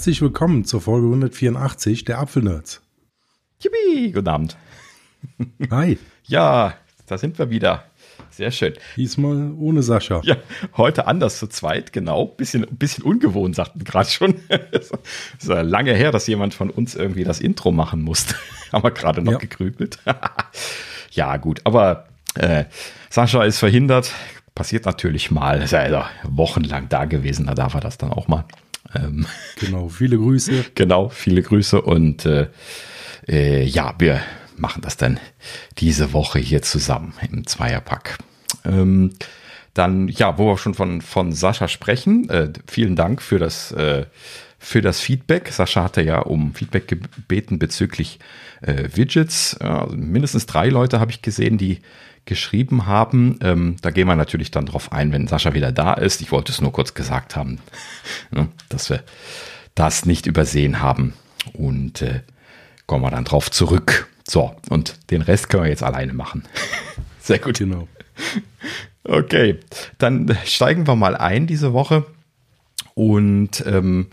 Herzlich willkommen zur Folge 184 der Apfelnerds. Yippie, guten Abend. Hi. Ja, da sind wir wieder. Sehr schön. Diesmal ohne Sascha. Ja, heute anders zu zweit, genau. Bisschen, bisschen ungewohnt, sagten gerade schon. Es ist ja lange her, dass jemand von uns irgendwie das Intro machen musste. Haben wir gerade noch ja. gegrübelt. ja, gut, aber äh, Sascha ist verhindert. Passiert natürlich mal. Ist ja also wochenlang da gewesen, da darf er das dann auch mal. Ähm, genau, viele Grüße. Genau, viele Grüße und äh, äh, ja, wir machen das dann diese Woche hier zusammen im Zweierpack. Ähm, dann, ja, wo wir schon von, von Sascha sprechen, äh, vielen Dank für das, äh, für das Feedback. Sascha hatte ja um Feedback gebeten bezüglich äh, Widgets. Ja, mindestens drei Leute habe ich gesehen, die geschrieben haben. Ähm, da gehen wir natürlich dann drauf ein, wenn Sascha wieder da ist. Ich wollte es nur kurz gesagt haben, ne, dass wir das nicht übersehen haben. Und äh, kommen wir dann drauf zurück. So, und den Rest können wir jetzt alleine machen. Sehr gut. Genau. Okay, dann steigen wir mal ein diese Woche. Und ähm,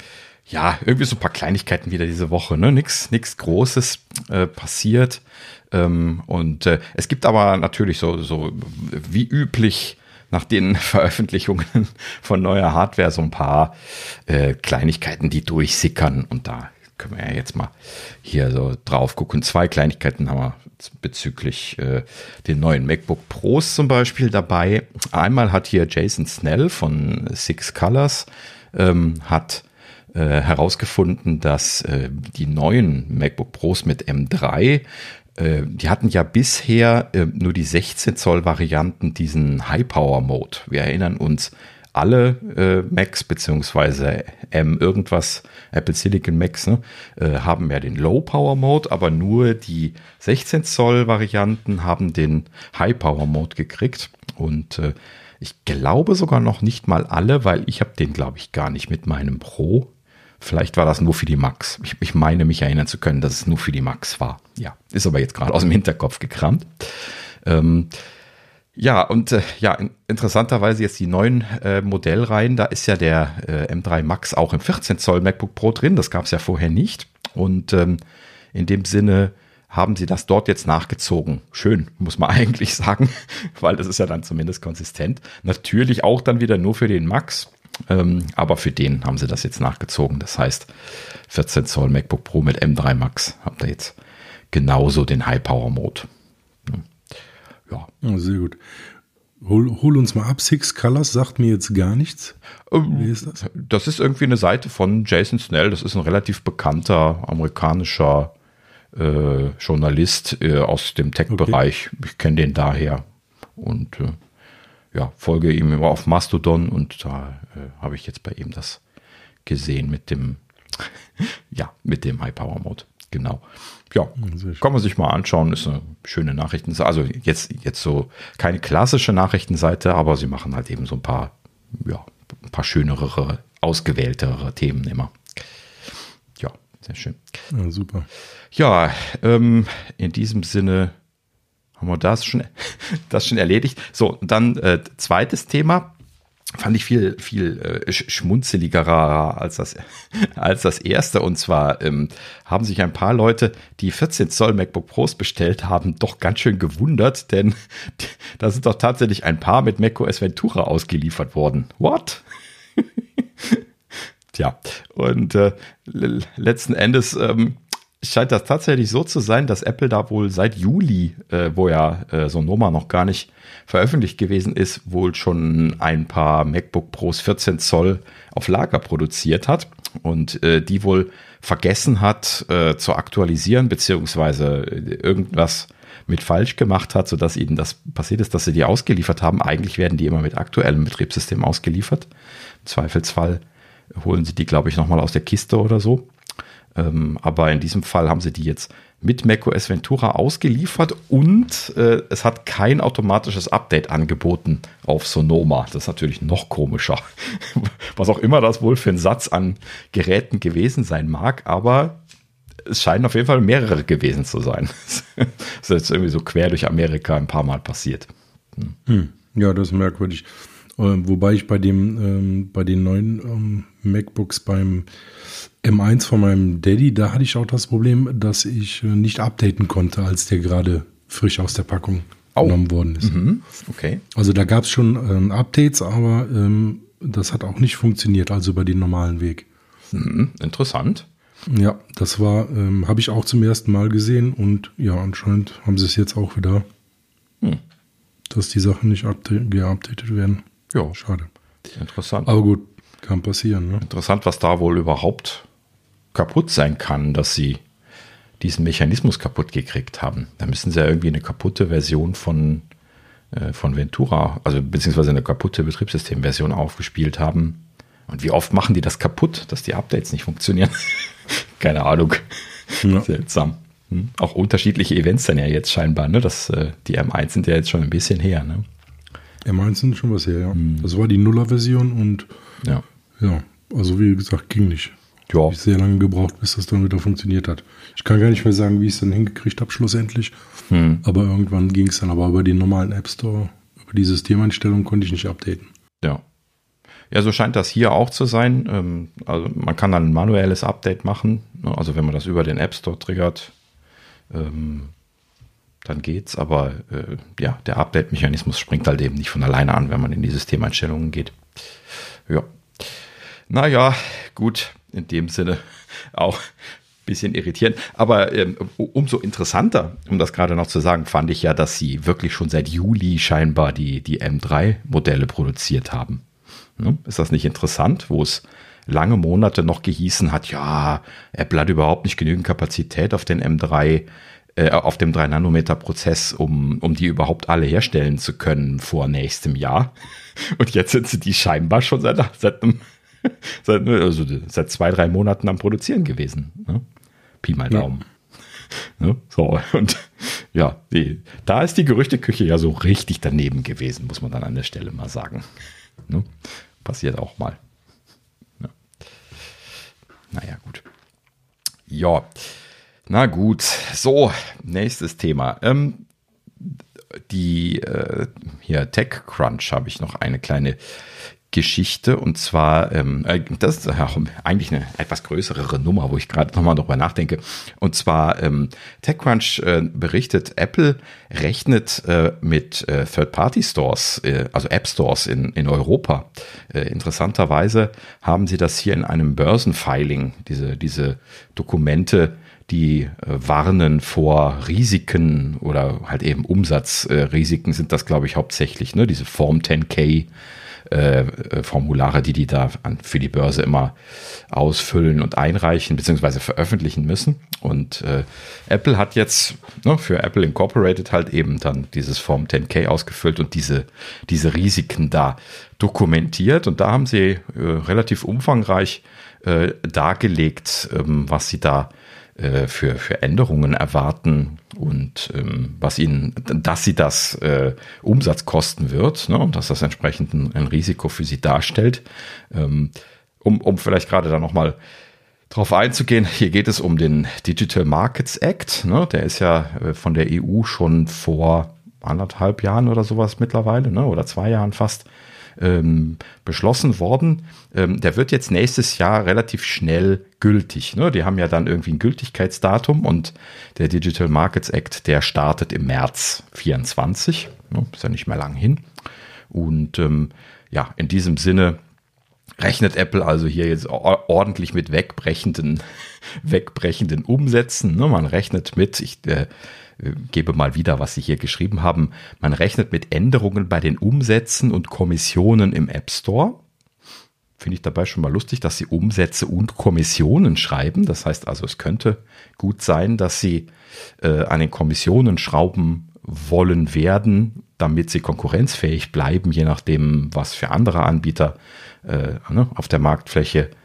ja, irgendwie so ein paar Kleinigkeiten wieder diese Woche. Ne? Nichts nix Großes äh, passiert. Ähm, und äh, es gibt aber natürlich so, so wie üblich nach den Veröffentlichungen von neuer Hardware so ein paar äh, Kleinigkeiten, die durchsickern. Und da können wir ja jetzt mal hier so drauf gucken. Zwei Kleinigkeiten haben wir bezüglich äh, den neuen MacBook Pros zum Beispiel dabei. Einmal hat hier Jason Snell von Six Colors ähm, hat äh, herausgefunden, dass äh, die neuen MacBook Pros mit M3 äh, die hatten ja bisher äh, nur die 16 Zoll Varianten diesen High Power Mode. Wir erinnern uns, alle äh, Macs beziehungsweise M irgendwas Apple Silicon Macs ne, äh, haben ja den Low Power Mode, aber nur die 16 Zoll Varianten haben den High Power Mode gekriegt und äh, ich glaube sogar noch nicht mal alle, weil ich habe den glaube ich gar nicht mit meinem Pro. Vielleicht war das nur für die Max. Ich, ich meine mich erinnern zu können, dass es nur für die Max war. Ja, ist aber jetzt gerade aus dem Hinterkopf gekramt. Ähm, ja, und äh, ja, interessanterweise jetzt die neuen äh, Modellreihen, da ist ja der äh, M3 Max auch im 14 Zoll MacBook Pro drin, das gab es ja vorher nicht. Und ähm, in dem Sinne haben sie das dort jetzt nachgezogen. Schön, muss man eigentlich sagen, weil das ist ja dann zumindest konsistent. Natürlich auch dann wieder nur für den Max, aber für den haben sie das jetzt nachgezogen. Das heißt, 14 Zoll MacBook Pro mit M3 Max habt ihr jetzt genauso den High Power Mode. Ja. ja sehr gut. Hol, hol, uns mal ab. Six Colors sagt mir jetzt gar nichts. Ähm, Wie ist das? Das ist irgendwie eine Seite von Jason Snell. Das ist ein relativ bekannter amerikanischer äh, Journalist äh, aus dem Tech-Bereich. Okay. Ich kenne den daher und äh, ja, folge ihm immer auf Mastodon und da äh, habe ich jetzt bei ihm das gesehen mit dem, ja, mit dem High Power Mode. Genau. Ja, kann man sich mal anschauen, ist eine schöne Nachrichtenseite. Also jetzt, jetzt so keine klassische Nachrichtenseite, aber sie machen halt eben so ein paar, ja, ein paar schönere, ausgewähltere Themen immer. Ja, sehr schön. Ja, super. Ja, ähm, in diesem Sinne haben wir das schon, das schon erledigt. So, dann äh, zweites Thema fand ich viel, viel äh, schmunzeligerer als das, als das erste. Und zwar ähm, haben sich ein paar Leute, die 14 Zoll MacBook Pros bestellt haben, doch ganz schön gewundert, denn da sind doch tatsächlich ein paar mit macOS Ventura ausgeliefert worden. What? Tja, und äh, letzten Endes ähm, scheint das tatsächlich so zu sein, dass Apple da wohl seit Juli, äh, wo ja äh, Sonoma noch gar nicht veröffentlicht gewesen ist, wohl schon ein paar MacBook Pros 14 Zoll auf Lager produziert hat und äh, die wohl vergessen hat äh, zu aktualisieren, beziehungsweise irgendwas mit falsch gemacht hat, sodass ihnen das passiert ist, dass sie die ausgeliefert haben. Eigentlich werden die immer mit aktuellem Betriebssystem ausgeliefert. Im Zweifelsfall holen sie die, glaube ich, nochmal aus der Kiste oder so. Ähm, aber in diesem Fall haben sie die jetzt mit macOS Ventura ausgeliefert und äh, es hat kein automatisches Update angeboten auf Sonoma. Das ist natürlich noch komischer. Was auch immer das wohl für ein Satz an Geräten gewesen sein mag, aber es scheinen auf jeden Fall mehrere gewesen zu sein. das ist jetzt irgendwie so quer durch Amerika ein paar Mal passiert. Hm. Ja, das ist merkwürdig. Ähm, wobei ich bei dem, ähm, bei den neuen ähm, MacBooks beim M1 von meinem Daddy, da hatte ich auch das Problem, dass ich äh, nicht updaten konnte, als der gerade frisch aus der Packung oh. genommen worden ist. Mhm. Okay. Also da gab es schon ähm, Updates, aber ähm, das hat auch nicht funktioniert, also über den normalen Weg. Mhm. Interessant. Ja, das war, ähm, habe ich auch zum ersten Mal gesehen und ja, anscheinend haben sie es jetzt auch wieder, hm. dass die Sachen nicht geupdatet werden. Ja. Schade. Interessant. Aber gut, kann passieren. Ne? Interessant, was da wohl überhaupt kaputt sein kann, dass sie diesen Mechanismus kaputt gekriegt haben. Da müssen sie ja irgendwie eine kaputte Version von, äh, von Ventura, also beziehungsweise eine kaputte Betriebssystemversion aufgespielt haben. Und wie oft machen die das kaputt, dass die Updates nicht funktionieren? Keine Ahnung. Ja. Seltsam. Hm? Auch unterschiedliche Events dann ja jetzt scheinbar, ne? Das, äh, die M1 sind ja jetzt schon ein bisschen her, ne? M1 sind schon was her, ja. Hm. Das war die Nuller-Version und ja. ja, also wie gesagt, ging nicht. Ja. Habe ich sehr lange gebraucht, bis das dann wieder funktioniert hat. Ich kann gar nicht mehr sagen, wie ich es dann hingekriegt habe, schlussendlich. Hm. Aber irgendwann ging es dann. Aber über den normalen App Store, über die Systemeinstellung konnte ich nicht updaten. Ja. Ja, so scheint das hier auch zu sein. Ähm, also man kann dann ein manuelles Update machen. Ne? Also wenn man das über den App Store triggert, ähm, dann geht's. Aber äh, ja, der Update-Mechanismus springt halt eben nicht von alleine an, wenn man in die Systemeinstellungen geht. Ja. Naja, gut, in dem Sinne auch ein bisschen irritierend. Aber ähm, umso interessanter, um das gerade noch zu sagen, fand ich ja, dass sie wirklich schon seit Juli scheinbar die, die M3-Modelle produziert haben. Ne? Ist das nicht interessant, wo es lange Monate noch gehießen hat, ja, Apple hat überhaupt nicht genügend Kapazität auf den M3, äh, auf dem 3-Nanometer-Prozess, um, um die überhaupt alle herstellen zu können vor nächstem Jahr. Und jetzt sind sie die scheinbar schon seit, seit einem, seit, also seit zwei, drei Monaten am Produzieren gewesen. Ne? Pi mal Daumen. Ja. Ne? So, und ja, die, da ist die Gerüchteküche ja so richtig daneben gewesen, muss man dann an der Stelle mal sagen. Ne? Passiert auch mal. Ja. Naja, gut. Ja, na gut. So, nächstes Thema. Ähm, die äh, hier TechCrunch habe ich noch eine kleine Geschichte und zwar, ähm, äh, das ist eigentlich eine etwas größere Nummer, wo ich gerade nochmal darüber nachdenke. Und zwar ähm, TechCrunch äh, berichtet, Apple rechnet äh, mit äh, Third-Party-Stores, äh, also App-Stores in, in Europa. Äh, interessanterweise haben sie das hier in einem Börsenfiling, diese, diese Dokumente, die äh, warnen vor Risiken oder halt eben Umsatzrisiken sind das, glaube ich, hauptsächlich, ne? Diese Form 10K äh, äh, Formulare, die die da an, für die Börse immer ausfüllen und einreichen bzw. veröffentlichen müssen. Und äh, Apple hat jetzt ne, für Apple Incorporated halt eben dann dieses Form 10K ausgefüllt und diese, diese Risiken da dokumentiert. Und da haben sie äh, relativ umfangreich äh, dargelegt, ähm, was sie da äh, für, für Änderungen erwarten und ähm, was ihnen, dass sie das äh, Umsatz kosten wird ne, und dass das entsprechend ein, ein Risiko für sie darstellt. Ähm, um, um vielleicht gerade da nochmal drauf einzugehen, hier geht es um den Digital Markets Act. Ne, der ist ja äh, von der EU schon vor anderthalb Jahren oder sowas mittlerweile, ne, oder zwei Jahren fast ähm, beschlossen worden. Ähm, der wird jetzt nächstes Jahr relativ schnell gültig. Ne? Die haben ja dann irgendwie ein Gültigkeitsdatum und der Digital Markets Act, der startet im März 24. Ne? Ist ja nicht mehr lang hin. Und ähm, ja, in diesem Sinne rechnet Apple also hier jetzt ordentlich mit wegbrechenden, wegbrechenden Umsätzen. Ne? Man rechnet mit, ich äh, gebe mal wieder, was Sie hier geschrieben haben. Man rechnet mit Änderungen bei den Umsätzen und Kommissionen im App Store. Finde ich dabei schon mal lustig, dass Sie Umsätze und Kommissionen schreiben. Das heißt also, es könnte gut sein, dass Sie äh, an den Kommissionen schrauben wollen werden, damit sie konkurrenzfähig bleiben, je nachdem, was für andere Anbieter äh, ne, auf der Marktfläche äh,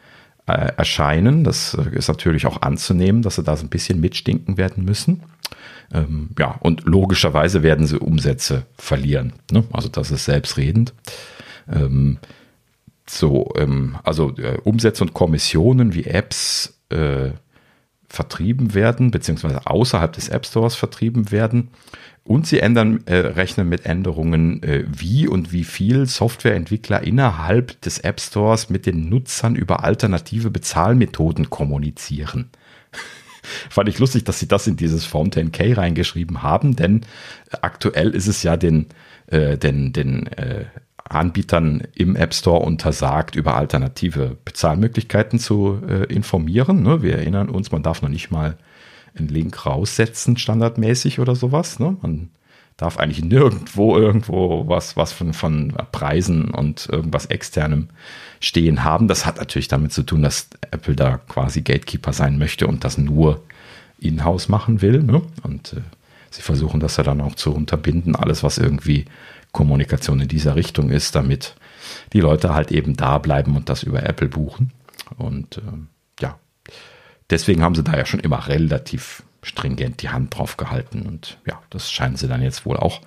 erscheinen. Das äh, ist natürlich auch anzunehmen, dass sie da so ein bisschen mitstinken werden müssen. Ähm, ja, und logischerweise werden sie Umsätze verlieren. Ne? Also das ist selbstredend. Ähm, so, ähm, also äh, Umsätze und Kommissionen wie Apps äh, vertrieben werden, beziehungsweise außerhalb des App Stores vertrieben werden. Und sie ändern, äh, rechnen mit Änderungen, äh, wie und wie viel Softwareentwickler innerhalb des App Stores mit den Nutzern über alternative Bezahlmethoden kommunizieren. Fand ich lustig, dass sie das in dieses 10K reingeschrieben haben, denn aktuell ist es ja den, äh, den, den äh, Anbietern im App Store untersagt, über alternative Bezahlmöglichkeiten zu äh, informieren. Ne? Wir erinnern uns, man darf noch nicht mal einen Link raussetzen, standardmäßig oder sowas. Ne? Man darf eigentlich nirgendwo irgendwo was, was von, von Preisen und irgendwas externem stehen haben. Das hat natürlich damit zu tun, dass Apple da quasi Gatekeeper sein möchte und das nur in-house machen will. Ne? Und äh, sie versuchen das ja dann auch zu unterbinden, alles, was irgendwie Kommunikation in dieser Richtung ist, damit die Leute halt eben da bleiben und das über Apple buchen. Und äh, ja, deswegen haben sie da ja schon immer relativ stringent die Hand drauf gehalten. Und ja, das scheinen sie dann jetzt wohl auch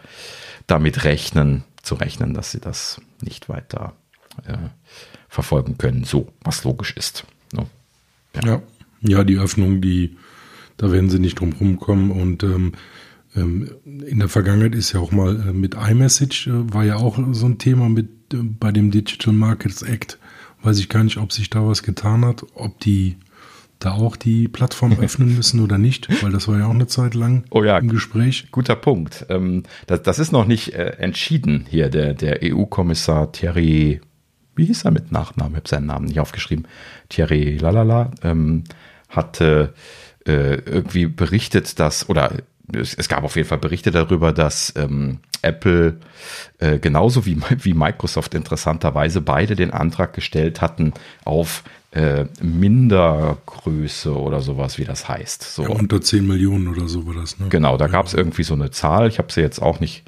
damit rechnen, zu rechnen, dass sie das nicht weiter äh, verfolgen können, so was logisch ist. Ne? Ja. ja. ja, die Öffnung, die, da werden sie nicht drum rumkommen und ähm, ähm, in der Vergangenheit ist ja auch mal äh, mit iMessage, äh, war ja auch so ein Thema mit äh, bei dem Digital Markets Act. Weiß ich gar nicht, ob sich da was getan hat, ob die da auch die Plattform öffnen müssen oder nicht, weil das war ja auch eine Zeit lang oh ja, im Gespräch. Guter Punkt. Ähm, das, ist noch nicht entschieden hier. Der, der EU-Kommissar Thierry, wie hieß er mit Nachnamen? Ich habe seinen Namen nicht aufgeschrieben. Thierry Lalala ähm, hatte irgendwie berichtet, dass, oder es, es, gab auf jeden Fall Berichte darüber, dass ähm, Apple äh, genauso wie, wie Microsoft interessanterweise beide den Antrag gestellt hatten auf äh, Mindergröße oder sowas, wie das heißt. So. Ja, unter 10 Millionen oder so war das. Ne? Genau, da ja. gab es irgendwie so eine Zahl. Ich habe sie jetzt auch nicht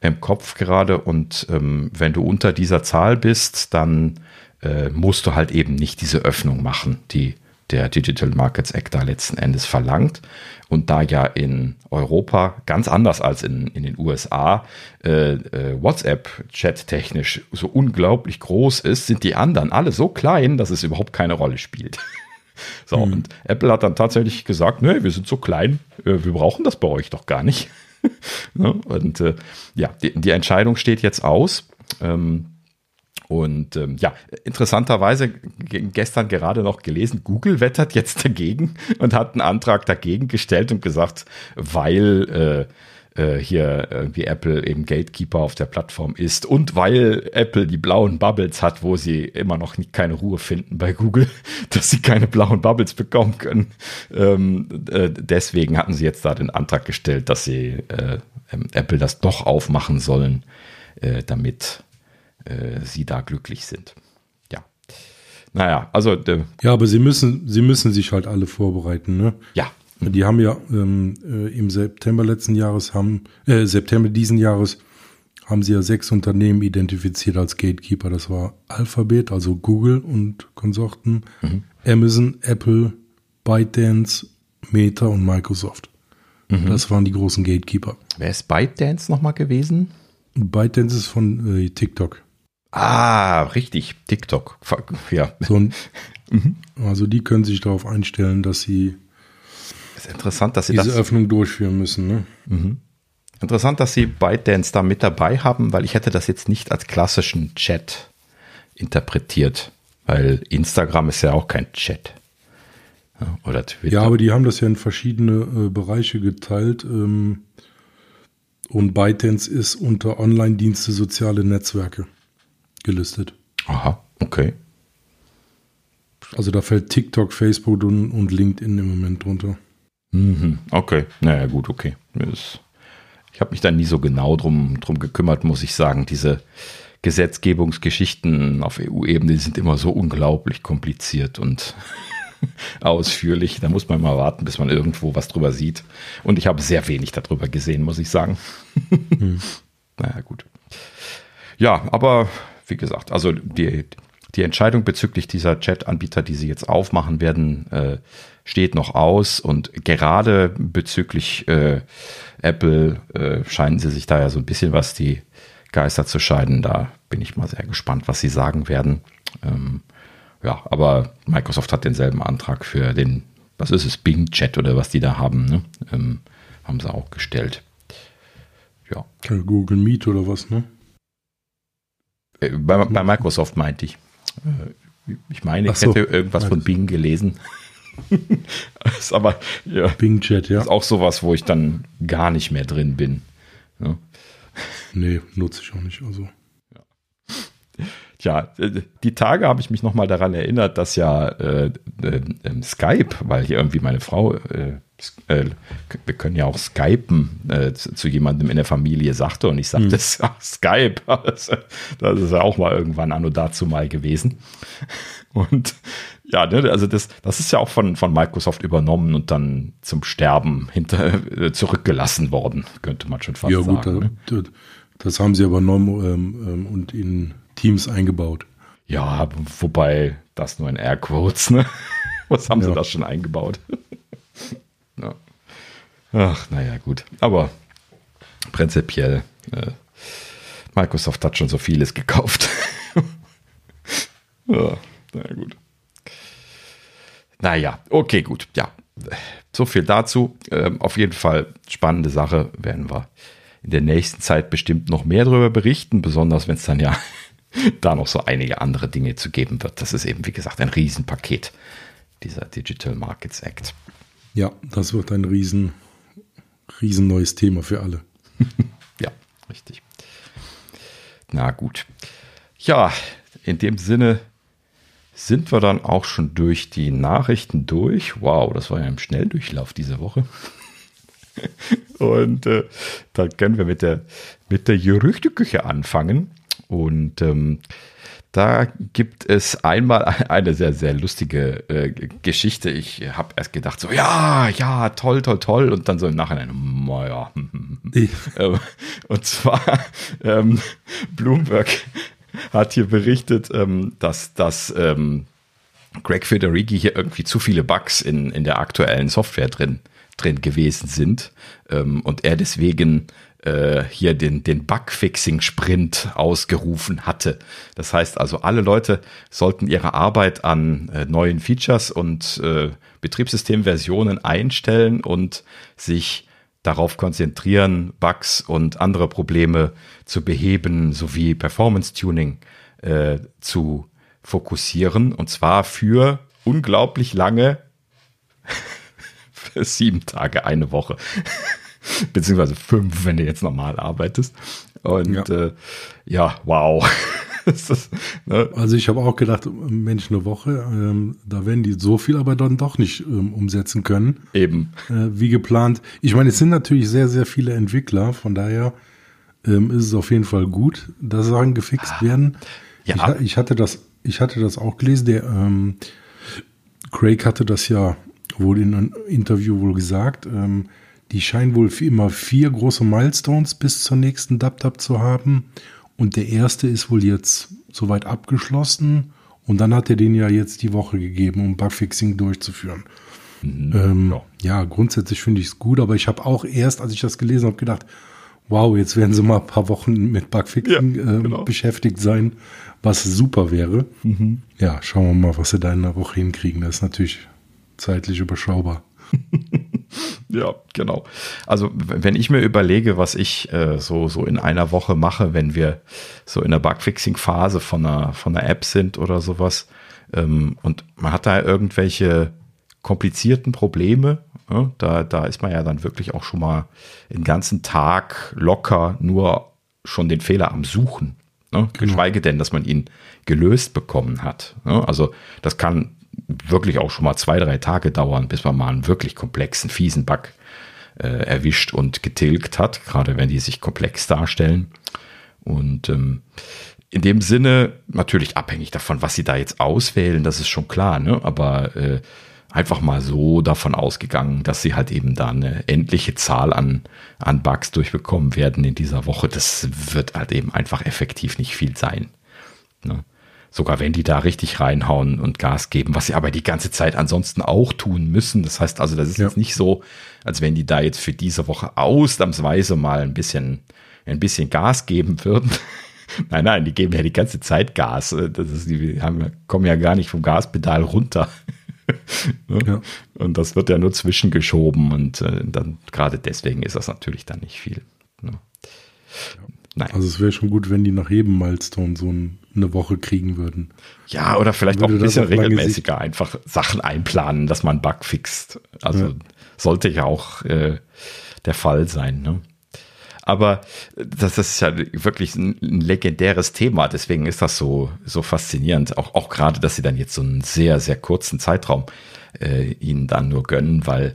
im Kopf gerade. Und ähm, wenn du unter dieser Zahl bist, dann äh, musst du halt eben nicht diese Öffnung machen, die der Digital Markets Act da letzten Endes verlangt. Und da ja in Europa ganz anders als in, in den USA äh, äh, WhatsApp chat-technisch so unglaublich groß ist, sind die anderen alle so klein, dass es überhaupt keine Rolle spielt. so, hm. und Apple hat dann tatsächlich gesagt, nee, wir sind so klein, äh, wir brauchen das bei euch doch gar nicht. ne? Und äh, ja, die, die, Entscheidung steht jetzt aus. Ähm, und ähm, ja, interessanterweise gestern gerade noch gelesen, Google wettert jetzt dagegen und hat einen Antrag dagegen gestellt und gesagt, weil äh, äh, hier irgendwie Apple eben Gatekeeper auf der Plattform ist und weil Apple die blauen Bubbles hat, wo sie immer noch nicht keine Ruhe finden bei Google, dass sie keine blauen Bubbles bekommen können. Ähm, äh, deswegen hatten sie jetzt da den Antrag gestellt, dass sie äh, ähm, Apple das doch aufmachen sollen, äh, damit äh, sie da glücklich sind. Ja. Naja, also. Äh, ja, aber sie müssen, sie müssen sich halt alle vorbereiten, ne? Ja. Die haben ja ähm, äh, im September letzten Jahres haben, äh, September diesen Jahres haben sie ja sechs Unternehmen identifiziert als Gatekeeper. Das war Alphabet, also Google und Konsorten, mhm. Amazon, Apple, ByteDance, Meta und Microsoft. Mhm. Das waren die großen Gatekeeper. Wer ist ByteDance nochmal gewesen? ByteDance ist von äh, TikTok. Ah, richtig, TikTok. Ja. So ein, mhm. Also die können sich darauf einstellen, dass sie ist interessant, dass sie diese das, Öffnung durchführen müssen. Ne? Mhm. Interessant, dass sie ByteDance da mit dabei haben, weil ich hätte das jetzt nicht als klassischen Chat interpretiert, weil Instagram ist ja auch kein Chat. Oder Twitter. Ja, aber die haben das ja in verschiedene äh, Bereiche geteilt. Ähm, und ByteDance ist unter Online-Dienste soziale Netzwerke gelistet. Aha, okay. Also da fällt TikTok, Facebook und, und LinkedIn im Moment drunter. Mhm, okay, naja gut, okay. Ich habe mich da nie so genau drum, drum gekümmert, muss ich sagen. Diese Gesetzgebungsgeschichten auf EU-Ebene sind immer so unglaublich kompliziert und ausführlich. Da muss man mal warten, bis man irgendwo was drüber sieht. Und ich habe sehr wenig darüber gesehen, muss ich sagen. hm. Naja, gut. Ja, aber wie gesagt, also die, die Entscheidung bezüglich dieser Chat-Anbieter, die sie jetzt aufmachen werden, äh, steht noch aus. Und gerade bezüglich äh, Apple äh, scheinen sie sich da ja so ein bisschen was die Geister zu scheiden. Da bin ich mal sehr gespannt, was sie sagen werden. Ähm, ja, aber Microsoft hat denselben Antrag für den, was ist es, Bing Chat oder was die da haben, ne? ähm, haben sie auch gestellt. Ja. Google Meet oder was, ne? Äh, bei, bei, Microsoft meinte ich. Äh, ich meine, ich so. hätte irgendwas von Bing gelesen. ist aber ja, Bing Chat, ja. Ist auch sowas, wo ich dann gar nicht mehr drin bin. Ja. Nee, nutze ich auch nicht. Also. Ja. ja, die Tage habe ich mich nochmal daran erinnert, dass ja äh, äh, Skype, weil hier irgendwie meine Frau äh, äh, wir können ja auch skypen äh, zu, zu, jemandem in der Familie sagte und ich sagte, mhm. das Skype, das, das, ist ja auch mal irgendwann anno dazu mal gewesen. Und ja, ne, also das, das ist ja auch von, von Microsoft übernommen und dann zum Sterben hinter, äh, zurückgelassen worden, könnte man schon fast ja, gut, sagen. Da, ne? das haben sie übernommen ähm, ähm, und in Teams eingebaut. Ja, wobei das nur in Airquotes, ne? Was haben ja. sie da schon eingebaut? Ja. Ach, naja, gut. Aber prinzipiell, äh, Microsoft hat schon so vieles gekauft. ja, naja, gut. Naja, okay, gut. Ja, so viel dazu. Ähm, auf jeden Fall spannende Sache. Werden wir in der nächsten Zeit bestimmt noch mehr darüber berichten, besonders wenn es dann ja da noch so einige andere Dinge zu geben wird. Das ist eben, wie gesagt, ein Riesenpaket, dieser Digital Markets Act. Ja, das wird ein riesen, riesen neues Thema für alle. ja, richtig. Na gut. Ja, in dem Sinne sind wir dann auch schon durch die Nachrichten durch. Wow, das war ja im Schnelldurchlauf diese Woche. Und äh, dann können wir mit der, mit der Gerüchteküche anfangen. Und ähm, da gibt es einmal eine sehr, sehr lustige äh, Geschichte. Ich habe erst gedacht, so, ja, ja, toll, toll, toll. Und dann so im Nachhinein, naja. Ähm, und zwar, ähm, Bloomberg hat hier berichtet, ähm, dass, dass ähm, Greg Federici hier irgendwie zu viele Bugs in, in der aktuellen Software drin, drin gewesen sind. Ähm, und er deswegen äh, hier den, den Bugfixing-Sprint ausgerufen hatte. Das heißt also, alle Leute sollten ihre Arbeit an äh, neuen Features und äh, Betriebssystemversionen einstellen und sich darauf konzentrieren, Bugs und andere Probleme zu beheben sowie Performance-Tuning äh, zu fokussieren. Und zwar für unglaublich lange, für sieben Tage, eine Woche. beziehungsweise fünf, wenn du jetzt normal arbeitest. Und ja, äh, ja wow. das, ne? Also ich habe auch gedacht, Mensch, eine Woche, ähm, da werden die so viel aber dann doch nicht ähm, umsetzen können. Eben. Äh, wie geplant. Ich meine, es sind natürlich sehr, sehr viele Entwickler, von daher ähm, ist es auf jeden Fall gut, dass Sachen gefixt ah, werden. Ja. Ich, ich, hatte das, ich hatte das auch gelesen, der ähm, Craig hatte das ja wohl in einem Interview wohl gesagt, ähm, die scheinen wohl immer vier große Milestones bis zur nächsten DubDub zu haben. Und der erste ist wohl jetzt soweit abgeschlossen. Und dann hat er den ja jetzt die Woche gegeben, um Bugfixing durchzuführen. Mhm, ähm, ja. ja. grundsätzlich finde ich es gut, aber ich habe auch erst, als ich das gelesen habe, gedacht, wow, jetzt werden sie mal ein paar Wochen mit Bugfixing ja, äh, genau. beschäftigt sein, was super wäre. Mhm. Ja, schauen wir mal, was sie da in einer Woche hinkriegen. Das ist natürlich zeitlich überschaubar. ja, genau. Also wenn ich mir überlege, was ich äh, so, so in einer Woche mache, wenn wir so in der Bugfixing-Phase von einer, von einer App sind oder sowas, ähm, und man hat da irgendwelche komplizierten Probleme, ja, da, da ist man ja dann wirklich auch schon mal den ganzen Tag locker nur schon den Fehler am Suchen. Ne? Genau. Geschweige denn, dass man ihn gelöst bekommen hat. Ne? Also das kann wirklich auch schon mal zwei, drei Tage dauern, bis man mal einen wirklich komplexen, fiesen Bug äh, erwischt und getilgt hat, gerade wenn die sich komplex darstellen. Und ähm, in dem Sinne natürlich abhängig davon, was sie da jetzt auswählen, das ist schon klar, ne? aber äh, einfach mal so davon ausgegangen, dass sie halt eben da eine endliche Zahl an, an Bugs durchbekommen werden in dieser Woche. Das wird halt eben einfach effektiv nicht viel sein. Ne? Sogar wenn die da richtig reinhauen und Gas geben, was sie aber die ganze Zeit ansonsten auch tun müssen. Das heißt also, das ist ja. jetzt nicht so, als wenn die da jetzt für diese Woche ausnahmsweise mal ein bisschen, ein bisschen Gas geben würden. nein, nein, die geben ja die ganze Zeit Gas. Das ist, die haben, kommen ja gar nicht vom Gaspedal runter. ne? ja. Und das wird ja nur zwischengeschoben und äh, dann gerade deswegen ist das natürlich dann nicht viel. Ne? Ja. Nein. Also es wäre schon gut, wenn die nach jedem Milestone so ein, eine Woche kriegen würden. Ja, oder vielleicht auch ein bisschen regelmäßiger einfach Sachen einplanen, dass man Bug fixt. Also ja. sollte ja auch äh, der Fall sein. Ne? Aber das ist ja wirklich ein, ein, legendäres Thema. Deswegen ist das so, so faszinierend. Auch, auch gerade, dass sie dann jetzt so einen sehr, sehr kurzen Zeitraum äh, ihnen dann nur gönnen, weil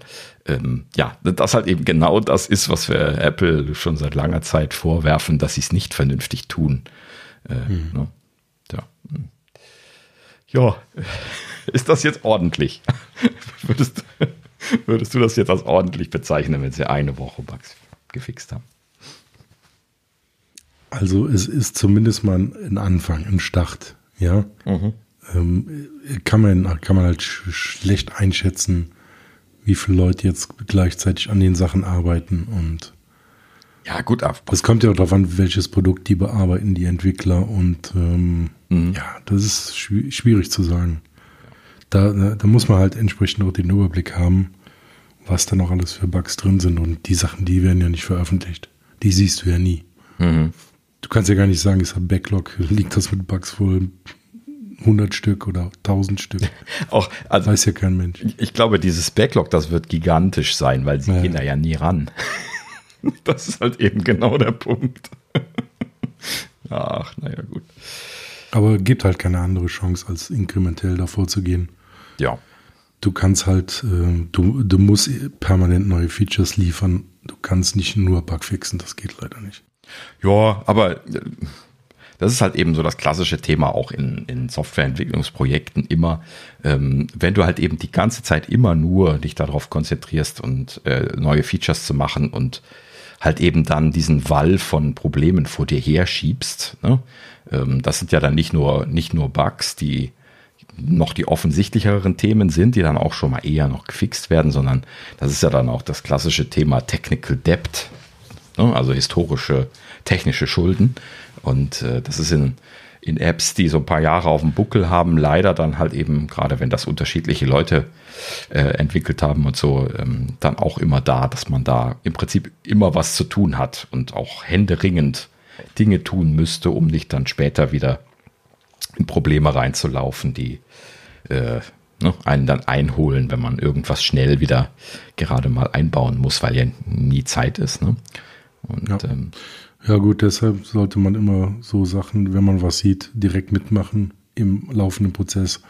ähm, ja, das halt eben genau das ist, was wir Apple schon seit langer Zeit vorwerfen, dass sie es nicht vernünftig tun. Äh, hm. ne? Ja. Ja, ist das jetzt ordentlich? würdest, würdest du das jetzt als ordentlich bezeichnen, wenn sie eine Woche Bugs gefixt haben? Also es ist zumindest mal ein Anfang, ein Start, ja. Mhm. Ähm, kann, man, kann man halt sch schlecht einschätzen, wie viele Leute jetzt gleichzeitig an den Sachen arbeiten und ja, gut. Es kommt ja auch darauf an, welches Produkt die bearbeiten, die Entwickler. Und ähm, mhm. ja, das ist schwierig zu sagen. Da, da muss man halt entsprechend auch den Überblick haben, was da noch alles für Bugs drin sind. Und die Sachen, die werden ja nicht veröffentlicht. Die siehst du ja nie. Mhm. Du kannst ja gar nicht sagen, ist ein Backlog, liegt das mit Bugs wohl 100 Stück oder 1000 Stück. Auch, also, Weiß ja kein Mensch. Ich glaube, dieses Backlog, das wird gigantisch sein, weil sie ja. gehen da ja nie ran. das ist halt eben genau der Punkt. Ach, naja, gut. Aber gibt halt keine andere Chance, als inkrementell davor zu gehen. Ja. Du kannst halt, äh, du, du musst permanent neue Features liefern. Du kannst nicht nur Bug fixen, das geht leider nicht. Ja, aber äh, das ist halt eben so das klassische Thema auch in, in Softwareentwicklungsprojekten immer. Ähm, wenn du halt eben die ganze Zeit immer nur dich darauf konzentrierst und äh, neue Features zu machen und halt eben dann diesen Wall von Problemen vor dir herschiebst. Ne? Ähm, das sind ja dann nicht nur, nicht nur Bugs, die noch die offensichtlicheren Themen sind, die dann auch schon mal eher noch gefixt werden, sondern das ist ja dann auch das klassische Thema Technical Debt, ne? also historische technische Schulden. Und äh, das ist in, in Apps, die so ein paar Jahre auf dem Buckel haben, leider dann halt eben, gerade wenn das unterschiedliche Leute äh, entwickelt haben und so, ähm, dann auch immer da, dass man da im Prinzip immer was zu tun hat und auch händeringend Dinge tun müsste, um nicht dann später wieder in Probleme reinzulaufen, die äh, ne, einen dann einholen, wenn man irgendwas schnell wieder gerade mal einbauen muss, weil ja nie Zeit ist. Ne? Und ja. Ähm, ja gut, deshalb sollte man immer so Sachen, wenn man was sieht, direkt mitmachen im laufenden Prozess,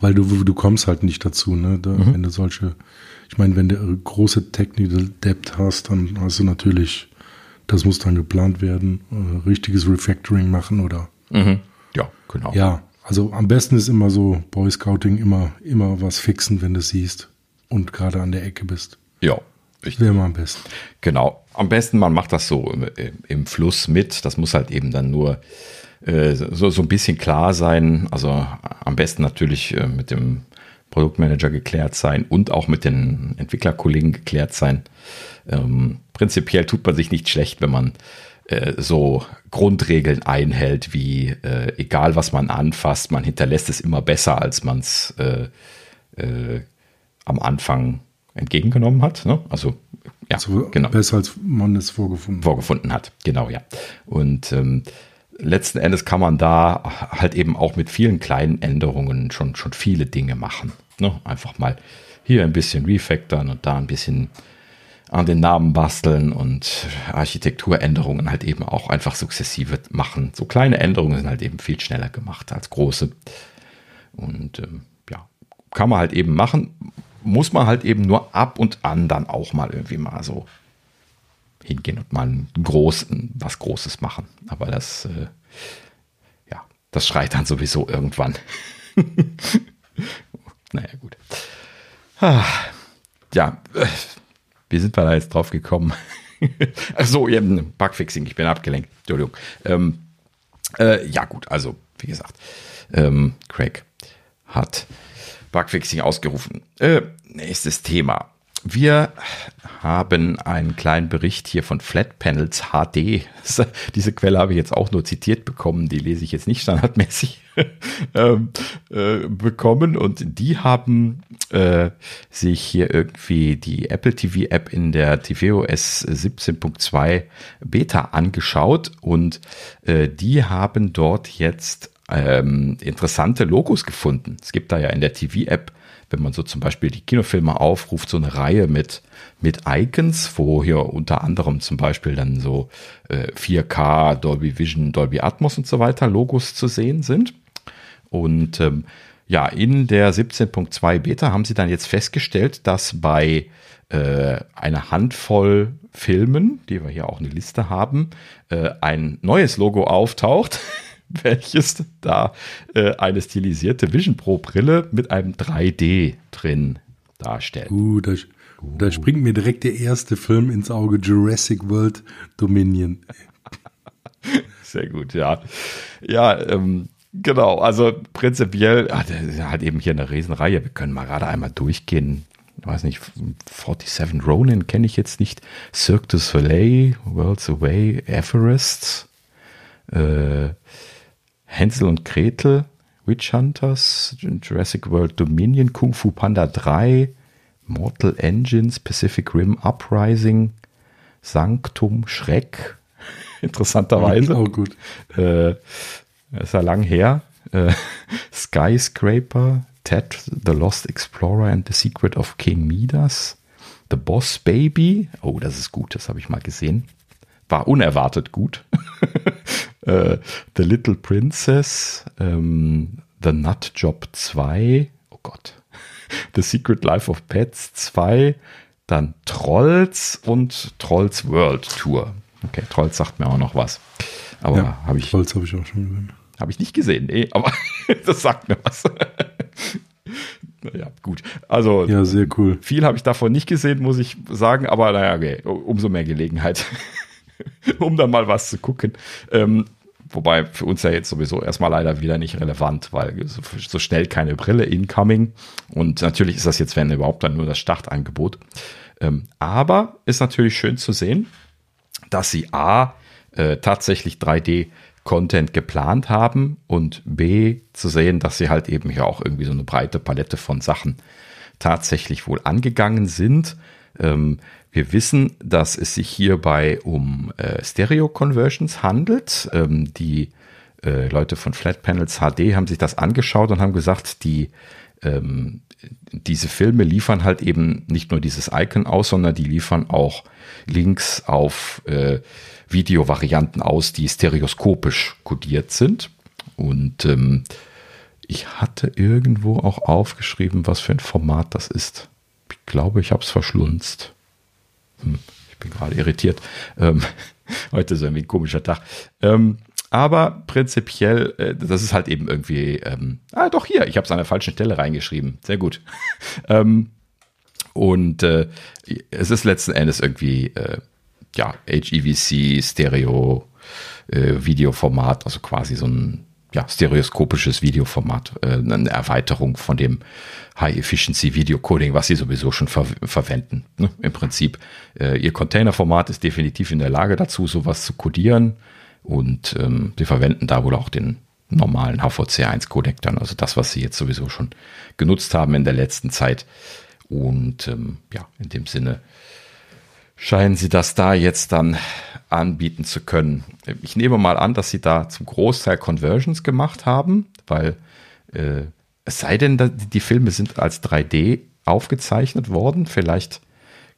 weil du du kommst halt nicht dazu, ne? Da, mhm. Wenn du solche, ich meine, wenn du große Technical Debt hast, dann hast du natürlich, das muss dann geplant werden, äh, richtiges Refactoring machen oder. Mhm. Ja, genau. Ja, also am besten ist immer so Boy Scouting immer immer was fixen, wenn du siehst und gerade an der Ecke bist. Ja, Richtig. Wäre mal am besten. Genau. Am besten, man macht das so im, im Fluss mit. Das muss halt eben dann nur äh, so, so ein bisschen klar sein. Also am besten natürlich äh, mit dem Produktmanager geklärt sein und auch mit den Entwicklerkollegen geklärt sein. Ähm, prinzipiell tut man sich nicht schlecht, wenn man äh, so Grundregeln einhält, wie äh, egal was man anfasst, man hinterlässt es immer besser, als man es äh, am Anfang entgegengenommen hat. Ne? Also ja, also genau. Besser als man es vorgefunden, vorgefunden hat. Genau, ja. Und ähm, letzten Endes kann man da halt eben auch mit vielen kleinen Änderungen schon, schon viele Dinge machen. Ne? Einfach mal hier ein bisschen refactoren und da ein bisschen an den Namen basteln und Architekturänderungen halt eben auch einfach sukzessive machen. So kleine Änderungen sind halt eben viel schneller gemacht als große. Und ähm, ja, kann man halt eben machen muss man halt eben nur ab und an dann auch mal irgendwie mal so hingehen und mal großen, was Großes machen. Aber das, äh, ja, das schreit dann sowieso irgendwann. naja, gut. Ah, ja, äh, wie sind wir da jetzt drauf gekommen? Ach so, eben Bugfixing, ich bin abgelenkt. Entschuldigung. Ähm, äh, ja, gut, also wie gesagt, ähm, Craig hat Bugfixing ausgerufen. Äh, nächstes Thema. Wir haben einen kleinen Bericht hier von Flat Panels HD. Diese Quelle habe ich jetzt auch nur zitiert bekommen, die lese ich jetzt nicht standardmäßig ähm, äh, bekommen. Und die haben äh, sich hier irgendwie die Apple TV App in der tvOS 17.2 Beta angeschaut und äh, die haben dort jetzt ähm, interessante Logos gefunden. Es gibt da ja in der TV-App wenn man so zum Beispiel die Kinofilme aufruft, so eine Reihe mit, mit Icons, wo hier unter anderem zum Beispiel dann so äh, 4K, Dolby Vision, Dolby Atmos und so weiter Logos zu sehen sind. Und ähm, ja, in der 17.2 Beta haben sie dann jetzt festgestellt, dass bei äh, einer Handvoll Filmen, die wir hier auch eine Liste haben, äh, ein neues Logo auftaucht. welches da äh, eine stilisierte Vision Pro Brille mit einem 3D drin darstellt. Uh, da, uh. da springt mir direkt der erste Film ins Auge, Jurassic World Dominion. Sehr gut, ja. Ja, ähm, genau, also prinzipiell, ach, der hat eben hier eine Riesenreihe. Wir können mal gerade einmal durchgehen. Ich weiß nicht, 47 Ronin kenne ich jetzt nicht. Cirque du Soleil, Worlds Away, Everest, äh, Hänsel und Gretel, Witch Hunters, Jurassic World Dominion, Kung Fu Panda 3, Mortal Engines, Pacific Rim Uprising, Sanctum, Schreck. Interessanterweise. Oh, gut. Äh, ist ja lang her. Äh, Skyscraper, Ted, The Lost Explorer and the Secret of King Midas, The Boss Baby. Oh, das ist gut, das habe ich mal gesehen. War unerwartet gut. äh, The Little Princess, ähm, The Nut Job 2, oh Gott, The Secret Life of Pets 2, dann Trolls und Trolls World Tour. Okay, Trolls sagt mir auch noch was. Aber ja, habe ich. Trolls habe ich auch schon gesehen. Habe ich nicht gesehen, nee, aber das sagt mir was. ja, gut. Also, ja, sehr cool. Viel habe ich davon nicht gesehen, muss ich sagen, aber naja, okay, umso mehr Gelegenheit, um da mal was zu gucken. Ähm, Wobei für uns ja jetzt sowieso erstmal leider wieder nicht relevant, weil so, so, schnell keine Brille incoming. Und natürlich ist das jetzt, wenn überhaupt, dann nur das Startangebot. Ähm, aber ist natürlich schön zu sehen, dass sie A, äh, tatsächlich 3D Content geplant haben und B, zu sehen, dass sie halt eben hier auch irgendwie so eine breite Palette von Sachen tatsächlich wohl angegangen sind. Ähm, wir wissen, dass es sich hierbei um äh, Stereo-Conversions handelt. Ähm, die äh, Leute von Flat Panels HD haben sich das angeschaut und haben gesagt, die ähm, diese Filme liefern halt eben nicht nur dieses Icon aus, sondern die liefern auch Links auf äh, Videovarianten aus, die stereoskopisch kodiert sind. Und ähm, ich hatte irgendwo auch aufgeschrieben, was für ein Format das ist. Ich glaube, ich habe es verschlunzt. Hm, ich bin gerade irritiert. Ähm, heute ist irgendwie ein komischer Tag. Ähm, aber prinzipiell, äh, das ist halt eben irgendwie, ähm, ah doch hier, ich habe es an der falschen Stelle reingeschrieben. Sehr gut. ähm, und äh, es ist letzten Endes irgendwie, äh, ja, HEVC, Stereo, äh, Videoformat, also quasi so ein ja, stereoskopisches Videoformat, äh, eine Erweiterung von dem High-Efficiency Video Coding, was sie sowieso schon ver verwenden. Ne? Im Prinzip, äh, ihr Containerformat ist definitiv in der Lage dazu, sowas zu codieren und ähm, sie verwenden da wohl auch den normalen HVC1 dann, also das, was sie jetzt sowieso schon genutzt haben in der letzten Zeit. Und ähm, ja, in dem Sinne scheinen sie das da jetzt dann anbieten zu können. Ich nehme mal an, dass sie da zum Großteil Conversions gemacht haben, weil äh, es sei denn, die Filme sind als 3D aufgezeichnet worden. Vielleicht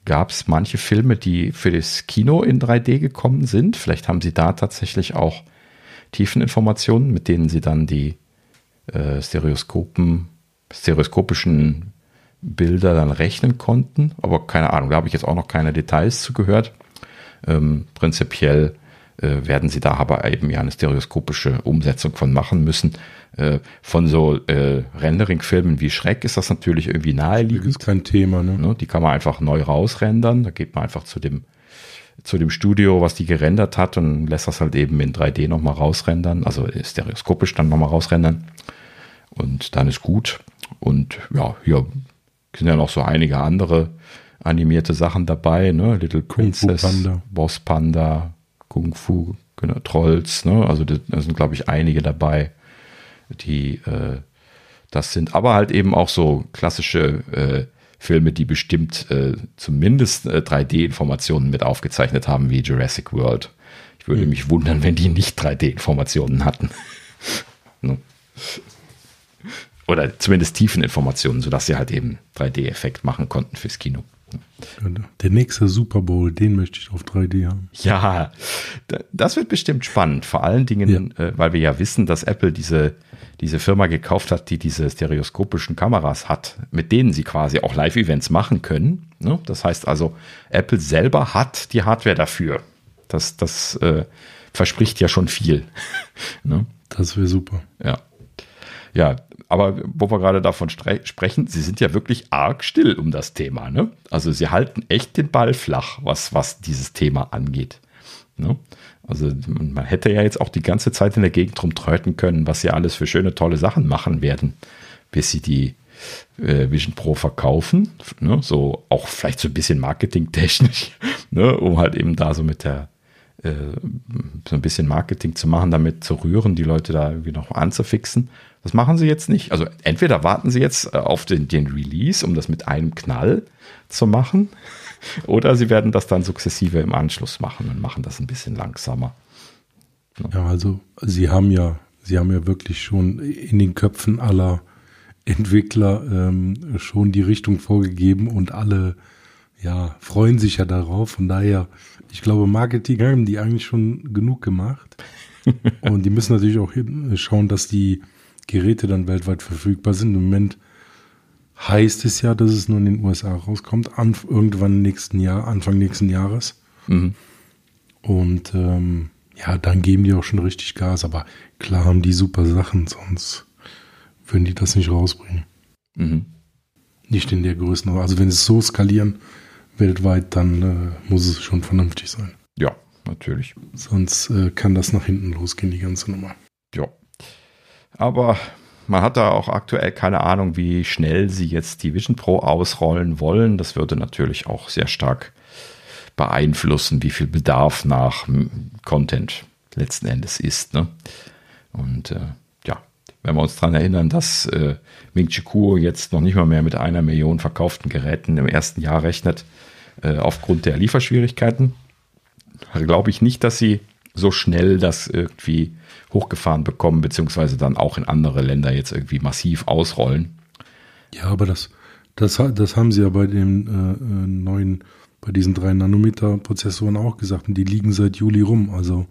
gab es manche Filme, die für das Kino in 3D gekommen sind. Vielleicht haben sie da tatsächlich auch Tiefeninformationen, mit denen sie dann die äh, Stereoskopen, stereoskopischen Bilder dann rechnen konnten. Aber keine Ahnung, da habe ich jetzt auch noch keine Details zu gehört. Ähm, prinzipiell äh, werden sie da aber eben ja eine stereoskopische Umsetzung von machen müssen. Äh, von so äh, Rendering-Filmen wie Schreck ist das natürlich irgendwie naheliegend. Das ist kein Thema, ne? ne? Die kann man einfach neu rausrendern. Da geht man einfach zu dem zu dem Studio, was die gerendert hat und lässt das halt eben in 3D nochmal rausrendern, also stereoskopisch dann nochmal rausrendern. Und dann ist gut. Und ja, hier sind ja noch so einige andere animierte Sachen dabei, ne? Little Princess, Panda. Boss Panda, Kung Fu, genau, Trolls, ne? Also da sind, glaube ich, einige dabei, die äh, das sind. Aber halt eben auch so klassische äh, Filme, die bestimmt äh, zumindest äh, 3D-Informationen mit aufgezeichnet haben, wie Jurassic World. Ich würde mhm. mich wundern, wenn die nicht 3D-Informationen hatten. ne? Oder zumindest Tiefeninformationen, sodass sie halt eben 3D-Effekt machen konnten fürs Kino. Der nächste Super Bowl, den möchte ich auf 3D haben. Ja, das wird bestimmt spannend. Vor allen Dingen, ja. äh, weil wir ja wissen, dass Apple diese, diese Firma gekauft hat, die diese stereoskopischen Kameras hat, mit denen sie quasi auch Live-Events machen können. Ne? Das heißt also, Apple selber hat die Hardware dafür. Das, das äh, verspricht ja schon viel. ne? Das wäre super. Ja. Ja, aber wo wir gerade davon sprechen, sie sind ja wirklich arg still um das Thema. Ne? Also sie halten echt den Ball flach, was, was dieses Thema angeht. Ne? Also man hätte ja jetzt auch die ganze Zeit in der Gegend rumtröten können, was sie alles für schöne, tolle Sachen machen werden, bis sie die äh, Vision Pro verkaufen. Ne? So auch vielleicht so ein bisschen marketingtechnisch, ne? um halt eben da so mit der äh, so ein bisschen Marketing zu machen, damit zu rühren, die Leute da irgendwie noch anzufixen. Das machen sie jetzt nicht. Also entweder warten sie jetzt äh, auf den, den Release, um das mit einem Knall zu machen, oder sie werden das dann sukzessive im Anschluss machen und machen das ein bisschen langsamer. Ja, also sie haben ja, sie haben ja wirklich schon in den Köpfen aller Entwickler ähm, schon die Richtung vorgegeben und alle ja, freuen sich ja darauf. Von daher, ich glaube, Marketing haben die eigentlich schon genug gemacht. und die müssen natürlich auch schauen, dass die Geräte dann weltweit verfügbar sind. Im Moment heißt es ja, dass es nur in den USA rauskommt, an, irgendwann nächsten Jahr, Anfang nächsten Jahres. Mhm. Und ähm, ja, dann geben die auch schon richtig Gas. Aber klar haben die super Sachen, sonst würden die das nicht rausbringen. Mhm. Nicht in der Größenordnung. Also wenn sie es so skalieren weltweit, dann äh, muss es schon vernünftig sein. Ja, natürlich. Sonst äh, kann das nach hinten losgehen, die ganze Nummer. Ja, aber man hat da auch aktuell keine Ahnung, wie schnell sie jetzt die Vision Pro ausrollen wollen. Das würde natürlich auch sehr stark beeinflussen, wie viel Bedarf nach Content letzten Endes ist. Ne? Und äh, ja, wenn wir uns daran erinnern, dass äh, Ming Chi Kuo jetzt noch nicht mal mehr mit einer Million verkauften Geräten im ersten Jahr rechnet, äh, aufgrund der Lieferschwierigkeiten, glaube ich nicht, dass sie so schnell das irgendwie hochgefahren bekommen, beziehungsweise dann auch in andere Länder jetzt irgendwie massiv ausrollen. Ja, aber das, das, das haben sie ja bei den äh, äh neuen, bei diesen drei Nanometer Prozessoren auch gesagt und die liegen seit Juli rum, also.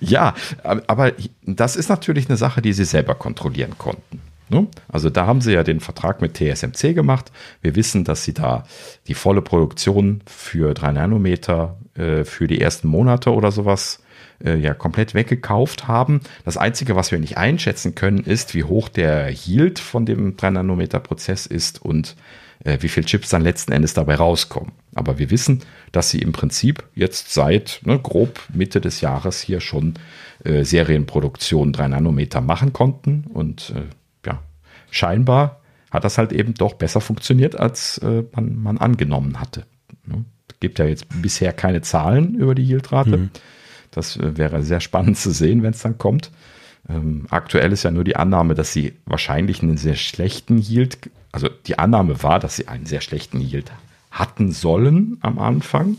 Ja, aber das ist natürlich eine Sache, die sie selber kontrollieren konnten. Ne? Also da haben sie ja den Vertrag mit TSMC gemacht. Wir wissen, dass sie da die volle Produktion für drei Nanometer äh, für die ersten Monate oder sowas äh, ja komplett weggekauft haben. Das Einzige, was wir nicht einschätzen können, ist, wie hoch der Yield von dem 3-Nanometer-Prozess ist und äh, wie viel Chips dann letzten Endes dabei rauskommen. Aber wir wissen, dass sie im Prinzip jetzt seit ne, grob Mitte des Jahres hier schon äh, Serienproduktion 3 Nanometer machen konnten und äh, ja, scheinbar hat das halt eben doch besser funktioniert, als äh, man, man angenommen hatte. Ne? Gibt ja jetzt bisher keine Zahlen über die Yieldrate. Mhm. Das äh, wäre sehr spannend zu sehen, wenn es dann kommt. Ähm, aktuell ist ja nur die Annahme, dass sie wahrscheinlich einen sehr schlechten Yield, also die Annahme war, dass sie einen sehr schlechten Yield hatten sollen am Anfang.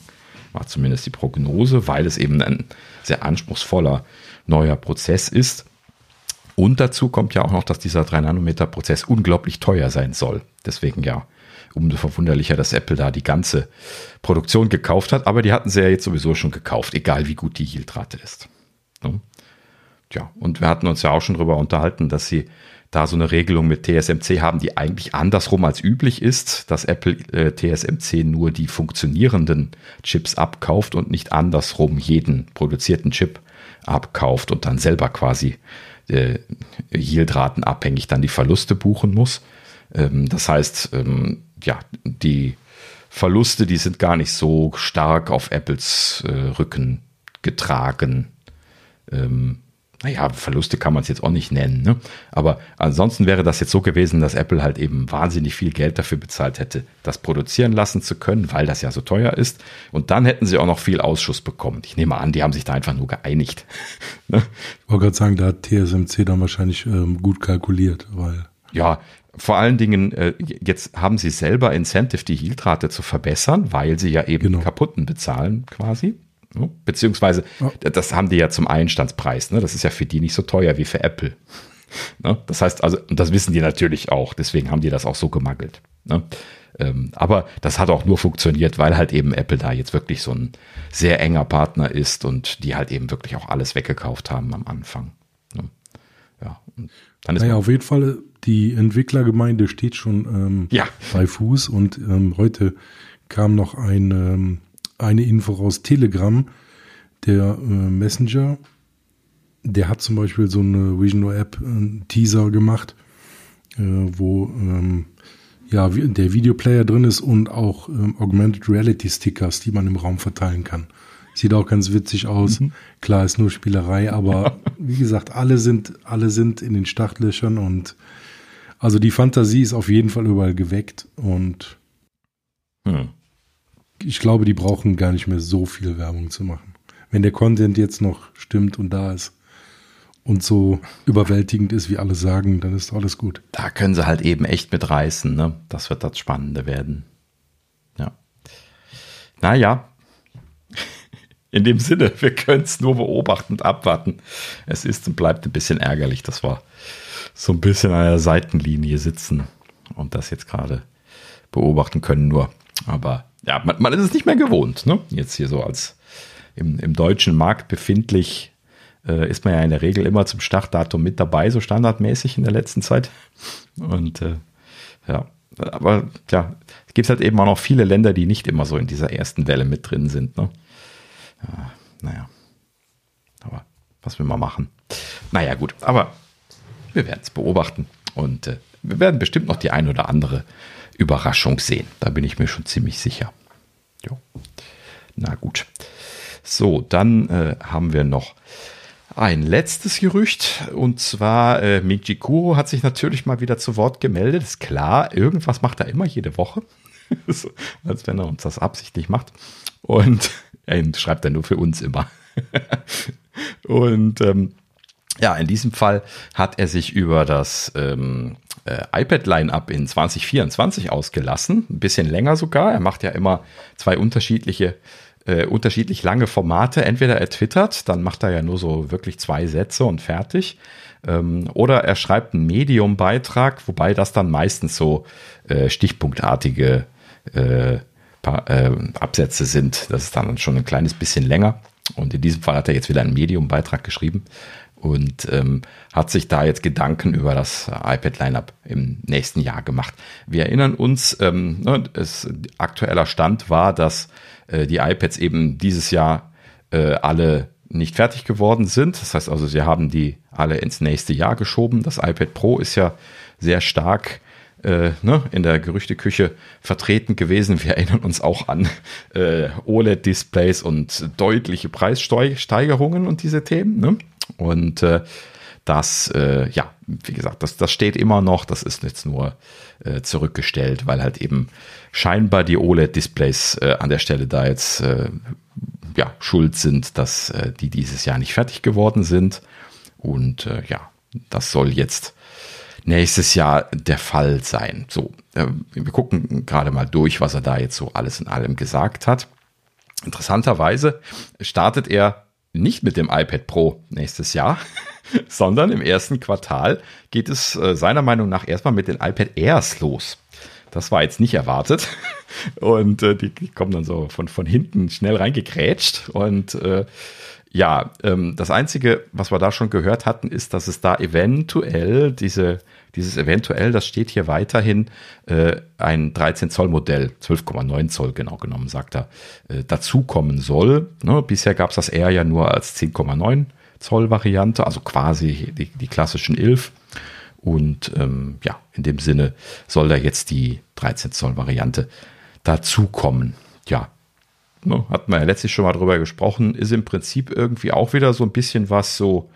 War zumindest die Prognose, weil es eben ein sehr anspruchsvoller neuer Prozess ist. Und dazu kommt ja auch noch, dass dieser 3-Nanometer-Prozess unglaublich teuer sein soll. Deswegen ja umso verwunderlicher, dass Apple da die ganze Produktion gekauft hat. Aber die hatten sie ja jetzt sowieso schon gekauft, egal wie gut die Yieldrate ist. Ne? Ja, und wir hatten uns ja auch schon darüber unterhalten, dass sie da so eine Regelung mit TSMC haben, die eigentlich andersrum als üblich ist, dass Apple äh, TSMC nur die funktionierenden Chips abkauft und nicht andersrum jeden produzierten Chip abkauft und dann selber quasi äh, Yieldraten abhängig dann die Verluste buchen muss. Ähm, das heißt, ähm, ja, die Verluste, die sind gar nicht so stark auf Apples äh, Rücken getragen. Ähm, naja, Verluste kann man es jetzt auch nicht nennen. Ne? Aber ansonsten wäre das jetzt so gewesen, dass Apple halt eben wahnsinnig viel Geld dafür bezahlt hätte, das produzieren lassen zu können, weil das ja so teuer ist. Und dann hätten sie auch noch viel Ausschuss bekommen. Ich nehme an, die haben sich da einfach nur geeinigt. ne? Ich wollte gerade sagen, da hat TSMC dann wahrscheinlich ähm, gut kalkuliert, weil. Ja, vor allen Dingen, äh, jetzt haben sie selber Incentive, die Yieldrate zu verbessern, weil sie ja eben genau. kaputten bezahlen quasi. Beziehungsweise, ja. das haben die ja zum Einstandspreis. Ne? Das ist ja für die nicht so teuer wie für Apple. Ne? Das heißt also, und das wissen die natürlich auch, deswegen haben die das auch so gemangelt. Ne? Ähm, aber das hat auch nur funktioniert, weil halt eben Apple da jetzt wirklich so ein sehr enger Partner ist und die halt eben wirklich auch alles weggekauft haben am Anfang. Ne? Ja, dann ist naja, auf jeden Fall, die Entwicklergemeinde steht schon ähm, ja. bei Fuß und ähm, heute kam noch ein ähm, eine Info aus Telegram, der äh, Messenger, der hat zum Beispiel so eine Vision App äh, Teaser gemacht, äh, wo ähm, ja der Videoplayer drin ist und auch ähm, Augmented Reality Stickers, die man im Raum verteilen kann. Sieht auch ganz witzig aus. Mhm. Klar, ist nur Spielerei, aber wie gesagt, alle sind, alle sind in den Startlöchern und also die Fantasie ist auf jeden Fall überall geweckt und hm ich glaube, die brauchen gar nicht mehr so viel Werbung zu machen. Wenn der Content jetzt noch stimmt und da ist und so überwältigend ist, wie alle sagen, dann ist alles gut. Da können sie halt eben echt mitreißen, ne? Das wird das Spannende werden. Ja. Naja. In dem Sinne, wir können es nur beobachtend abwarten. Es ist und bleibt ein bisschen ärgerlich, dass wir so ein bisschen an der Seitenlinie sitzen und das jetzt gerade beobachten können nur. Aber ja, man, man, ist es nicht mehr gewohnt, ne? Jetzt hier so als im, im deutschen Markt befindlich äh, ist man ja in der Regel immer zum Startdatum mit dabei, so standardmäßig in der letzten Zeit. Und äh, ja, aber ja, es gibt halt eben auch noch viele Länder, die nicht immer so in dieser ersten Welle mit drin sind. Ne? Ja, naja, aber was will man machen? Naja, gut, aber wir werden es beobachten und äh, wir werden bestimmt noch die ein oder andere Überraschung sehen. Da bin ich mir schon ziemlich sicher. Jo. Na gut. So, dann äh, haben wir noch ein letztes Gerücht und zwar äh, Michi Kuro hat sich natürlich mal wieder zu Wort gemeldet. Ist klar, irgendwas macht er immer jede Woche. so, als wenn er uns das absichtlich macht. Und er schreibt er nur für uns immer. und ähm, ja, in diesem Fall hat er sich über das ähm, äh, iPad-Line-Up in 2024 ausgelassen. Ein bisschen länger sogar. Er macht ja immer zwei unterschiedliche, äh, unterschiedlich lange Formate. Entweder er twittert, dann macht er ja nur so wirklich zwei Sätze und fertig. Ähm, oder er schreibt einen Medium-Beitrag, wobei das dann meistens so äh, stichpunktartige äh, paar, äh, Absätze sind. Das ist dann schon ein kleines bisschen länger. Und in diesem Fall hat er jetzt wieder einen Medium-Beitrag geschrieben und ähm, hat sich da jetzt Gedanken über das iPad-Lineup im nächsten Jahr gemacht. Wir erinnern uns, ähm, ne, es, aktueller Stand war, dass äh, die iPads eben dieses Jahr äh, alle nicht fertig geworden sind. Das heißt also, sie haben die alle ins nächste Jahr geschoben. Das iPad Pro ist ja sehr stark äh, ne, in der Gerüchteküche vertreten gewesen. Wir erinnern uns auch an äh, OLED-Displays und deutliche Preissteigerungen und diese Themen. Ne? Und äh, das, äh, ja, wie gesagt, das, das steht immer noch. Das ist jetzt nur äh, zurückgestellt, weil halt eben scheinbar die OLED-Displays äh, an der Stelle da jetzt äh, ja, schuld sind, dass äh, die dieses Jahr nicht fertig geworden sind. Und äh, ja, das soll jetzt nächstes Jahr der Fall sein. So, äh, wir gucken gerade mal durch, was er da jetzt so alles in allem gesagt hat. Interessanterweise startet er nicht mit dem iPad Pro nächstes Jahr, sondern im ersten Quartal geht es äh, seiner Meinung nach erstmal mit den iPad Airs los. Das war jetzt nicht erwartet. Und äh, die, die, kommen dann so von, von hinten schnell reingekrätscht. Und äh, ja, ähm, das Einzige, was wir da schon gehört hatten, ist, dass es da eventuell diese dieses eventuell, das steht hier weiterhin, äh, ein 13 Zoll Modell, 12,9 Zoll genau genommen, sagt er, äh, dazukommen soll. Ne? Bisher gab es das eher ja nur als 10,9 Zoll Variante, also quasi die, die klassischen 11. Und ähm, ja, in dem Sinne soll da jetzt die 13 Zoll Variante dazukommen. Ja, ne, hat man ja letztlich schon mal drüber gesprochen, ist im Prinzip irgendwie auch wieder so ein bisschen was so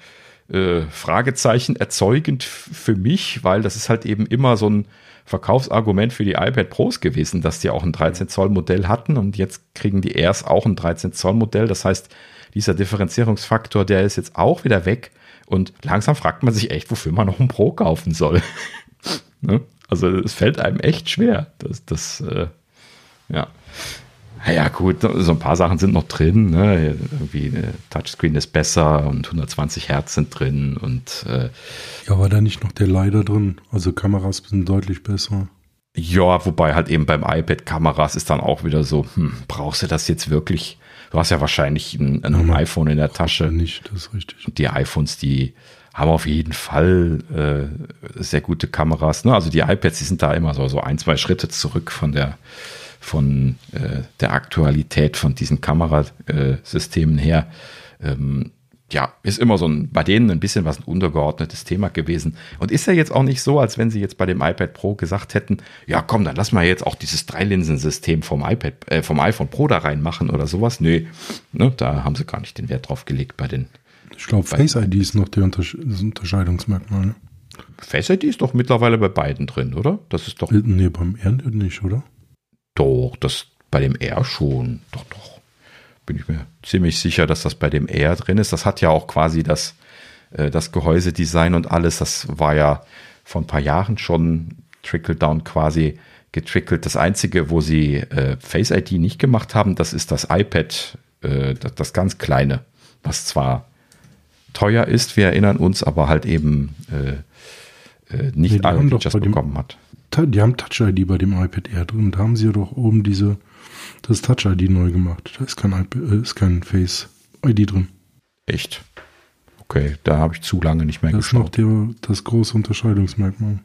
äh, Fragezeichen erzeugend für mich, weil das ist halt eben immer so ein Verkaufsargument für die iPad Pros gewesen, dass die auch ein 13 Zoll Modell hatten und jetzt kriegen die Airs auch ein 13 Zoll Modell. Das heißt, dieser Differenzierungsfaktor, der ist jetzt auch wieder weg und langsam fragt man sich echt, wofür man noch ein Pro kaufen soll. ne? Also es fällt einem echt schwer. Das, das, äh, ja. Ja, gut, so ein paar Sachen sind noch drin. Ne? Irgendwie äh, Touchscreen ist besser und 120 Hertz sind drin und äh, ja, war da nicht noch der Leider drin? Also Kameras sind deutlich besser. Ja, wobei halt eben beim iPad Kameras ist dann auch wieder so, hm, brauchst du das jetzt wirklich? Du hast ja wahrscheinlich ein, ein ja, iPhone in der Tasche. Nicht, das ist richtig. Und die iPhones, die haben auf jeden Fall äh, sehr gute Kameras. Ne? Also die iPads, die sind da immer so, so ein, zwei Schritte zurück von der von äh, der Aktualität von diesen Kamerasystemen her. Ähm, ja, ist immer so ein, bei denen ein bisschen was ein untergeordnetes Thema gewesen. Und ist ja jetzt auch nicht so, als wenn sie jetzt bei dem iPad Pro gesagt hätten, ja komm, dann lass mal jetzt auch dieses Dreilinsen-System vom iPad, äh, vom iPhone Pro da reinmachen oder sowas. Nö, ne, da haben sie gar nicht den Wert drauf gelegt bei den. Ich glaube, Face ID ist noch Untersche das Unterscheidungsmerkmal. Ne? Face ID ist doch mittlerweile bei beiden drin, oder? Das ist doch. Äh, nee, beim R nicht, oder? Doch, das bei dem R schon. Doch, doch. Bin ich mir ziemlich sicher, dass das bei dem R drin ist. Das hat ja auch quasi das, äh, das Gehäusedesign und alles. Das war ja vor ein paar Jahren schon Trickle-Down quasi getrickelt. Das Einzige, wo sie äh, Face ID nicht gemacht haben, das ist das iPad, äh, das, das, ganz kleine, was zwar teuer ist, wir erinnern uns, aber halt eben äh, äh nicht alle Features bekommen hat die haben Touch ID bei dem iPad Air drin. Da haben sie ja doch oben diese, das Touch ID neu gemacht. Da ist kein, äh, ist kein Face ID drin. Echt? Okay, da habe ich zu lange nicht mehr das geschaut. Das ist noch der, das große Unterscheidungsmerkmal.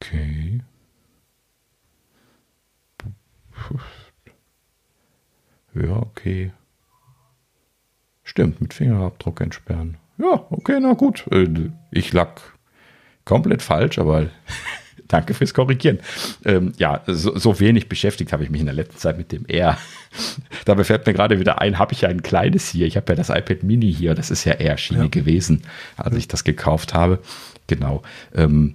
Okay. Ja, okay. Stimmt, mit Fingerabdruck entsperren. Ja, okay, na gut. Äh, ich lag komplett falsch, aber Danke fürs Korrigieren. Ähm, ja, so, so, wenig beschäftigt habe ich mich in der letzten Zeit mit dem R. Dabei fällt mir gerade wieder ein, habe ich ja ein kleines hier. Ich habe ja das iPad Mini hier. Das ist ja R-Schiene ja. gewesen, als ich das gekauft habe. Genau. Ähm,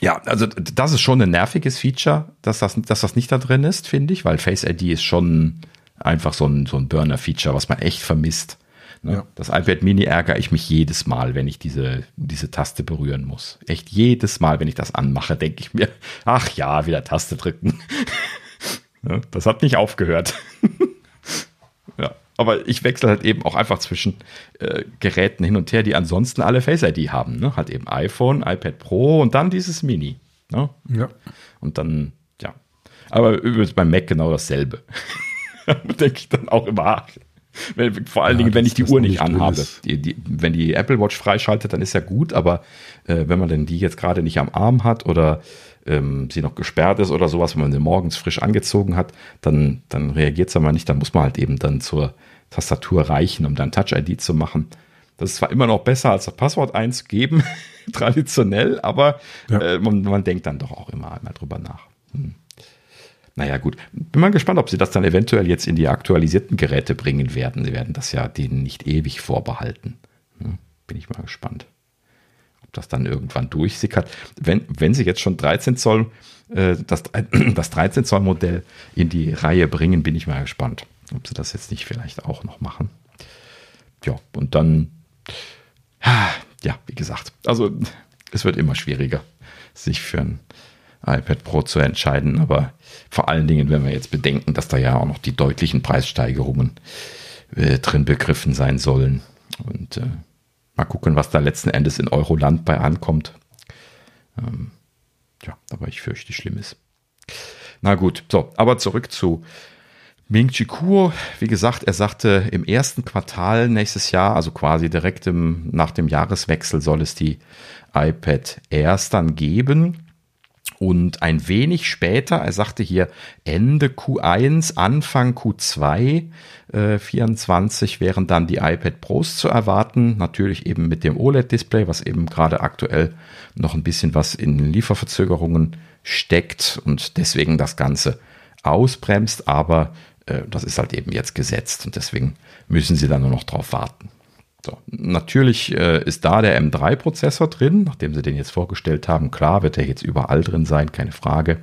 ja, also das ist schon ein nerviges Feature, dass das, dass das nicht da drin ist, finde ich, weil Face ID ist schon einfach so ein, so ein Burner-Feature, was man echt vermisst. Ne? Ja. Das iPad Mini ärgere ich mich jedes Mal, wenn ich diese, diese Taste berühren muss. Echt jedes Mal, wenn ich das anmache, denke ich mir, ach ja, wieder Taste drücken. ja, das hat nicht aufgehört. ja, aber ich wechsle halt eben auch einfach zwischen äh, Geräten hin und her, die ansonsten alle Face ID haben. Ne? Halt eben iPhone, iPad Pro und dann dieses Mini. Ne? Ja. Und dann, ja. Aber übrigens beim Mac genau dasselbe. denke ich dann auch immer, wenn, vor allen ja, Dingen, wenn ich die Uhr nicht anhabe. Die, die, wenn die Apple Watch freischaltet, dann ist ja gut, aber äh, wenn man denn die jetzt gerade nicht am Arm hat oder ähm, sie noch gesperrt ist oder sowas, wenn man sie morgens frisch angezogen hat, dann, dann reagiert sie mal nicht. Dann muss man halt eben dann zur Tastatur reichen, um dann Touch-ID zu machen. Das ist zwar immer noch besser, als das Passwort einzugeben, traditionell, aber ja. äh, man, man, denkt dann doch auch immer einmal drüber nach. Hm. Naja, gut. Bin mal gespannt, ob sie das dann eventuell jetzt in die aktualisierten Geräte bringen werden. Sie werden das ja denen nicht ewig vorbehalten. Hm, bin ich mal gespannt. Ob das dann irgendwann durchsickert. Wenn, wenn sie jetzt schon 13 Zoll, äh, das, das 13 Zoll Modell in die Reihe bringen, bin ich mal gespannt. Ob sie das jetzt nicht vielleicht auch noch machen. Ja, und dann, ja, wie gesagt, also es wird immer schwieriger, sich für ein iPad Pro zu entscheiden. Aber vor allen Dingen, wenn wir jetzt bedenken, dass da ja auch noch die deutlichen Preissteigerungen äh, drin begriffen sein sollen. Und äh, mal gucken, was da letzten Endes in Euroland bei ankommt. Ähm, ja, aber ich fürchte Schlimmes. Na gut, so, aber zurück zu Ming Chi Kuo. Wie gesagt, er sagte, im ersten Quartal nächstes Jahr, also quasi direkt im, nach dem Jahreswechsel, soll es die iPad Airs dann geben. Und ein wenig später, er sagte hier Ende Q1, Anfang Q2 äh, 24 wären dann die iPad Pros zu erwarten. Natürlich eben mit dem OLED-Display, was eben gerade aktuell noch ein bisschen was in Lieferverzögerungen steckt und deswegen das Ganze ausbremst, aber äh, das ist halt eben jetzt gesetzt und deswegen müssen sie dann nur noch drauf warten. So, natürlich äh, ist da der M3-Prozessor drin, nachdem sie den jetzt vorgestellt haben. Klar wird er jetzt überall drin sein, keine Frage.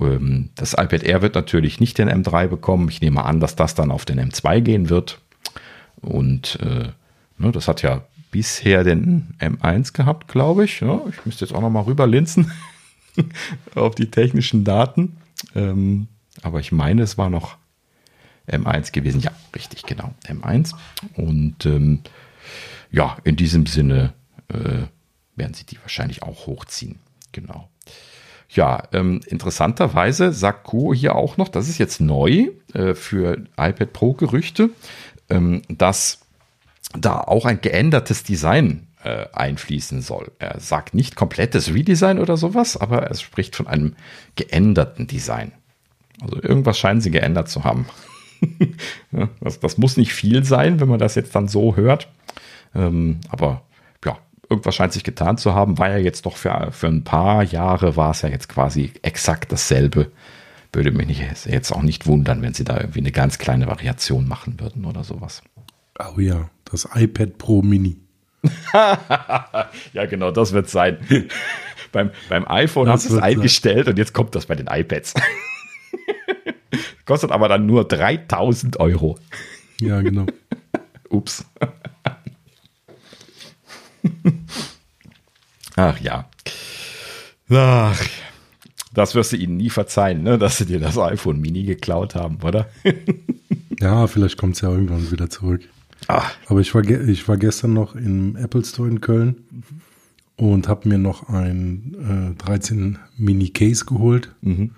Ähm, das iPad Air wird natürlich nicht den M3 bekommen. Ich nehme an, dass das dann auf den M2 gehen wird. Und äh, ne, das hat ja bisher den M1 gehabt, glaube ich. Ja, ich müsste jetzt auch noch mal rüber linsen auf die technischen Daten. Ähm, aber ich meine, es war noch M1 gewesen. Ja, richtig, genau, M1. Und ähm, ja, in diesem Sinne äh, werden sie die wahrscheinlich auch hochziehen. Genau. Ja, ähm, interessanterweise sagt Kuo hier auch noch, das ist jetzt neu äh, für iPad Pro Gerüchte, ähm, dass da auch ein geändertes Design äh, einfließen soll. Er sagt nicht komplettes Redesign oder sowas, aber er spricht von einem geänderten Design. Also irgendwas scheinen sie geändert zu haben. ja, das, das, muss nicht viel sein, wenn man das jetzt dann so hört. Ähm, aber ja, irgendwas scheint sich getan zu haben. War ja jetzt doch für, für ein paar Jahre, war es ja jetzt quasi exakt dasselbe. Würde mich jetzt auch nicht wundern, wenn sie da irgendwie eine ganz kleine Variation machen würden oder sowas. Oh ja, das iPad Pro Mini. ja, genau, das wird sein. beim, beim iPhone das hast du es eingestellt sein. und jetzt kommt das bei den iPads. Kostet aber dann nur 3000 Euro. Ja, genau. Ups. Ach ja. Ach, das wirst du ihnen nie verzeihen, ne? dass sie dir das iPhone Mini geklaut haben, oder? ja, vielleicht kommt es ja irgendwann wieder zurück. Ach. Aber ich war, ich war gestern noch im Apple Store in Köln und habe mir noch ein äh, 13 Mini Case geholt. Mhm.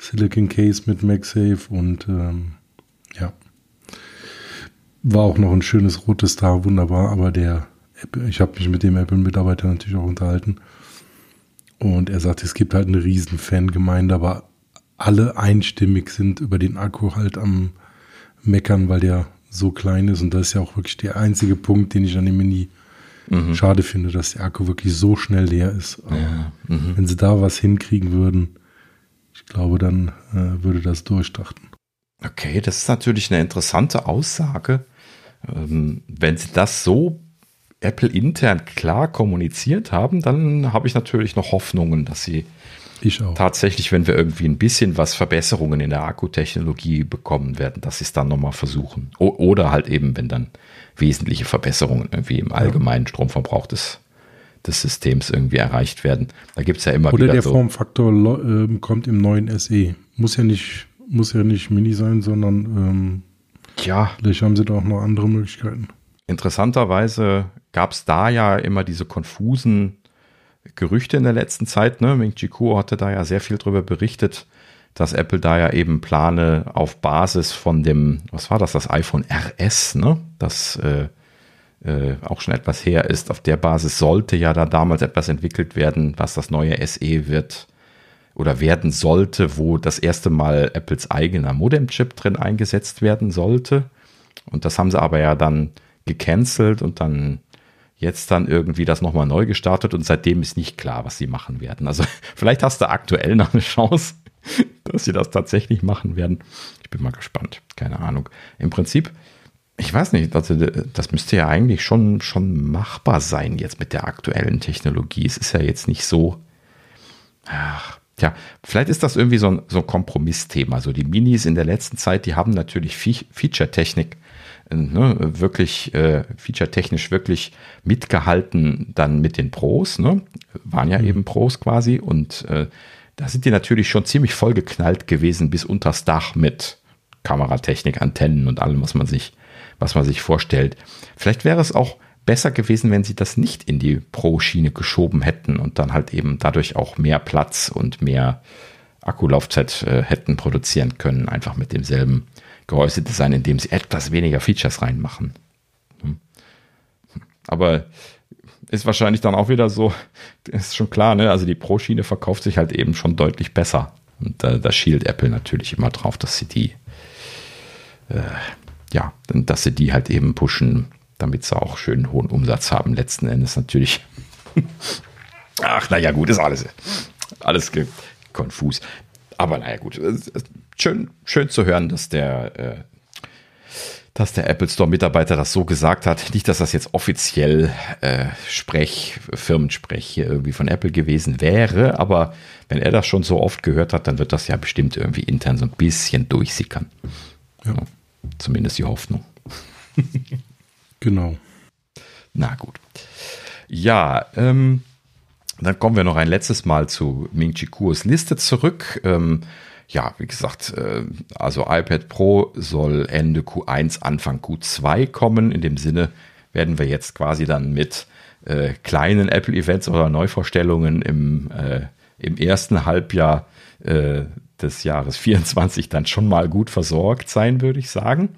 Silicon Case mit MagSafe und ähm, ja. War auch noch ein schönes rotes Star, wunderbar, aber der, ich habe mich mit dem Apple-Mitarbeiter natürlich auch unterhalten. Und er sagt, es gibt halt eine riesen Fangemeinde, aber alle einstimmig sind über den Akku halt am Meckern, weil der so klein ist. Und das ist ja auch wirklich der einzige Punkt, den ich an dem Mini mhm. schade finde, dass der Akku wirklich so schnell leer ist. Ja. Mhm. Wenn sie da was hinkriegen würden, ich glaube, dann äh, würde das durchstarten. Okay, das ist natürlich eine interessante Aussage. Ähm, wenn Sie das so Apple intern klar kommuniziert haben, dann habe ich natürlich noch Hoffnungen, dass Sie tatsächlich, wenn wir irgendwie ein bisschen was Verbesserungen in der Akkutechnologie bekommen werden, dass sie es dann nochmal versuchen. O oder halt eben, wenn dann wesentliche Verbesserungen irgendwie im allgemeinen Stromverbrauch des des Systems irgendwie erreicht werden. Da gibt es ja immer Oder wieder der so Formfaktor äh, kommt im neuen SE. Muss ja nicht, muss ja nicht Mini sein, sondern ähm, ja. vielleicht haben sie da auch noch andere Möglichkeiten. Interessanterweise gab es da ja immer diese konfusen Gerüchte in der letzten Zeit. Ne? Ming Chi Kuo hatte da ja sehr viel drüber berichtet, dass Apple da ja eben plane auf Basis von dem, was war das, das iPhone RS, ne? Das äh, äh, auch schon etwas her ist. Auf der Basis sollte ja da damals etwas entwickelt werden, was das neue SE wird oder werden sollte, wo das erste Mal Apples eigener Modem-Chip drin eingesetzt werden sollte. Und das haben sie aber ja dann gecancelt und dann jetzt dann irgendwie das nochmal neu gestartet und seitdem ist nicht klar, was sie machen werden. Also vielleicht hast du aktuell noch eine Chance, dass sie das tatsächlich machen werden. Ich bin mal gespannt. Keine Ahnung. Im Prinzip ich weiß nicht, also das müsste ja eigentlich schon, schon machbar sein jetzt mit der aktuellen Technologie. Es ist ja jetzt nicht so. Ach, tja, vielleicht ist das irgendwie so ein, so ein Kompromissthema. So die Minis in der letzten Zeit, die haben natürlich Feature-Technik, äh, ne, wirklich äh, feature-technisch wirklich mitgehalten dann mit den Pros, ne? Waren ja mhm. eben Pros quasi und äh, da sind die natürlich schon ziemlich vollgeknallt gewesen bis unters Dach mit Kameratechnik, Antennen und allem, was man sich was man sich vorstellt. Vielleicht wäre es auch besser gewesen, wenn sie das nicht in die Pro-Schiene geschoben hätten und dann halt eben dadurch auch mehr Platz und mehr Akkulaufzeit äh, hätten produzieren können, einfach mit demselben Gehäusedesign, indem sie etwas weniger Features reinmachen. Hm. Aber ist wahrscheinlich dann auch wieder so, ist schon klar, ne? Also die Pro-Schiene verkauft sich halt eben schon deutlich besser. Und da, da schielt Apple natürlich immer drauf, dass sie die äh, ja, dass sie die halt eben pushen, damit sie auch schön hohen Umsatz haben. Letzten Endes natürlich. Ach, naja, gut, ist alles, alles konfus. Aber naja, gut. schön, schön zu hören, dass der, äh, dass der Apple Store Mitarbeiter das so gesagt hat. Nicht, dass das jetzt offiziell äh, Sprech, Firmensprech hier irgendwie von Apple gewesen wäre, aber wenn er das schon so oft gehört hat, dann wird das ja bestimmt irgendwie intern so ein bisschen durchsickern. Ja. Zumindest die Hoffnung. genau. Na gut. Ja, ähm, dann kommen wir noch ein letztes Mal zu Ming Chi Kuos Liste zurück. Ähm, ja, wie gesagt, äh, also iPad Pro soll Ende Q1, Anfang Q2 kommen. In dem Sinne werden wir jetzt quasi dann mit äh, kleinen Apple-Events oder Neuvorstellungen im, äh, im ersten Halbjahr äh, des Jahres 24 dann schon mal gut versorgt sein, würde ich sagen.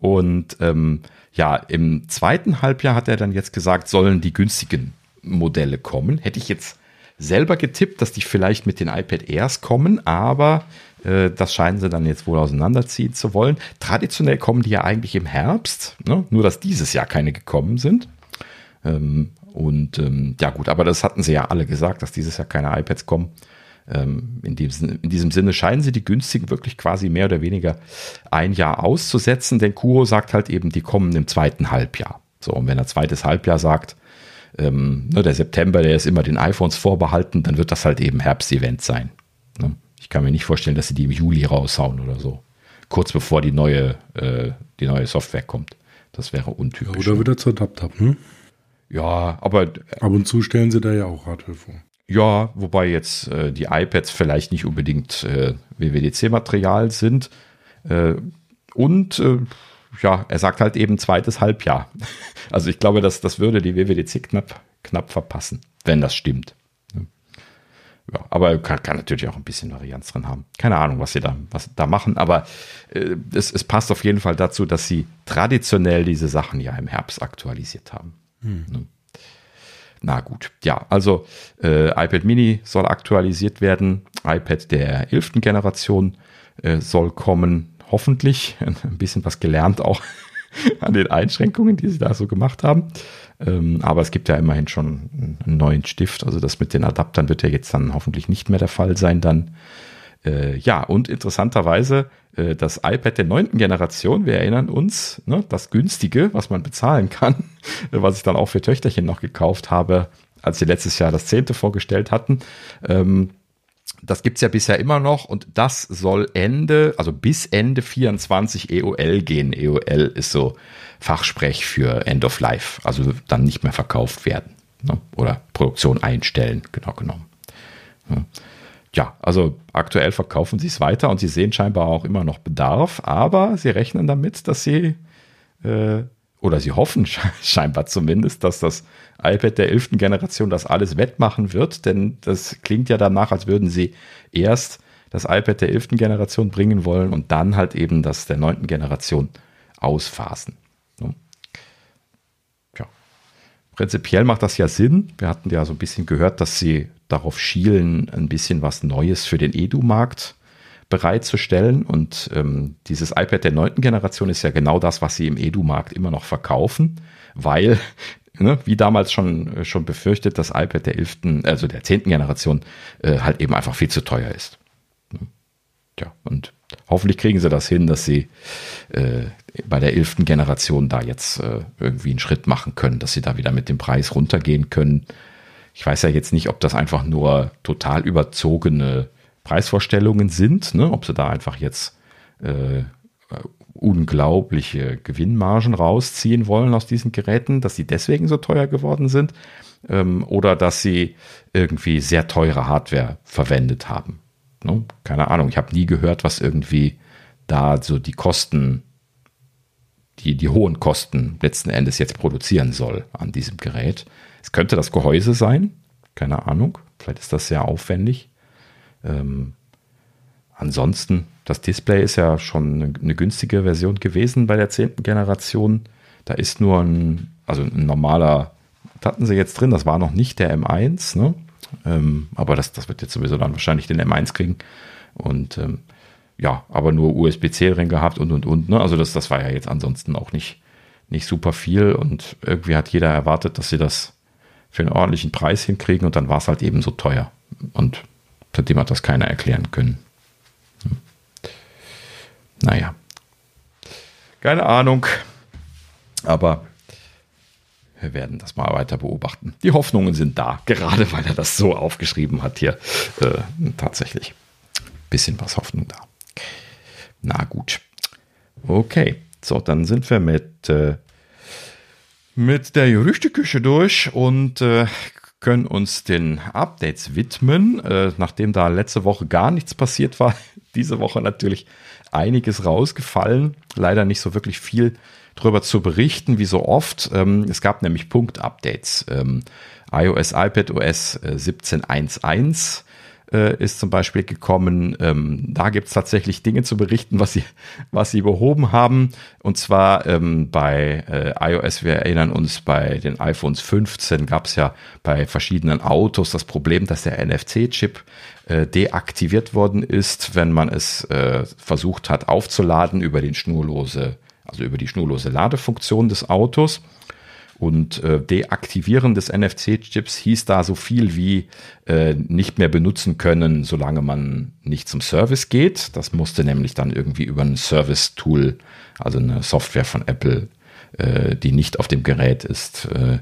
Und ähm, ja, im zweiten Halbjahr hat er dann jetzt gesagt, sollen die günstigen Modelle kommen. Hätte ich jetzt selber getippt, dass die vielleicht mit den iPad Airs kommen, aber äh, das scheinen sie dann jetzt wohl auseinanderziehen zu wollen. Traditionell kommen die ja eigentlich im Herbst, ne? nur dass dieses Jahr keine gekommen sind. Ähm, und ähm, ja gut, aber das hatten sie ja alle gesagt, dass dieses Jahr keine iPads kommen. Ähm, in, diesem, in diesem Sinne scheinen sie die günstigen wirklich quasi mehr oder weniger ein Jahr auszusetzen, denn Kuro sagt halt eben, die kommen im zweiten Halbjahr. So, und wenn er zweites Halbjahr sagt, ähm, ne, der September, der ist immer den iPhones vorbehalten, dann wird das halt eben Herbst-Event sein. Ne? Ich kann mir nicht vorstellen, dass sie die im Juli raushauen oder so. Kurz bevor die neue, äh, die neue Software kommt. Das wäre untypisch. Ja, oder wieder zur DapTap, ne? Ja, aber. Ab und zu stellen sie da ja auch Hardware vor. Ja, wobei jetzt äh, die iPads vielleicht nicht unbedingt äh, WWDC-Material sind. Äh, und äh, ja, er sagt halt eben zweites Halbjahr. Also ich glaube, dass das würde die WWDC knapp, knapp verpassen, wenn das stimmt. Ja, aber kann, kann natürlich auch ein bisschen Varianz drin haben. Keine Ahnung, was sie da, was da machen, aber äh, es, es passt auf jeden Fall dazu, dass sie traditionell diese Sachen ja im Herbst aktualisiert haben. Hm. Na gut, ja, also äh, iPad Mini soll aktualisiert werden, iPad der 11. Generation äh, soll kommen, hoffentlich. Ein bisschen was gelernt auch an den Einschränkungen, die sie da so gemacht haben. Ähm, aber es gibt ja immerhin schon einen neuen Stift. Also das mit den Adaptern wird ja jetzt dann hoffentlich nicht mehr der Fall sein dann. Äh, ja, und interessanterweise äh, das iPad der neunten Generation, wir erinnern uns, ne, das günstige, was man bezahlen kann, was ich dann auch für Töchterchen noch gekauft habe, als sie letztes Jahr das zehnte vorgestellt hatten. Ähm, das gibt's ja bisher immer noch und das soll Ende, also bis Ende 24 EOL gehen. EOL ist so Fachsprech für End of Life, also dann nicht mehr verkauft werden ne? oder Produktion einstellen, genau genommen. Ja, also aktuell verkaufen sie es weiter und sie sehen scheinbar auch immer noch Bedarf, aber sie rechnen damit, dass sie äh, oder sie hoffen scheinbar zumindest, dass das iPad der 11. Generation das alles wettmachen wird, denn das klingt ja danach, als würden sie erst das iPad der 11. Generation bringen wollen und dann halt eben das der 9. Generation ausphasen. Ja. Prinzipiell macht das ja Sinn. Wir hatten ja so ein bisschen gehört, dass sie darauf schielen, ein bisschen was Neues für den Edu-Markt bereitzustellen. Und ähm, dieses iPad der neunten Generation ist ja genau das, was sie im Edu-Markt immer noch verkaufen, weil, ne, wie damals schon, schon befürchtet, das iPad der elften, also der zehnten Generation äh, halt eben einfach viel zu teuer ist. Ja, und hoffentlich kriegen sie das hin, dass sie äh, bei der elften Generation da jetzt äh, irgendwie einen Schritt machen können, dass sie da wieder mit dem Preis runtergehen können. Ich weiß ja jetzt nicht, ob das einfach nur total überzogene Preisvorstellungen sind, ne? ob sie da einfach jetzt äh, unglaubliche Gewinnmargen rausziehen wollen aus diesen Geräten, dass sie deswegen so teuer geworden sind ähm, oder dass sie irgendwie sehr teure Hardware verwendet haben. Ne? Keine Ahnung, ich habe nie gehört, was irgendwie da so die Kosten, die, die hohen Kosten letzten Endes jetzt produzieren soll an diesem Gerät. Es könnte das Gehäuse sein, keine Ahnung, vielleicht ist das sehr aufwendig. Ähm, ansonsten, das Display ist ja schon eine, eine, günstige Version gewesen bei der zehnten Generation. Da ist nur ein, also ein normaler, das hatten sie jetzt drin, das war noch nicht der M1, ne? Ähm, aber das, das wird jetzt sowieso dann wahrscheinlich den M1 kriegen. Und ähm, ja, aber nur USB-C drin gehabt und und und. Ne? Also das, das war ja jetzt ansonsten auch nicht, nicht super viel. Und irgendwie hat jeder erwartet, dass sie das für einen ordentlichen Preis hinkriegen und dann war es halt eben so teuer. Und Seitdem hat das keiner erklären können. naja. Keine Ahnung. Aber wir werden das mal weiter beobachten. Die Hoffnungen sind da, gerade weil er das so aufgeschrieben hat hier. Äh, tatsächlich. Bisschen was Hoffnung da. Na gut. Okay. So, dann sind wir mit, äh, mit der Gerüchteküche durch und äh, können uns den Updates widmen. Äh, nachdem da letzte Woche gar nichts passiert war, diese Woche natürlich einiges rausgefallen. Leider nicht so wirklich viel drüber zu berichten, wie so oft. Ähm, es gab nämlich Punkt-Updates. Ähm, iOS, iPadOS äh, 17.1.1 äh, ist zum Beispiel gekommen. Ähm, da gibt es tatsächlich Dinge zu berichten, was sie, was sie behoben haben. Und zwar ähm, bei äh, iOS, wir erinnern uns, bei den iPhones 15 gab es ja bei verschiedenen Autos das Problem, dass der NFC-Chip äh, deaktiviert worden ist, wenn man es äh, versucht hat aufzuladen über den schnurlose, also über die schnurlose Ladefunktion des Autos. Und äh, Deaktivieren des NFC-Chips hieß da so viel wie äh, nicht mehr benutzen können, solange man nicht zum Service geht. Das musste nämlich dann irgendwie über ein Service-Tool, also eine Software von Apple, äh, die nicht auf dem Gerät ist, äh,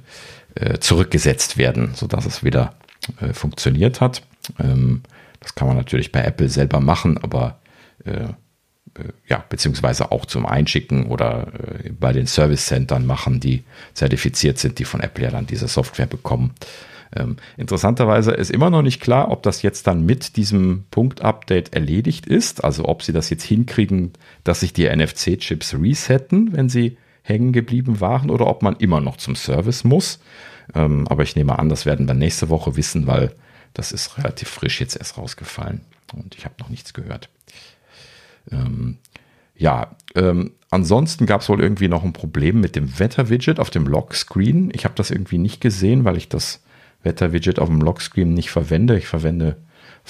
äh, zurückgesetzt werden, sodass es wieder äh, funktioniert hat. Ähm, das kann man natürlich bei Apple selber machen, aber äh, ja, beziehungsweise auch zum Einschicken oder äh, bei den Service-Centern machen, die zertifiziert sind, die von Apple ja dann diese Software bekommen. Ähm, interessanterweise ist immer noch nicht klar, ob das jetzt dann mit diesem Punkt-Update erledigt ist, also ob sie das jetzt hinkriegen, dass sich die NFC-Chips resetten, wenn sie hängen geblieben waren, oder ob man immer noch zum Service muss. Ähm, aber ich nehme an, das werden wir nächste Woche wissen, weil das ist relativ frisch jetzt erst rausgefallen und ich habe noch nichts gehört. Ähm, ja, ähm, ansonsten gab es wohl irgendwie noch ein Problem mit dem Wetter-Widget auf dem Lockscreen. Ich habe das irgendwie nicht gesehen, weil ich das Wetter-Widget auf dem Lockscreen nicht verwende. Ich verwende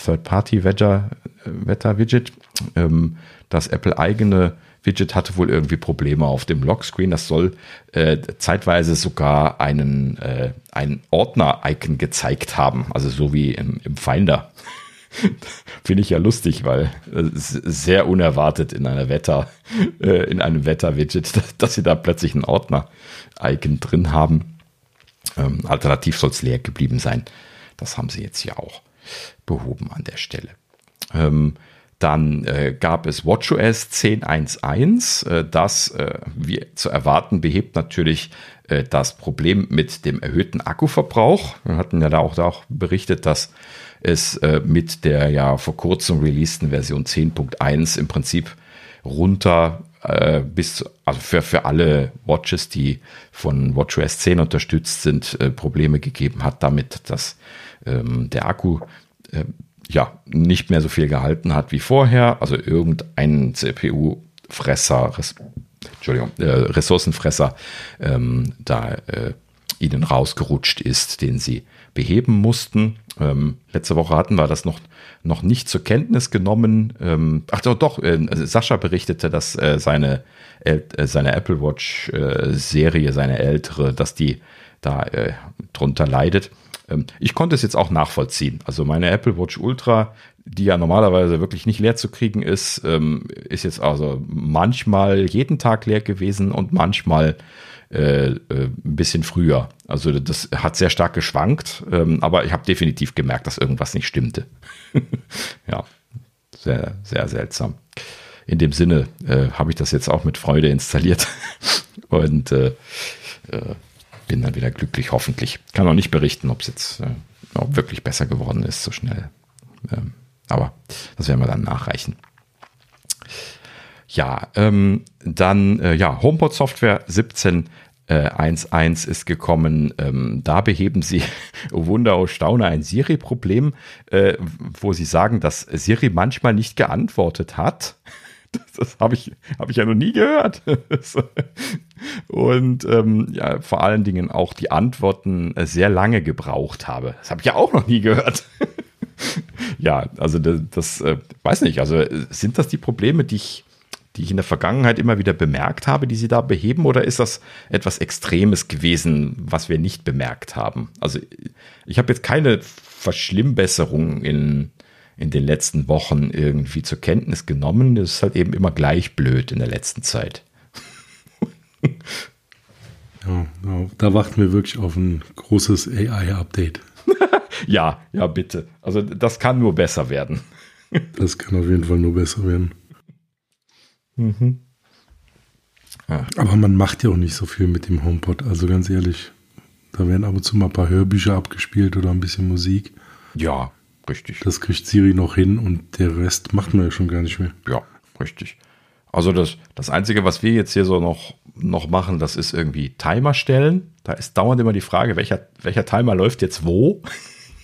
Third-Party-Wetter-Widget. Ähm, das Apple-eigene Widget hatte wohl irgendwie Probleme auf dem Lockscreen. Das soll äh, zeitweise sogar einen, äh, ein Ordner-Icon gezeigt haben, also so wie im, im Finder. Finde ich ja lustig, weil es sehr unerwartet in einer Wetter, äh, in einem Wetter-Widget, dass, sie da plötzlich einen Ordner-Icon drin haben. Ähm, alternativ soll es leer geblieben sein. Das haben sie jetzt hier auch behoben an der Stelle. Ähm, dann äh, gab es WatchOS 10.1.1. Äh, das, äh, wie zu erwarten, behebt natürlich äh, das Problem mit dem erhöhten Akkuverbrauch. Wir hatten ja da auch, da auch berichtet, dass es äh, mit der ja vor kurzem releaseden Version 10.1 im Prinzip runter äh, bis, also für, für alle Watches, die von WatchOS 10 unterstützt sind, äh, Probleme gegeben hat damit, dass ähm, der Akku äh, ja nicht mehr so viel gehalten hat wie vorher. Also irgendein CPU-Fresser, Res Entschuldigung, äh, Ressourcenfresser ähm, da äh, ihnen rausgerutscht ist, den sie beheben mussten. Ähm, letzte Woche hatten wir das noch, noch nicht zur Kenntnis genommen. Ähm, ach doch, doch äh, Sascha berichtete, dass äh, seine, äh, seine Apple Watch äh, Serie, seine ältere, dass die da äh, drunter leidet. Ähm, ich konnte es jetzt auch nachvollziehen. Also meine Apple Watch Ultra, die ja normalerweise wirklich nicht leer zu kriegen ist, ähm, ist jetzt also manchmal jeden Tag leer gewesen und manchmal äh, äh, ein bisschen früher. Also das hat sehr stark geschwankt, ähm, aber ich habe definitiv gemerkt, dass irgendwas nicht stimmte. ja, sehr, sehr seltsam. In dem Sinne äh, habe ich das jetzt auch mit Freude installiert und äh, äh, bin dann wieder glücklich, hoffentlich. Kann auch nicht berichten, ob es jetzt ob wirklich besser geworden ist so schnell. Ähm, aber das werden wir dann nachreichen. Ja, ähm, dann äh, ja, HomePod Software 17 äh, 1.1 ist gekommen. Ähm, da beheben sie, oh Wunder, oh Staune, ein Siri-Problem, äh, wo sie sagen, dass Siri manchmal nicht geantwortet hat. Das, das habe ich, hab ich ja noch nie gehört. Und ähm, ja, vor allen Dingen auch die Antworten äh, sehr lange gebraucht habe. Das habe ich ja auch noch nie gehört. ja, also das, das äh, weiß nicht. Also äh, sind das die Probleme, die ich die ich in der Vergangenheit immer wieder bemerkt habe, die Sie da beheben? Oder ist das etwas Extremes gewesen, was wir nicht bemerkt haben? Also ich habe jetzt keine Verschlimmbesserung in, in den letzten Wochen irgendwie zur Kenntnis genommen. Das ist halt eben immer gleich blöd in der letzten Zeit. ja, da warten wir wirklich auf ein großes AI-Update. ja, ja, bitte. Also das kann nur besser werden. das kann auf jeden Fall nur besser werden. Mhm. Ja. Aber man macht ja auch nicht so viel mit dem HomePod, also ganz ehrlich. Da werden ab und zu mal ein paar Hörbücher abgespielt oder ein bisschen Musik. Ja, richtig. Das kriegt Siri noch hin und der Rest macht man ja schon gar nicht mehr. Ja, richtig. Also das, das Einzige, was wir jetzt hier so noch, noch machen, das ist irgendwie Timer stellen. Da ist dauernd immer die Frage, welcher, welcher Timer läuft jetzt wo?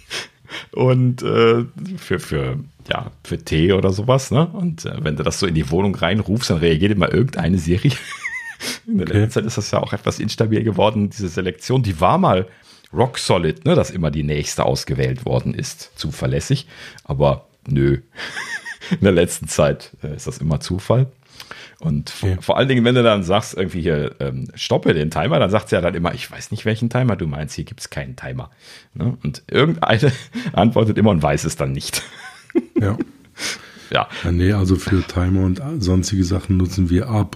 und äh, für, für, ja, für Tee oder sowas. Ne? Und äh, wenn du das so in die Wohnung reinrufst, dann reagiert immer irgendeine Serie. In der okay. letzten Zeit ist das ja auch etwas instabil geworden, diese Selektion. Die war mal rock solid, ne, dass immer die nächste ausgewählt worden ist. Zuverlässig. Aber nö. In der letzten Zeit äh, ist das immer Zufall. Und okay. vor, vor, allen Dingen, wenn du dann sagst, irgendwie hier, ähm, stoppe den Timer, dann sagt sie ja dann immer, ich weiß nicht, welchen Timer du meinst, hier gibt es keinen Timer. Ne? Und irgendeine antwortet immer und weiß es dann nicht. Ja. ja. ja. Nee, also für Timer und sonstige Sachen nutzen wir A.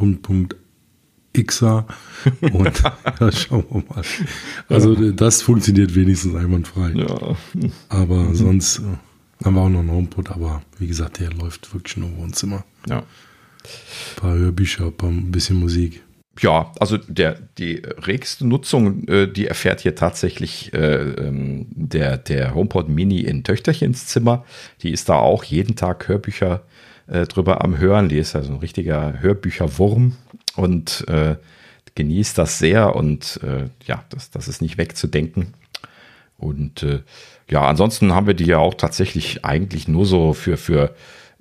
Xer. Und ja, schauen wir mal. Also ja. das funktioniert wenigstens einwandfrei. Ja. Aber mhm. sonst äh, haben wir auch noch einen HomePod, aber wie gesagt, der läuft wirklich nur im Wohnzimmer. Ja. Ein paar Hörbücher, ein bisschen Musik. Ja, also der, die regste Nutzung, äh, die erfährt hier tatsächlich äh, ähm, der, der HomePod Mini in Töchterchens Zimmer. Die ist da auch jeden Tag Hörbücher äh, drüber am Hören. Die ist ja so ein richtiger Hörbücherwurm und äh, genießt das sehr und äh, ja, das, das ist nicht wegzudenken. Und äh, ja, ansonsten haben wir die ja auch tatsächlich eigentlich nur so für, für,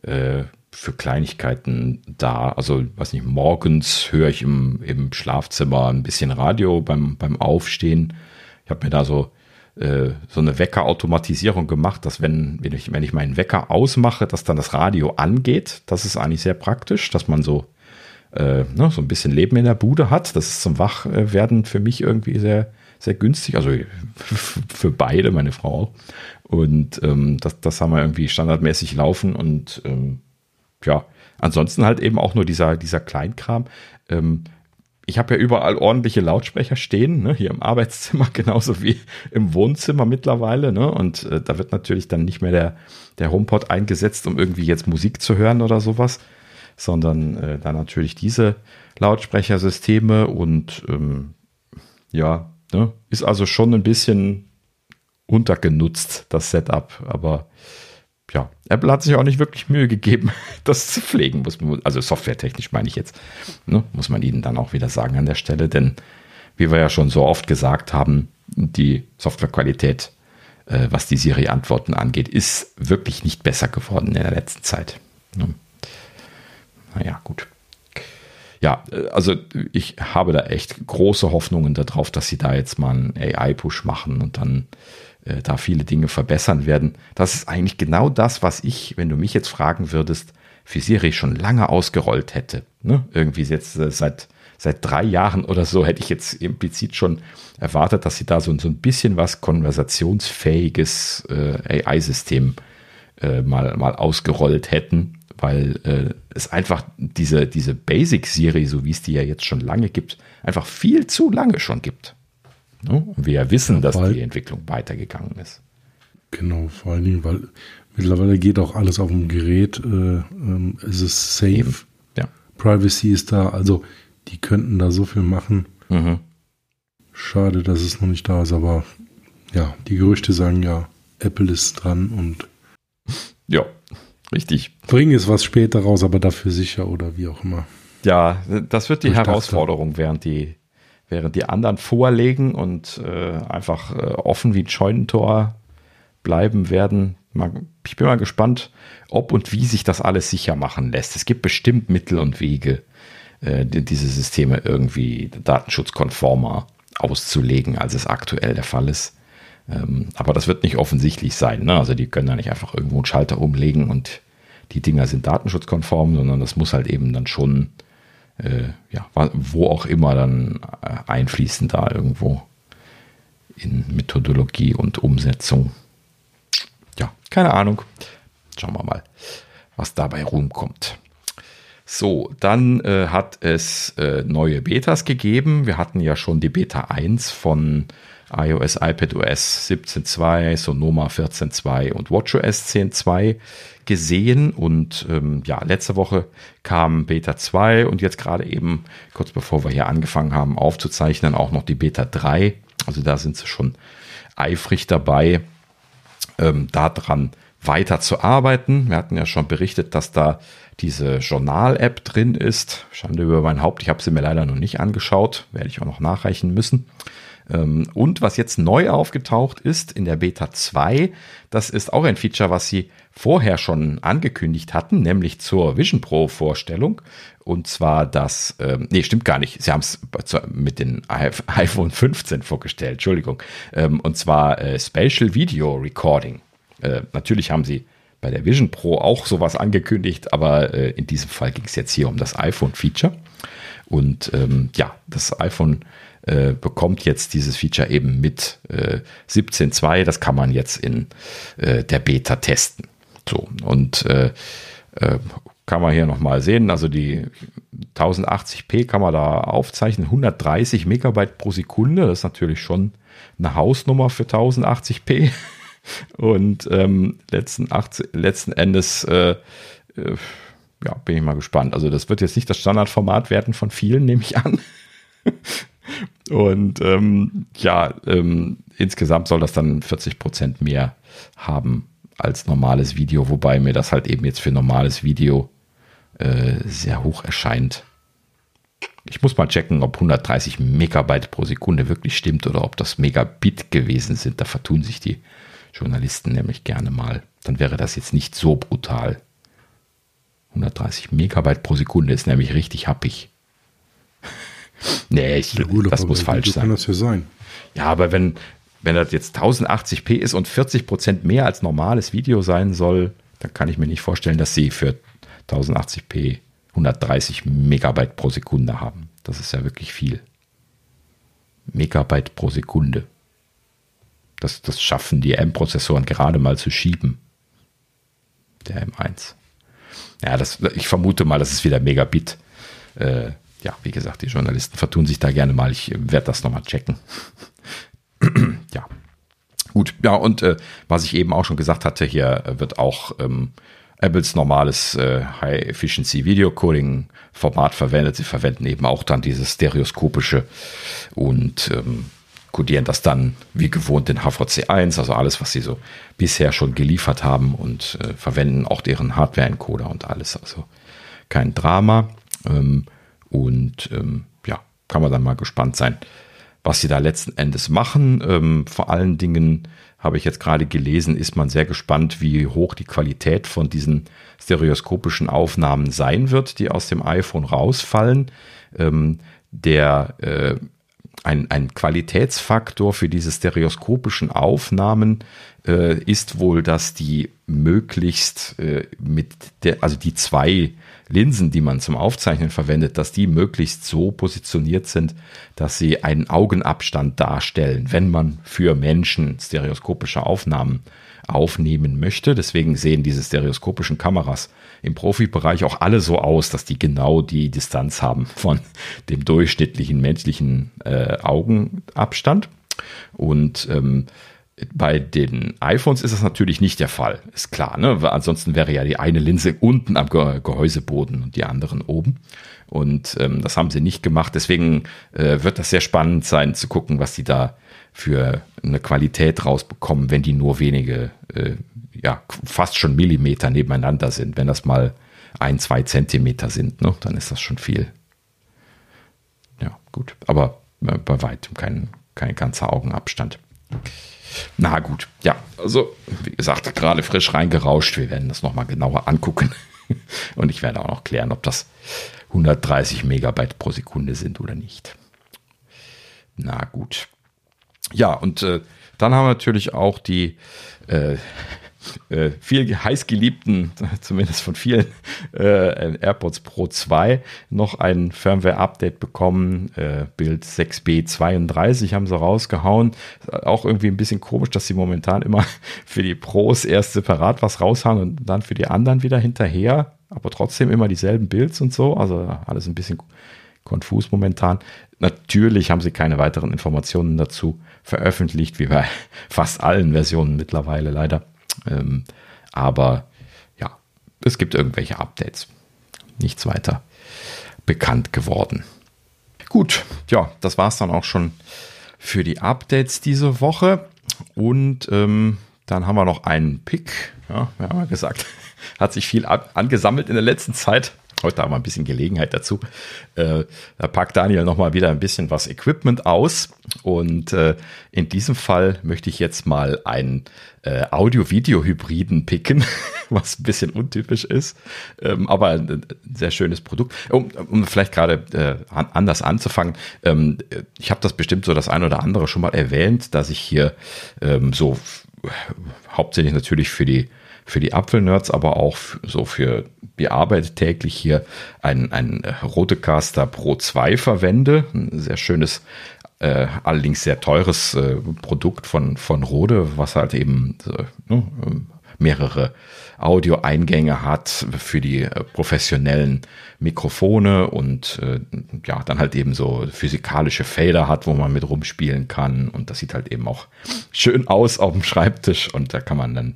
äh, für Kleinigkeiten da. Also, weiß nicht, morgens höre ich im, im Schlafzimmer ein bisschen Radio beim, beim Aufstehen. Ich habe mir da so, äh, so eine Weckerautomatisierung gemacht, dass wenn, wenn, ich, wenn ich meinen Wecker ausmache, dass dann das Radio angeht. Das ist eigentlich sehr praktisch, dass man so äh, ne, so ein bisschen Leben in der Bude hat. Das ist zum Wachwerden für mich irgendwie sehr, sehr günstig. Also für beide, meine Frau auch. Und ähm, das, das haben wir irgendwie standardmäßig laufen und ähm, ja, ansonsten halt eben auch nur dieser, dieser Kleinkram. Ähm, ich habe ja überall ordentliche Lautsprecher stehen, ne? hier im Arbeitszimmer genauso wie im Wohnzimmer mittlerweile. Ne? Und äh, da wird natürlich dann nicht mehr der, der HomePod eingesetzt, um irgendwie jetzt Musik zu hören oder sowas, sondern äh, dann natürlich diese Lautsprechersysteme und ähm, ja, ne, ist also schon ein bisschen untergenutzt, das Setup, aber ja, Apple hat sich auch nicht wirklich Mühe gegeben, das zu pflegen, muss man, also softwaretechnisch meine ich jetzt, ne, muss man ihnen dann auch wieder sagen an der Stelle, denn wie wir ja schon so oft gesagt haben, die Softwarequalität, äh, was die Siri-Antworten angeht, ist wirklich nicht besser geworden in der letzten Zeit. Ne? naja, gut. Ja, äh, also ich habe da echt große Hoffnungen darauf, dass sie da jetzt mal einen AI-Push machen und dann äh, da viele Dinge verbessern werden. Das ist eigentlich genau das, was ich, wenn du mich jetzt fragen würdest, für Siri schon lange ausgerollt hätte. Ne? Irgendwie jetzt äh, seit, seit drei Jahren oder so hätte ich jetzt implizit schon erwartet, dass sie da so, so ein bisschen was konversationsfähiges äh, AI-System äh, mal, mal ausgerollt hätten weil äh, es einfach diese, diese Basic-Serie, so wie es die ja jetzt schon lange gibt, einfach viel zu lange schon gibt. Ne? Und wir ja wissen, dass weil, die Entwicklung weitergegangen ist. Genau, vor allen Dingen, weil mittlerweile geht auch alles auf dem Gerät, äh, ähm, es ist safe, ja. Privacy ist da, also die könnten da so viel machen. Mhm. Schade, dass es noch nicht da ist, aber ja, die Gerüchte sagen ja, Apple ist dran und ja, Richtig. Bringen es was später raus, aber dafür sicher oder wie auch immer. Ja, das wird die ich Herausforderung, dachte. während die, während die anderen vorlegen und äh, einfach äh, offen wie ein Scheunentor bleiben werden. Ich bin mal gespannt, ob und wie sich das alles sicher machen lässt. Es gibt bestimmt Mittel und Wege, äh, diese Systeme irgendwie datenschutzkonformer auszulegen, als es aktuell der Fall ist. Ähm, aber das wird nicht offensichtlich sein. Ne? Also die können da nicht einfach irgendwo einen Schalter umlegen und die Dinger sind datenschutzkonform, sondern das muss halt eben dann schon, äh, ja, wo auch immer dann äh, einfließen da irgendwo in Methodologie und Umsetzung. Ja, keine Ahnung. Schauen wir mal, was dabei rumkommt. So, dann äh, hat es äh, neue Betas gegeben. Wir hatten ja schon die Beta 1 von iOS, iPadOS 17.2, Sonoma 14.2 und WatchOS 10.2 gesehen. Und ähm, ja, letzte Woche kam Beta 2 und jetzt gerade eben, kurz bevor wir hier angefangen haben aufzuzeichnen, auch noch die Beta 3. Also da sind sie schon eifrig dabei, ähm, daran weiter zu arbeiten. Wir hatten ja schon berichtet, dass da diese Journal-App drin ist. Schande über mein Haupt, ich habe sie mir leider noch nicht angeschaut, werde ich auch noch nachreichen müssen. Ähm, und was jetzt neu aufgetaucht ist in der Beta 2, das ist auch ein Feature, was sie vorher schon angekündigt hatten, nämlich zur Vision Pro Vorstellung. Und zwar das, ähm, nee, stimmt gar nicht. Sie haben es mit dem iPhone 15 vorgestellt, Entschuldigung. Ähm, und zwar äh, Spatial Video Recording. Äh, natürlich haben sie bei der Vision Pro auch sowas angekündigt, aber äh, in diesem Fall ging es jetzt hier um das iPhone-Feature. Und ähm, ja, das iPhone äh, bekommt jetzt dieses Feature eben mit äh, 17.2. Das kann man jetzt in äh, der Beta testen. So, und äh, äh, kann man hier nochmal sehen, also die 1080p kann man da aufzeichnen, 130 Megabyte pro Sekunde, das ist natürlich schon eine Hausnummer für 1080p. Und ähm, letzten, 80, letzten Endes äh, ja, bin ich mal gespannt. Also das wird jetzt nicht das Standardformat werden von vielen, nehme ich an. Und ähm, ja, ähm, insgesamt soll das dann 40 Prozent mehr haben als normales Video, wobei mir das halt eben jetzt für normales Video äh, sehr hoch erscheint. Ich muss mal checken, ob 130 Megabyte pro Sekunde wirklich stimmt oder ob das Megabit gewesen sind. Da vertun sich die Journalisten nämlich gerne mal. Dann wäre das jetzt nicht so brutal. 130 Megabyte pro Sekunde ist nämlich richtig happig. Nee, ich, das muss falsch sein. Kann das ja sein. Ja, aber wenn, wenn das jetzt 1080p ist und 40 Prozent mehr als normales Video sein soll, dann kann ich mir nicht vorstellen, dass sie für 1080p 130 Megabyte pro Sekunde haben. Das ist ja wirklich viel. Megabyte pro Sekunde. Das, das schaffen die M-Prozessoren gerade mal zu schieben. Der M1. Ja, das, ich vermute mal, das ist wieder Megabit. Äh, ja, wie gesagt, die Journalisten vertun sich da gerne mal. Ich werde das nochmal checken. ja. Gut, ja, und äh, was ich eben auch schon gesagt hatte, hier wird auch ähm, Apples normales äh, High Efficiency Video Coding Format verwendet. Sie verwenden eben auch dann dieses stereoskopische und ähm, kodieren das dann wie gewohnt in HVC1, also alles, was sie so bisher schon geliefert haben und äh, verwenden auch deren Hardware-Encoder und alles. Also kein Drama. Ähm, und ähm, ja, kann man dann mal gespannt sein, was sie da letzten Endes machen. Ähm, vor allen Dingen habe ich jetzt gerade gelesen, ist man sehr gespannt, wie hoch die Qualität von diesen stereoskopischen Aufnahmen sein wird, die aus dem iPhone rausfallen. Ähm, der äh, ein, ein Qualitätsfaktor für diese stereoskopischen Aufnahmen äh, ist wohl, dass die möglichst äh, mit der, also die zwei Linsen, die man zum Aufzeichnen verwendet, dass die möglichst so positioniert sind, dass sie einen Augenabstand darstellen, wenn man für Menschen stereoskopische Aufnahmen aufnehmen möchte. Deswegen sehen diese stereoskopischen Kameras im Profibereich auch alle so aus, dass die genau die Distanz haben von dem durchschnittlichen menschlichen äh, Augenabstand. Und ähm, bei den iPhones ist das natürlich nicht der Fall, ist klar, ne? Weil ansonsten wäre ja die eine Linse unten am Gehäuseboden und die anderen oben. Und ähm, das haben sie nicht gemacht. Deswegen äh, wird das sehr spannend sein zu gucken, was sie da für eine Qualität rausbekommen, wenn die nur wenige, äh, ja, fast schon Millimeter nebeneinander sind. Wenn das mal ein, zwei Zentimeter sind, ne? dann ist das schon viel. Ja, gut. Aber äh, bei weitem kein, kein ganzer Augenabstand. Na gut, ja, also wie gesagt, gerade frisch reingerauscht. Wir werden das nochmal genauer angucken. Und ich werde auch noch klären, ob das 130 Megabyte pro Sekunde sind oder nicht. Na gut. Ja, und äh, dann haben wir natürlich auch die, äh, äh, viel heißgeliebten, zumindest von vielen, äh, AirPods Pro 2 noch ein Firmware-Update bekommen. Äh, Bild 6B32 haben sie rausgehauen. Auch irgendwie ein bisschen komisch, dass sie momentan immer für die Pros erst separat was raushauen und dann für die anderen wieder hinterher. Aber trotzdem immer dieselben Builds und so. Also alles ein bisschen konfus momentan. Natürlich haben sie keine weiteren Informationen dazu veröffentlicht, wie bei fast allen Versionen mittlerweile leider. Ähm, aber ja, es gibt irgendwelche Updates. Nichts weiter bekannt geworden. Gut, ja, das war es dann auch schon für die Updates diese Woche. Und ähm, dann haben wir noch einen Pick. Ja, wir haben ja gesagt, hat sich viel angesammelt in der letzten Zeit. Heute haben wir ein bisschen Gelegenheit dazu. Äh, da packt Daniel nochmal wieder ein bisschen was Equipment aus. Und äh, in diesem Fall möchte ich jetzt mal einen äh, Audio-Video-Hybriden picken, was ein bisschen untypisch ist, ähm, aber ein sehr schönes Produkt. Um, um vielleicht gerade äh, anders anzufangen, ähm, ich habe das bestimmt so das ein oder andere schon mal erwähnt, dass ich hier ähm, so hauptsächlich natürlich für die für die Apfelnerds, aber auch so für die Arbeit täglich hier ein, ein Rodecaster Pro 2 verwende. Ein sehr schönes, äh, allerdings sehr teures äh, Produkt von, von Rode, was halt eben äh, ne, mehrere Audioeingänge hat für die äh, professionellen Mikrofone und äh, ja, dann halt eben so physikalische Felder hat, wo man mit rumspielen kann. Und das sieht halt eben auch schön aus auf dem Schreibtisch und da kann man dann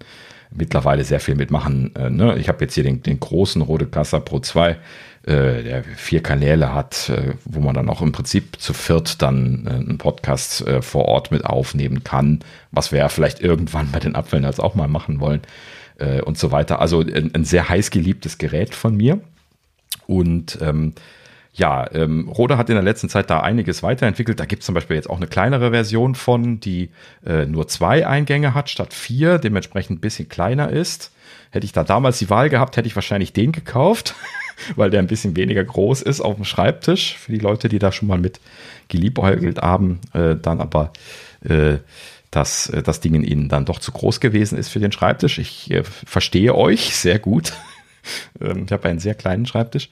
mittlerweile sehr viel mitmachen. Äh, ne? Ich habe jetzt hier den, den großen Rodecaster Pro 2, äh, der vier Kanäle hat, äh, wo man dann auch im Prinzip zu viert dann äh, einen Podcast äh, vor Ort mit aufnehmen kann, was wir ja vielleicht irgendwann bei den Apfelnerds auch mal machen wollen äh, und so weiter. Also ein, ein sehr heiß geliebtes Gerät von mir. Und ähm, ja, ähm, Rode hat in der letzten Zeit da einiges weiterentwickelt. Da gibt es zum Beispiel jetzt auch eine kleinere Version von, die äh, nur zwei Eingänge hat statt vier, dementsprechend ein bisschen kleiner ist. Hätte ich da damals die Wahl gehabt, hätte ich wahrscheinlich den gekauft, weil der ein bisschen weniger groß ist auf dem Schreibtisch. Für die Leute, die da schon mal mit geliebäugelt haben, äh, dann aber äh, dass äh, das Ding in ihnen dann doch zu groß gewesen ist für den Schreibtisch. Ich äh, verstehe euch sehr gut. Ähm, ich habe einen sehr kleinen Schreibtisch.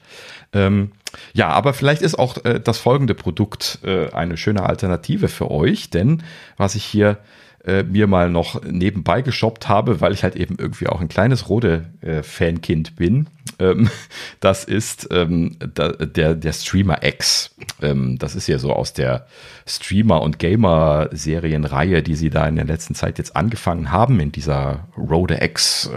Ähm, ja, aber vielleicht ist auch äh, das folgende Produkt äh, eine schöne Alternative für euch, denn was ich hier äh, mir mal noch nebenbei geshoppt habe, weil ich halt eben irgendwie auch ein kleines Rode-Fankind bin. Ähm, das ist der, der Streamer X. Das ist ja so aus der Streamer- und Gamer-Serienreihe, die sie da in der letzten Zeit jetzt angefangen haben, in dieser Rode X.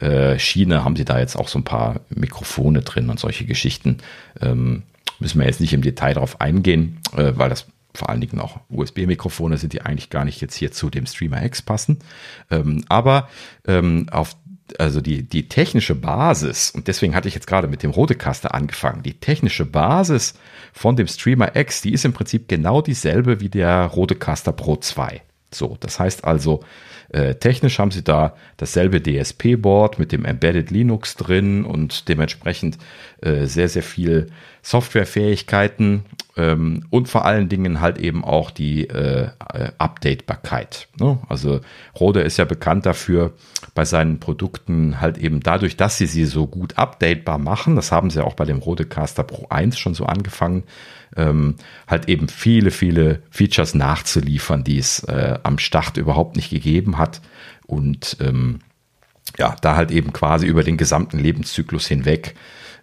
Äh, Schiene haben sie da jetzt auch so ein paar Mikrofone drin und solche Geschichten. Ähm, müssen wir jetzt nicht im Detail darauf eingehen, äh, weil das vor allen Dingen auch USB-Mikrofone sind, die eigentlich gar nicht jetzt hier zu dem Streamer X passen. Ähm, aber ähm, auf also die, die technische Basis, und deswegen hatte ich jetzt gerade mit dem Rodecaster angefangen, die technische Basis von dem Streamer X, die ist im Prinzip genau dieselbe wie der Rodecaster Pro 2. So, das heißt also, äh, technisch haben sie da dasselbe DSP-Board mit dem Embedded Linux drin und dementsprechend äh, sehr, sehr viel Softwarefähigkeiten ähm, und vor allen Dingen halt eben auch die äh, Updatebarkeit. Ne? Also Rode ist ja bekannt dafür, bei seinen Produkten halt eben dadurch, dass sie sie so gut updatebar machen, das haben sie auch bei dem Rodecaster Pro 1 schon so angefangen, ähm, halt eben viele, viele Features nachzuliefern, die es äh, am Start überhaupt nicht gegeben hat. Und ähm, ja, da halt eben quasi über den gesamten Lebenszyklus hinweg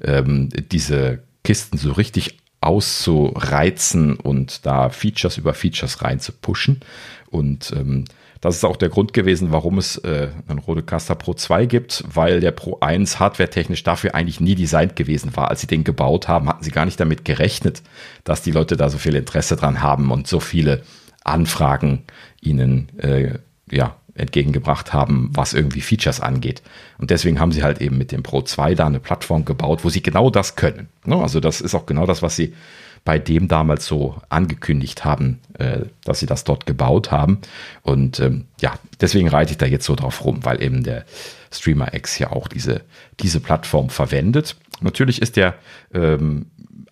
ähm, diese Kisten so richtig auszureizen und da Features über Features rein zu pushen. Und ähm, das ist auch der Grund gewesen, warum es äh, einen Rodecaster Pro 2 gibt, weil der Pro 1 hardwaretechnisch dafür eigentlich nie designt gewesen war. Als sie den gebaut haben, hatten sie gar nicht damit gerechnet, dass die Leute da so viel Interesse dran haben und so viele Anfragen ihnen äh, ja, entgegengebracht haben, was irgendwie Features angeht. Und deswegen haben sie halt eben mit dem Pro 2 da eine Plattform gebaut, wo sie genau das können. Ne? Also das ist auch genau das, was sie bei dem damals so angekündigt haben, äh, dass sie das dort gebaut haben. Und ähm, ja, deswegen reite ich da jetzt so drauf rum, weil eben der Streamer X ja auch diese, diese Plattform verwendet. Natürlich ist der ähm,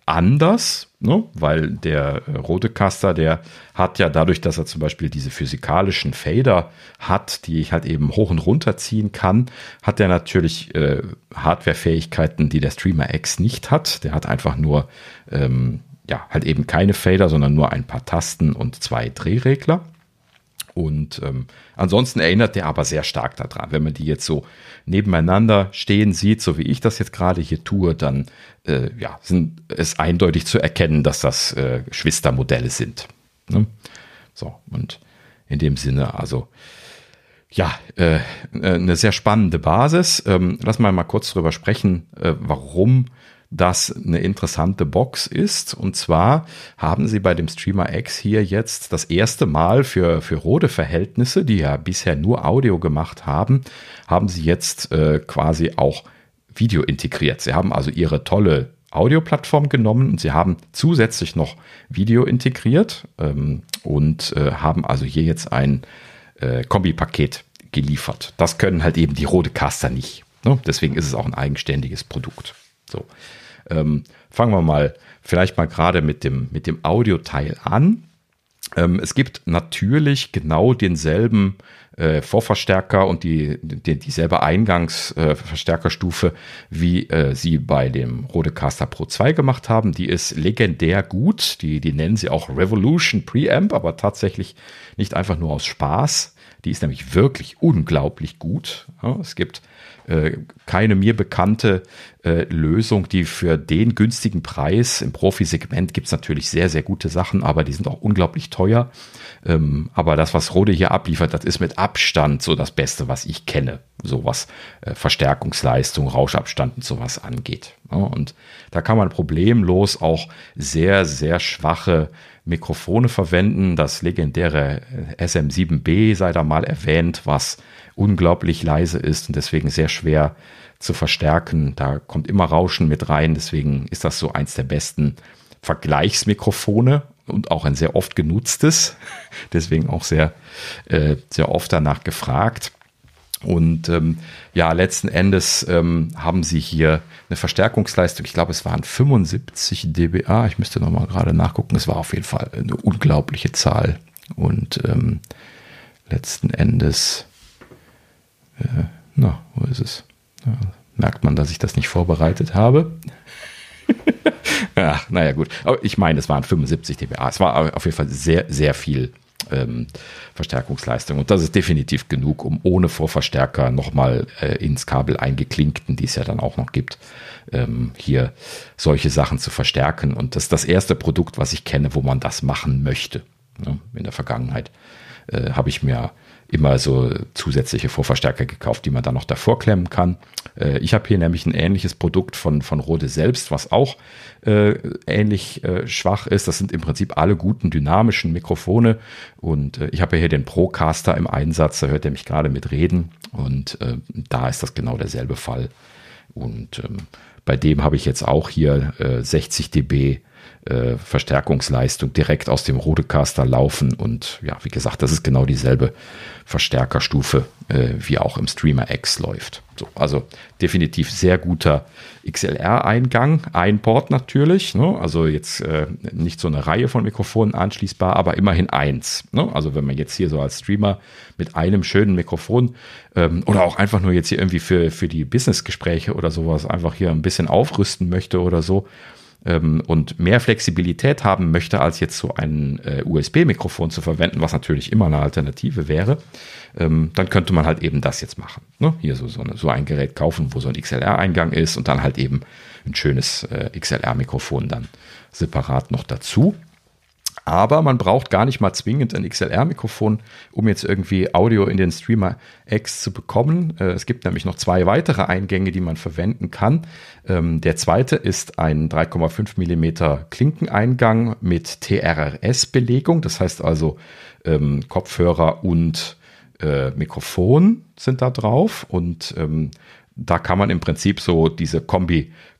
anders, ne? weil der äh, Rodecaster, der hat ja dadurch, dass er zum Beispiel diese physikalischen Fader hat, die ich halt eben hoch und runter ziehen kann, hat er natürlich äh, Hardwarefähigkeiten, die der Streamer X nicht hat. Der hat einfach nur, ähm, ja, halt eben keine Fader, sondern nur ein paar Tasten und zwei Drehregler. Und ähm, ansonsten erinnert der aber sehr stark daran. Wenn man die jetzt so nebeneinander stehen sieht, so wie ich das jetzt gerade hier tue, dann äh, ja, sind es eindeutig zu erkennen, dass das äh, Schwestermodelle sind. Ne? So, und in dem Sinne, also ja, äh, eine sehr spannende Basis. Ähm, lass mal mal kurz drüber sprechen, äh, warum das eine interessante Box ist. Und zwar haben sie bei dem Streamer X hier jetzt das erste Mal für, für rote Verhältnisse, die ja bisher nur Audio gemacht haben, haben sie jetzt äh, quasi auch Video integriert. Sie haben also ihre tolle Audioplattform genommen und sie haben zusätzlich noch Video integriert ähm, und äh, haben also hier jetzt ein äh, Kombipaket geliefert. Das können halt eben die rote Caster nicht. Ne? Deswegen ist es auch ein eigenständiges Produkt. So. Ähm, fangen wir mal vielleicht mal gerade mit dem, mit dem Audioteil an. Ähm, es gibt natürlich genau denselben äh, Vorverstärker und die, die dieselbe Eingangsverstärkerstufe, äh, wie äh, sie bei dem Rodecaster Pro 2 gemacht haben. Die ist legendär gut. Die, die nennen sie auch Revolution Preamp, aber tatsächlich nicht einfach nur aus Spaß. Die ist nämlich wirklich unglaublich gut. Ja, es gibt keine mir bekannte äh, Lösung, die für den günstigen Preis im Profisegment gibt es natürlich sehr, sehr gute Sachen, aber die sind auch unglaublich teuer. Ähm, aber das, was Rode hier abliefert, das ist mit Abstand so das Beste, was ich kenne, so was äh, Verstärkungsleistung, Rauschabstand und sowas angeht. Und da kann man problemlos auch sehr, sehr schwache Mikrofone verwenden. Das legendäre äh, SM7B sei da mal erwähnt, was unglaublich leise ist und deswegen sehr schwer zu verstärken. Da kommt immer Rauschen mit rein, deswegen ist das so eins der besten Vergleichsmikrofone und auch ein sehr oft genutztes, deswegen auch sehr, äh, sehr oft danach gefragt. Und ähm, ja, letzten Endes ähm, haben sie hier eine Verstärkungsleistung. Ich glaube, es waren 75 dBA. Ich müsste nochmal gerade nachgucken. Es war auf jeden Fall eine unglaubliche Zahl. Und ähm, letzten Endes äh, na, wo ist es? Ja, merkt man, dass ich das nicht vorbereitet habe. Ach, naja, gut. Aber ich meine, es waren 75 dBA. Es war auf jeden Fall sehr, sehr viel ähm, Verstärkungsleistung. Und das ist definitiv genug, um ohne Vorverstärker nochmal äh, ins Kabel eingeklinkten, die es ja dann auch noch gibt, ähm, hier solche Sachen zu verstärken. Und das ist das erste Produkt, was ich kenne, wo man das machen möchte. Ne? In der Vergangenheit äh, habe ich mir immer so zusätzliche Vorverstärker gekauft, die man dann noch davor klemmen kann. Äh, ich habe hier nämlich ein ähnliches Produkt von, von Rode selbst, was auch äh, ähnlich äh, schwach ist. Das sind im Prinzip alle guten dynamischen Mikrofone. Und äh, ich habe hier den Procaster im Einsatz, da hört er mich gerade mit reden. Und äh, da ist das genau derselbe Fall. Und ähm, bei dem habe ich jetzt auch hier 60 dB äh, Verstärkungsleistung direkt aus dem Rodecaster laufen. Und ja, wie gesagt, das ist genau dieselbe Verstärkerstufe, äh, wie auch im Streamer X läuft. So, also definitiv sehr guter XLR-Eingang, ein Port natürlich, ne? also jetzt äh, nicht so eine Reihe von Mikrofonen anschließbar, aber immerhin eins. Ne? Also wenn man jetzt hier so als Streamer mit einem schönen Mikrofon ähm, oder auch einfach nur jetzt hier irgendwie für, für die Businessgespräche oder sowas einfach hier ein bisschen aufrüsten möchte oder so, ähm, und mehr Flexibilität haben möchte, als jetzt so ein äh, USB-Mikrofon zu verwenden, was natürlich immer eine Alternative wäre, ähm, dann könnte man halt eben das jetzt machen. Ne? Hier so, so, eine, so, ein Gerät kaufen, wo so ein XLR-Eingang ist und dann halt eben ein schönes äh, XLR-Mikrofon dann separat noch dazu. Aber man braucht gar nicht mal zwingend ein XLR-Mikrofon, um jetzt irgendwie Audio in den Streamer X zu bekommen. Äh, es gibt nämlich noch zwei weitere Eingänge, die man verwenden kann. Ähm, der zweite ist ein 3,5 mm Klinkeneingang mit TRRS-Belegung. Das heißt also ähm, Kopfhörer und äh, Mikrofon sind da drauf und ähm, da kann man im Prinzip so diese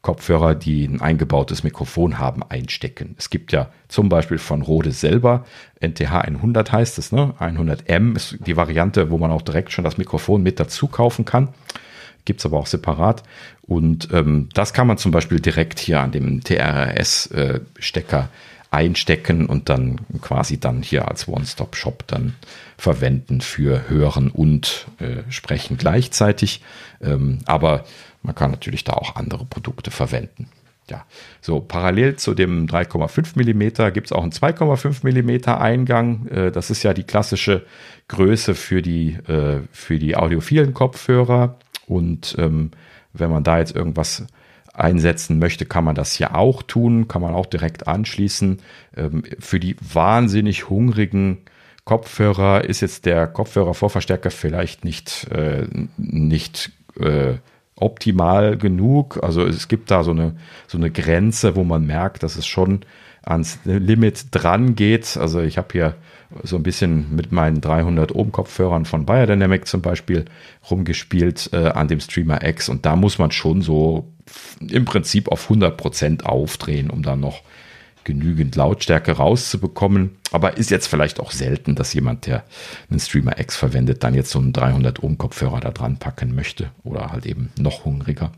Kombi-Kopfhörer, die ein eingebautes Mikrofon haben, einstecken. Es gibt ja zum Beispiel von Rode selber, NTH 100 heißt es, ne? 100M ist die Variante, wo man auch direkt schon das Mikrofon mit dazu kaufen kann. gibt es aber auch separat. Und ähm, das kann man zum Beispiel direkt hier an dem TRS-Stecker äh, einstecken und dann quasi dann hier als One-Stop-Shop dann verwenden für Hören und äh, Sprechen gleichzeitig. Ähm, aber man kann natürlich da auch andere Produkte verwenden. Ja, so parallel zu dem 3,5 mm gibt es auch einen 2,5 mm Eingang. Äh, das ist ja die klassische Größe für die, äh, für die audiophilen Kopfhörer. Und ähm, wenn man da jetzt irgendwas einsetzen möchte, kann man das hier auch tun, kann man auch direkt anschließen. Ähm, für die wahnsinnig hungrigen Kopfhörer ist jetzt der Kopfhörervorverstärker vielleicht nicht, äh, nicht optimal genug. Also es gibt da so eine, so eine Grenze, wo man merkt, dass es schon ans Limit dran geht. Also ich habe hier so ein bisschen mit meinen 300 Ohm Kopfhörern von Biodynamic zum Beispiel rumgespielt äh, an dem Streamer X und da muss man schon so im Prinzip auf 100 Prozent aufdrehen, um dann noch genügend Lautstärke rauszubekommen. Aber ist jetzt vielleicht auch selten, dass jemand, der einen Streamer X verwendet, dann jetzt so einen 300 Ohm Kopfhörer da dran packen möchte oder halt eben noch hungriger.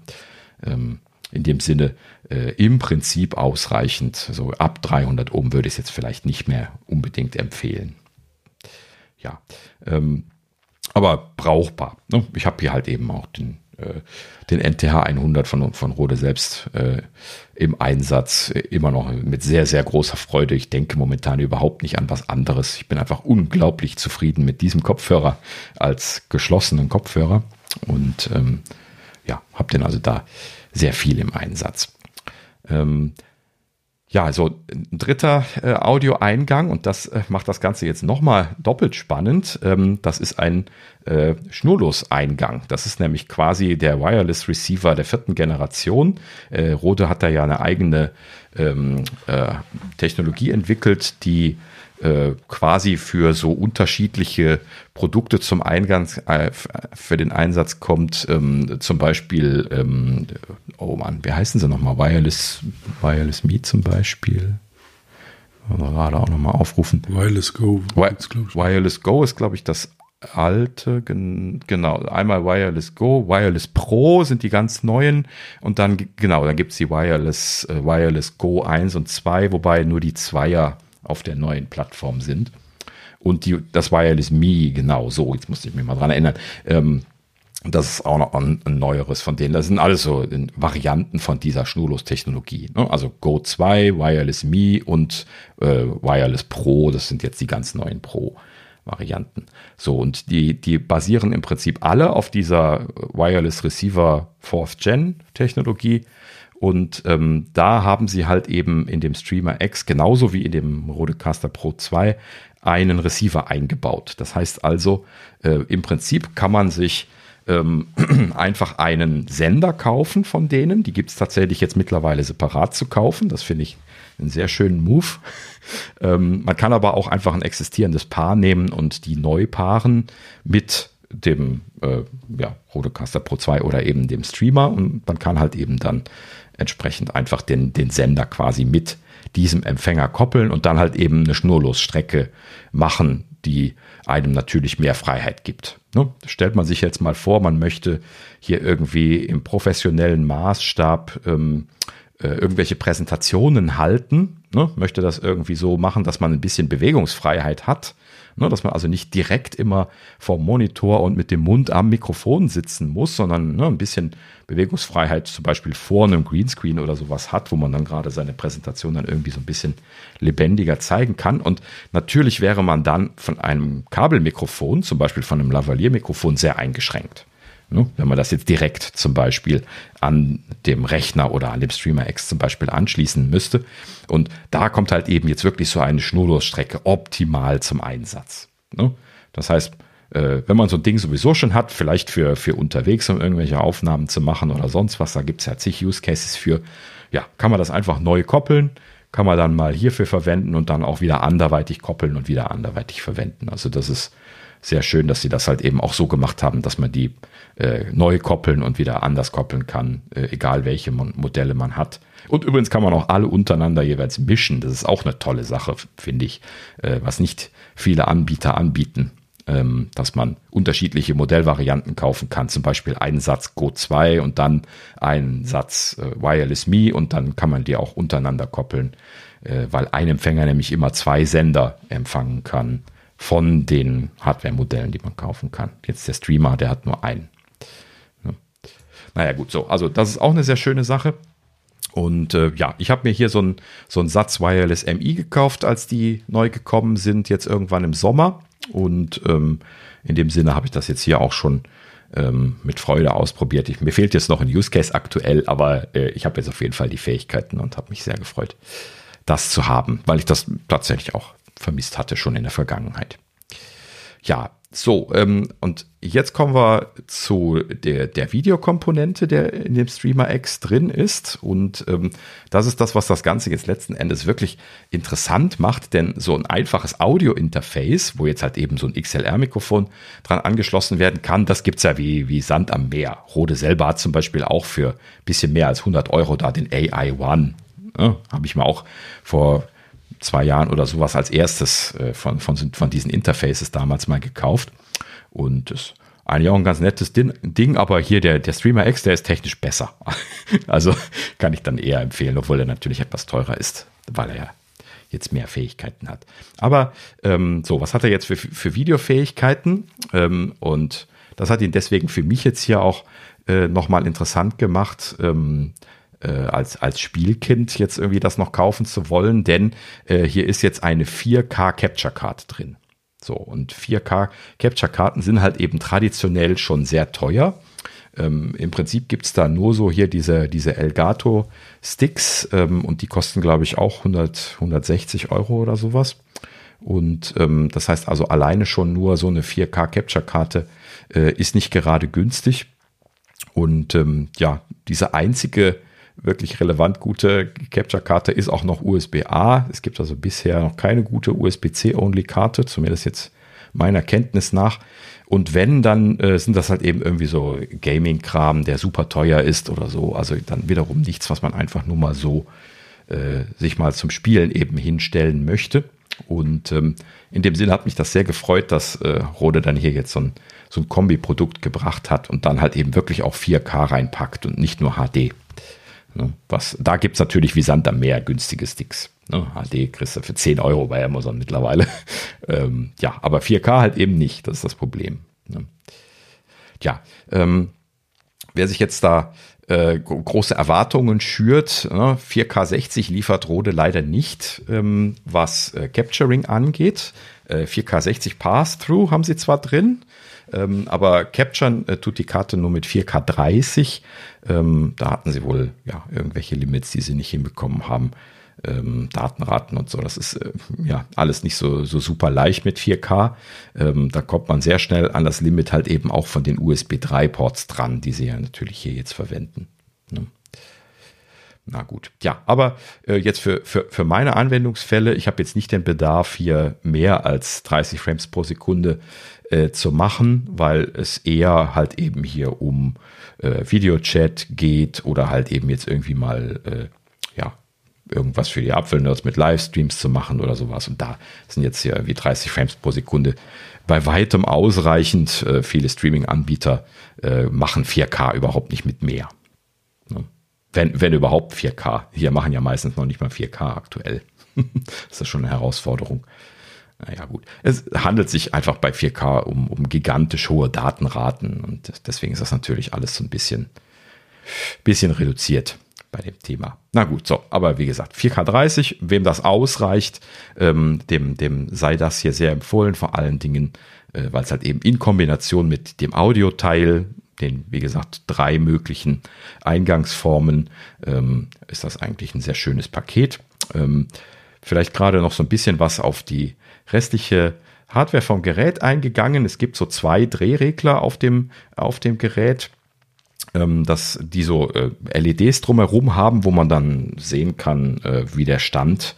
Ähm, in dem Sinne äh, im Prinzip ausreichend. So ab 300 Ohm würde ich es jetzt vielleicht nicht mehr unbedingt empfehlen. Ja, ähm, aber brauchbar. Ne? Ich habe hier halt eben auch den den NTH 100 von, von Rode selbst äh, im Einsatz immer noch mit sehr, sehr großer Freude. Ich denke momentan überhaupt nicht an was anderes. Ich bin einfach unglaublich zufrieden mit diesem Kopfhörer als geschlossenen Kopfhörer und ähm, ja, habe den also da sehr viel im Einsatz. Ähm, ja, also ein dritter äh, Audioeingang und das äh, macht das Ganze jetzt nochmal doppelt spannend. Ähm, das ist ein äh, Schnurlos-Eingang. Das ist nämlich quasi der Wireless Receiver der vierten Generation. Äh, Rode hat da ja eine eigene ähm, äh, Technologie entwickelt, die äh, quasi für so unterschiedliche Produkte zum Eingang, äh, für den Einsatz kommt, ähm, zum Beispiel, ähm, oh Mann, wie heißen sie nochmal? Wireless, Wireless Me zum Beispiel. Gerade auch nochmal aufrufen. Wireless Go. Wireless Go ist, glaube ich, das alte, gen, genau, einmal Wireless Go, Wireless Pro sind die ganz neuen und dann, genau, dann gibt es die Wireless, äh, Wireless Go 1 und 2, wobei nur die Zweier auf der neuen Plattform sind. Und die, das Wireless Me, genau so, jetzt musste ich mich mal dran erinnern. Ähm, das ist auch noch ein, ein, neueres von denen. Das sind alles so Varianten von dieser Schnurlos-Technologie. Ne? Also Go 2, Wireless Me und äh, Wireless Pro, das sind jetzt die ganz neuen Pro-Varianten. So, und die, die basieren im Prinzip alle auf dieser Wireless Receiver Fourth Gen Technologie. Und ähm, da haben sie halt eben in dem Streamer X, genauso wie in dem Rodecaster Pro 2, einen Receiver eingebaut. Das heißt also, äh, im Prinzip kann man sich ähm, einfach einen Sender kaufen von denen. Die gibt es tatsächlich jetzt mittlerweile separat zu kaufen. Das finde ich einen sehr schönen Move. ähm, man kann aber auch einfach ein existierendes Paar nehmen und die neu paaren mit dem äh, ja, Rodecaster Pro 2 oder eben dem Streamer und man kann halt eben dann entsprechend einfach den, den Sender quasi mit diesem Empfänger koppeln und dann halt eben eine Schnurlosstrecke machen, die einem natürlich mehr Freiheit gibt. Ne? Stellt man sich jetzt mal vor, man möchte hier irgendwie im professionellen Maßstab ähm, äh, irgendwelche Präsentationen halten, ne? möchte das irgendwie so machen, dass man ein bisschen Bewegungsfreiheit hat Ne, dass man also nicht direkt immer vor Monitor und mit dem Mund am Mikrofon sitzen muss, sondern ne, ein bisschen Bewegungsfreiheit zum Beispiel vor einem Greenscreen oder sowas hat, wo man dann gerade seine Präsentation dann irgendwie so ein bisschen lebendiger zeigen kann. Und natürlich wäre man dann von einem Kabelmikrofon, zum Beispiel von einem Lavalier-Mikrofon, sehr eingeschränkt. Ne? Wenn man das jetzt direkt zum Beispiel an dem Rechner oder an dem Streamer X zum Beispiel anschließen müsste. Und da kommt halt eben jetzt wirklich so eine Schnurlosstrecke optimal zum Einsatz. Ne? Das heißt, äh, wenn man so ein Ding sowieso schon hat, vielleicht für, für unterwegs, um irgendwelche Aufnahmen zu machen oder sonst was, da gibt es ja zig Use Cases für, ja, kann man das einfach neu koppeln, kann man dann mal hierfür verwenden und dann auch wieder anderweitig koppeln und wieder anderweitig verwenden. Also das ist sehr schön, dass sie das halt eben auch so gemacht haben, dass man die äh, neu koppeln und wieder anders koppeln kann, äh, egal welche Mon Modelle man hat. Und übrigens kann man auch alle untereinander jeweils mischen. Das ist auch eine tolle Sache, finde ich, äh, was nicht viele Anbieter anbieten. ähm, dass man unterschiedliche Modellvarianten kaufen kann. Zum Beispiel einen Satz Go 2 und dann einen Satz äh, Wireless Me und dann kann man die auch untereinander koppeln, äh, weil ein Empfänger nämlich immer zwei Sender empfangen kann von den Hardware-Modellen, die man kaufen kann. Jetzt der Streamer, der hat nur einen. Ja. Naja, gut, so. Also, das ist auch eine sehr schöne Sache. Und äh, ja, ich habe mir hier so einen so Satz Wireless MI gekauft, als die neu gekommen sind, jetzt irgendwann im Sommer. Und ähm, in dem Sinne habe ich das jetzt hier auch schon ähm, mit Freude ausprobiert. Ich, mir fehlt jetzt noch ein Use Case aktuell, aber äh, ich habe jetzt auf jeden Fall die Fähigkeiten und habe mich sehr gefreut, das zu haben, weil ich das tatsächlich auch vermisst hatte schon in der Vergangenheit. Ja, so, ähm, und jetzt kommen wir zu der, der Videokomponente, der in dem Streamer X drin ist. Und ähm, das ist das, was das Ganze jetzt letzten Endes wirklich interessant macht, denn so ein einfaches Audio-Interface, wo jetzt halt eben so ein XLR-Mikrofon dran angeschlossen werden kann, das gibt's ja wie, wie Sand am Meer. Rode selber hat zum Beispiel auch für bisschen mehr als 100 Euro da den AI One. Ja, Habe ich mir auch vor zwei Jahren oder sowas als erstes äh, von, von, von diesen Interfaces damals mal gekauft. Und das ist eigentlich auch ein ganz nettes Ding, aber hier der, der Streamer X, der ist technisch besser. also kann ich dann eher empfehlen, obwohl er natürlich etwas teurer ist, weil er ja jetzt mehr Fähigkeiten hat. Aber ähm, so, was hat er jetzt für, für Videofähigkeiten? Ähm, und das hat ihn deswegen für mich jetzt hier auch äh, nochmal interessant gemacht. Ähm, äh, als, als Spielkind jetzt irgendwie das noch kaufen zu wollen, denn äh, hier ist jetzt eine 4K Capture Card drin. So, und 4K Capture Karten sind halt eben traditionell schon sehr teuer. Ähm, Im Prinzip gibt es da nur so hier diese, diese Elgato Sticks ähm, und die kosten, glaube ich, auch 100, 160 Euro oder sowas. Und ähm, das heißt also alleine schon nur so eine 4K Capture Karte äh, ist nicht gerade günstig. Und ähm, ja, diese einzige wirklich relevant gute Capture-Karte ist auch noch USB-A. Es gibt also bisher noch keine gute USB-C-Only-Karte, zumindest jetzt meiner Kenntnis nach. Und wenn, dann äh, sind das halt eben irgendwie so Gaming-Kram, der super teuer ist oder so. Also dann wiederum nichts, was man einfach nur mal so äh, sich mal zum Spielen eben hinstellen möchte. Und ähm, in dem Sinne hat mich das sehr gefreut, dass äh, Rode dann hier jetzt so ein, so ein Kombi-Produkt gebracht hat und dann halt eben wirklich auch 4K reinpackt und nicht nur HD. Ne? Was, da gibt es natürlich wie Sand am Meer günstige Sticks. Ne? HD kriegst du für 10 Euro bei Amazon mittlerweile. ähm, ja, aber 4K halt eben nicht. Das ist das Problem. Ne? Ja, ähm, wer sich jetzt da äh, große Erwartungen schürt, ne? 4K 60 liefert Rode leider nicht, ähm, was äh, Capturing angeht. Äh, 4K 60 Pass-Through haben sie zwar drin, ähm, aber Capturen äh, tut die Karte nur mit 4K 30. Ähm, da hatten sie wohl ja irgendwelche Limits, die sie nicht hinbekommen haben. Ähm, Datenraten und so. Das ist äh, ja alles nicht so, so super leicht mit 4K. Ähm, da kommt man sehr schnell an das Limit halt eben auch von den USB 3 Ports dran, die sie ja natürlich hier jetzt verwenden. Ne? Na gut, ja, aber äh, jetzt für, für, für meine Anwendungsfälle, ich habe jetzt nicht den Bedarf, hier mehr als 30 Frames pro Sekunde äh, zu machen, weil es eher halt eben hier um äh, Videochat geht oder halt eben jetzt irgendwie mal äh, ja irgendwas für die Apfelnerds mit Livestreams zu machen oder sowas. Und da sind jetzt hier wie 30 Frames pro Sekunde bei weitem ausreichend. Äh, viele Streaming-Anbieter äh, machen 4K überhaupt nicht mit mehr. Ne? Wenn, wenn überhaupt 4K. Hier machen ja meistens noch nicht mal 4K aktuell. das ist schon eine Herausforderung. Naja, gut. Es handelt sich einfach bei 4K um, um gigantisch hohe Datenraten und deswegen ist das natürlich alles so ein bisschen, bisschen reduziert bei dem Thema. Na gut, so, aber wie gesagt, 4K 30, wem das ausreicht, ähm, dem, dem sei das hier sehr empfohlen, vor allen Dingen, äh, weil es halt eben in Kombination mit dem Audioteil, den, wie gesagt, drei möglichen Eingangsformen, ähm, ist das eigentlich ein sehr schönes Paket. Ähm, vielleicht gerade noch so ein bisschen was auf die restliche Hardware vom Gerät eingegangen. Es gibt so zwei Drehregler auf dem, auf dem Gerät, ähm, dass die so äh, LEDs drumherum haben, wo man dann sehen kann, äh, wie der Stand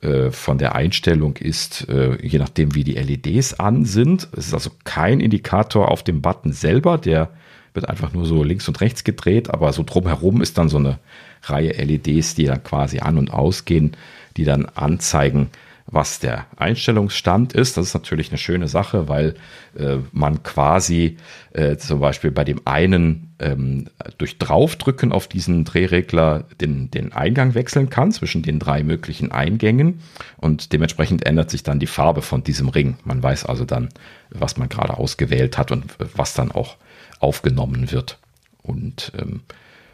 äh, von der Einstellung ist, äh, je nachdem wie die LEDs an sind. Es ist also kein Indikator auf dem Button selber, der wird einfach nur so links und rechts gedreht, aber so drumherum ist dann so eine Reihe LEDs, die dann quasi an und ausgehen, die dann anzeigen, was der Einstellungsstand ist. Das ist natürlich eine schöne Sache, weil äh, man quasi äh, zum Beispiel bei dem einen ähm, durch Draufdrücken auf diesen Drehregler den, den Eingang wechseln kann zwischen den drei möglichen Eingängen und dementsprechend ändert sich dann die Farbe von diesem Ring. Man weiß also dann, was man gerade ausgewählt hat und was dann auch aufgenommen wird. Und ähm,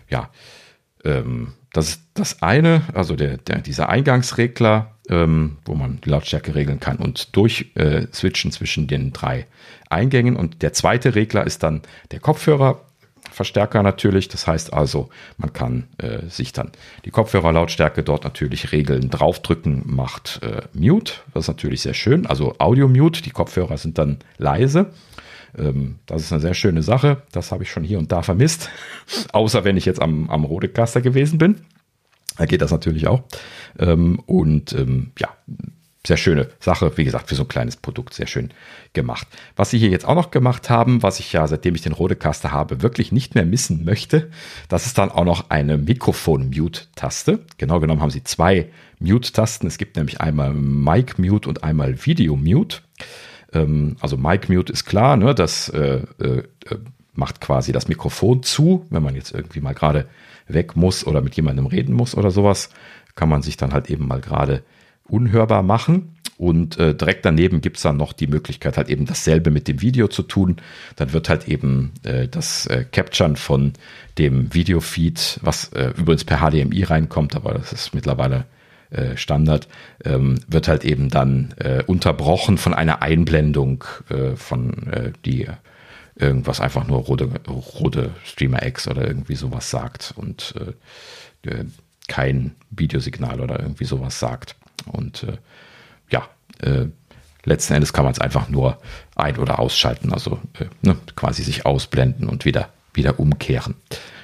ja, ähm, das ist das eine, also der, der, dieser Eingangsregler, ähm, wo man die Lautstärke regeln kann und durch äh, switchen zwischen den drei Eingängen. Und der zweite Regler ist dann der Kopfhörerverstärker natürlich. Das heißt also, man kann äh, sich dann die Kopfhörerlautstärke dort natürlich regeln. Draufdrücken macht äh, Mute. Das ist natürlich sehr schön. Also Audio Mute. Die Kopfhörer sind dann leise. Ähm, das ist eine sehr schöne Sache. Das habe ich schon hier und da vermisst. Außer wenn ich jetzt am, am Rodecaster gewesen bin. Da geht das natürlich auch. Ähm, und ähm, ja, sehr schöne Sache, wie gesagt, für so ein kleines Produkt sehr schön gemacht. Was sie hier jetzt auch noch gemacht haben, was ich ja, seitdem ich den Rodecaster habe, wirklich nicht mehr missen möchte, das ist dann auch noch eine Mikrofon-Mute-Taste. Genau genommen haben sie zwei Mute-Tasten. Es gibt nämlich einmal Mic-Mute und einmal Video-Mute. Ähm, also Mic Mute ist klar, ne, das äh, äh, macht quasi das Mikrofon zu, wenn man jetzt irgendwie mal gerade weg muss oder mit jemandem reden muss oder sowas, kann man sich dann halt eben mal gerade unhörbar machen. Und äh, direkt daneben gibt's dann noch die Möglichkeit, halt eben dasselbe mit dem Video zu tun. Dann wird halt eben äh, das äh, Capturen von dem Videofeed, was äh, übrigens per HDMI reinkommt, aber das ist mittlerweile äh, Standard, ähm, wird halt eben dann äh, unterbrochen von einer Einblendung äh, von äh, die irgendwas einfach nur rote, rote Streamer X oder irgendwie sowas sagt und äh, kein Videosignal oder irgendwie sowas sagt. Und ja, letzten Endes kann man es einfach nur ein- oder ausschalten, also ne, quasi sich ausblenden und wieder, wieder umkehren.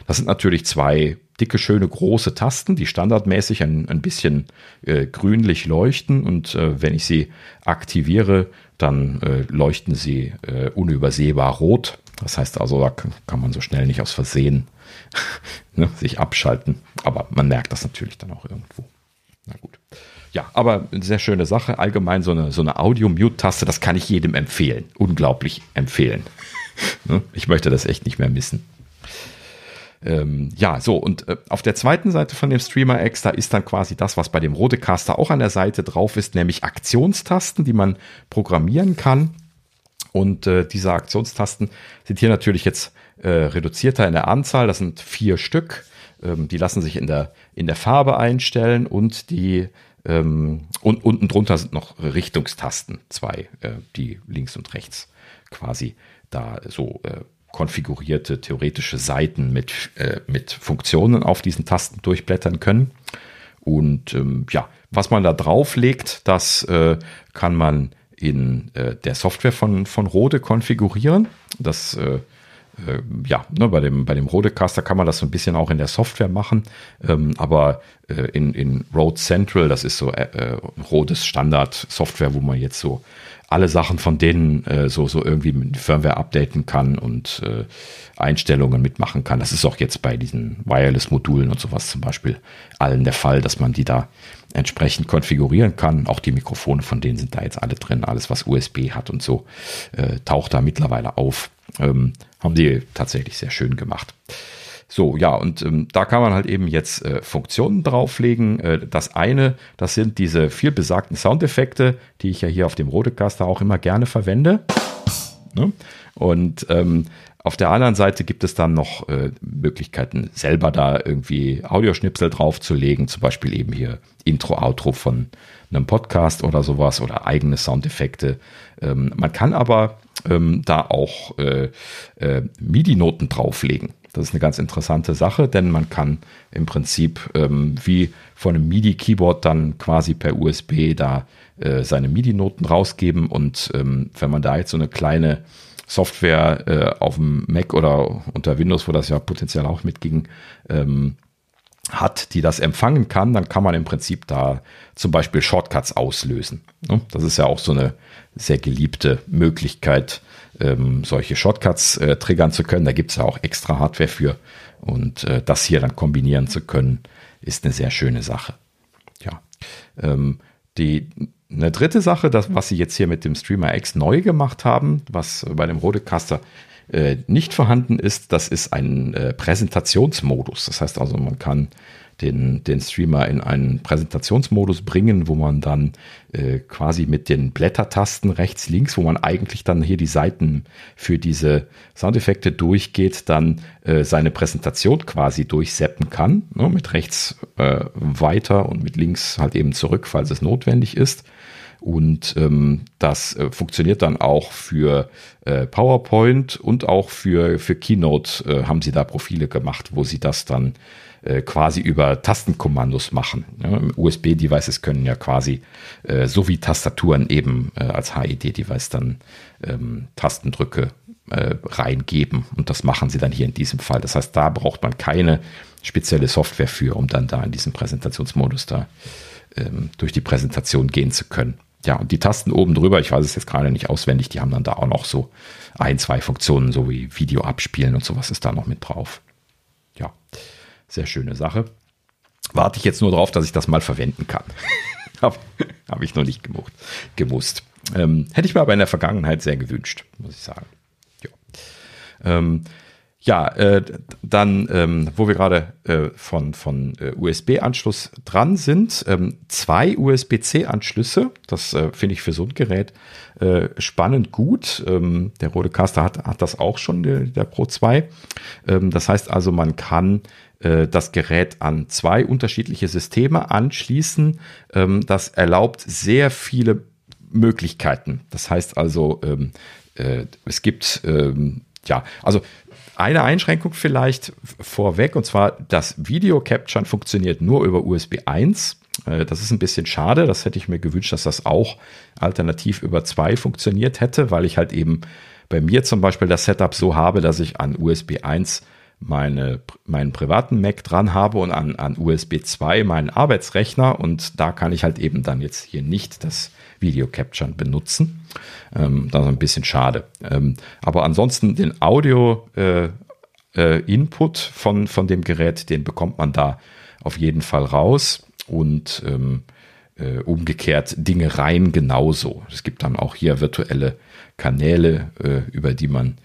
Das sind natürlich zwei dicke, schöne, große Tasten, die standardmäßig ein, ein bisschen äh, grünlich leuchten und äh, wenn ich sie aktiviere, dann äh, leuchten sie äh, unübersehbar rot. Das heißt also, da kann, man so schnell nicht aus Versehen ne, sich abschalten. Aber man merkt das natürlich dann auch irgendwo. Na gut. Ja, aber eine sehr schöne Sache. Allgemein so eine, so eine Audio-Mute-Taste, das kann ich jedem empfehlen. Unglaublich empfehlen. Ne, ich möchte das echt nicht mehr missen. Ähm, ja, so, und äh, auf der zweiten Seite von dem Streamer X, da ist dann quasi das, was bei dem Rodecaster auch an der Seite drauf ist, nämlich Aktionstasten, die man programmieren kann. Und äh, diese Aktionstasten sind hier natürlich jetzt äh, reduzierter in der Anzahl. Das sind vier Stück. Ähm, die lassen sich in der, in der Farbe einstellen und die ähm, und unten drunter sind noch Richtungstasten, zwei, äh, die links und rechts quasi da so äh, konfigurierte theoretische Seiten mit, äh, mit Funktionen auf diesen Tasten durchblättern können. Und ähm, ja, was man da drauflegt, das äh, kann man in äh, der Software von, von Rode konfigurieren. Das äh, äh, ja, ne, bei dem, bei dem Rodecaster kann man das so ein bisschen auch in der Software machen, ähm, aber äh, in, in Rode Central, das ist so äh, äh Rodes Standard-Software, wo man jetzt so alle Sachen von denen äh, so, so irgendwie mit Firmware updaten kann und äh, Einstellungen mitmachen kann. Das ist auch jetzt bei diesen Wireless-Modulen und sowas zum Beispiel allen der Fall, dass man die da entsprechend konfigurieren kann. Auch die Mikrofone von denen sind da jetzt alle drin. Alles, was USB hat und so, äh, taucht da mittlerweile auf. Ähm, haben die tatsächlich sehr schön gemacht. So, ja, und ähm, da kann man halt eben jetzt äh, Funktionen drauflegen. Äh, das eine, das sind diese viel besagten Soundeffekte, die ich ja hier auf dem Rodecaster auch immer gerne verwende. Ne? Und ähm, auf der anderen Seite gibt es dann noch äh, Möglichkeiten, selber da irgendwie Audioschnipsel draufzulegen, zum Beispiel eben hier Intro, Outro von einem Podcast oder sowas oder eigene Soundeffekte. Ähm, man kann aber ähm, da auch äh, äh, MIDI-Noten drauflegen. Das ist eine ganz interessante Sache, denn man kann im Prinzip ähm, wie von einem MIDI-Keyboard dann quasi per USB da äh, seine MIDI-Noten rausgeben. Und ähm, wenn man da jetzt so eine kleine Software äh, auf dem Mac oder unter Windows, wo das ja potenziell auch mitging, ähm, hat, die das empfangen kann, dann kann man im Prinzip da zum Beispiel Shortcuts auslösen. Ne? Das ist ja auch so eine sehr geliebte Möglichkeit, ähm, solche Shortcuts äh, triggern zu können. Da gibt es ja auch extra Hardware für. Und äh, das hier dann kombinieren zu können, ist eine sehr schöne Sache. Ja. Ähm, die eine dritte Sache, das, was sie jetzt hier mit dem Streamer X neu gemacht haben, was bei dem Rodecaster äh, nicht vorhanden ist, das ist ein äh, Präsentationsmodus. Das heißt also, man kann den, den Streamer in einen Präsentationsmodus bringen, wo man dann äh, quasi mit den Blättertasten rechts, links, wo man eigentlich dann hier die Seiten für diese Soundeffekte durchgeht, dann äh, seine Präsentation quasi durchseppen kann. Ne, mit rechts äh, weiter und mit links halt eben zurück, falls es notwendig ist. Und ähm, das äh, funktioniert dann auch für äh, PowerPoint und auch für, für Keynote äh, haben sie da Profile gemacht, wo sie das dann äh, quasi über Tastenkommandos machen. Ja, USB-Devices können ja quasi äh, so wie Tastaturen eben äh, als HID-Device dann ähm, Tastendrücke reingeben. Und das machen sie dann hier in diesem Fall. Das heißt, da braucht man keine spezielle Software für, um dann da in diesem Präsentationsmodus da ähm, durch die Präsentation gehen zu können. Ja, und die Tasten oben drüber, ich weiß es jetzt gerade nicht auswendig, die haben dann da auch noch so ein, zwei Funktionen, so wie Video abspielen und sowas ist da noch mit drauf. Ja, sehr schöne Sache. Warte ich jetzt nur drauf, dass ich das mal verwenden kann. Habe hab ich noch nicht gemucht, gewusst. Ähm, hätte ich mir aber in der Vergangenheit sehr gewünscht, muss ich sagen. Ja. Ähm, ja, äh, dann, ähm, wo wir gerade äh, von, von äh, USB-Anschluss dran sind, ähm, zwei USB-C-Anschlüsse. Das äh, finde ich für so ein Gerät äh, spannend gut. Ähm, der Rodecaster hat, hat das auch schon, der, der Pro 2. Ähm, das heißt also, man kann äh, das Gerät an zwei unterschiedliche Systeme anschließen. Ähm, das erlaubt sehr viele Möglichkeiten. Das heißt also, ähm, äh, es gibt ja, also eine Einschränkung vielleicht vorweg, und zwar das Video Capturen funktioniert nur über USB 1. Äh, das ist ein bisschen schade. Das hätte ich mir gewünscht, dass das auch alternativ über 2 funktioniert hätte, weil ich halt eben bei mir zum Beispiel das Setup so habe, dass ich an USB 1 meine, meinen privaten Mac dran habe und an, an USB 2 meinen Arbeitsrechner und da kann ich halt eben dann jetzt hier nicht das Video Capturen benutzen. Ähm, das ist ein bisschen schade. Ähm, aber ansonsten den Audio äh, äh, Input von, von dem Gerät, den bekommt man da auf jeden Fall raus und ähm, äh, umgekehrt Dinge rein genauso. Es gibt dann auch hier virtuelle Kanäle, äh, über die man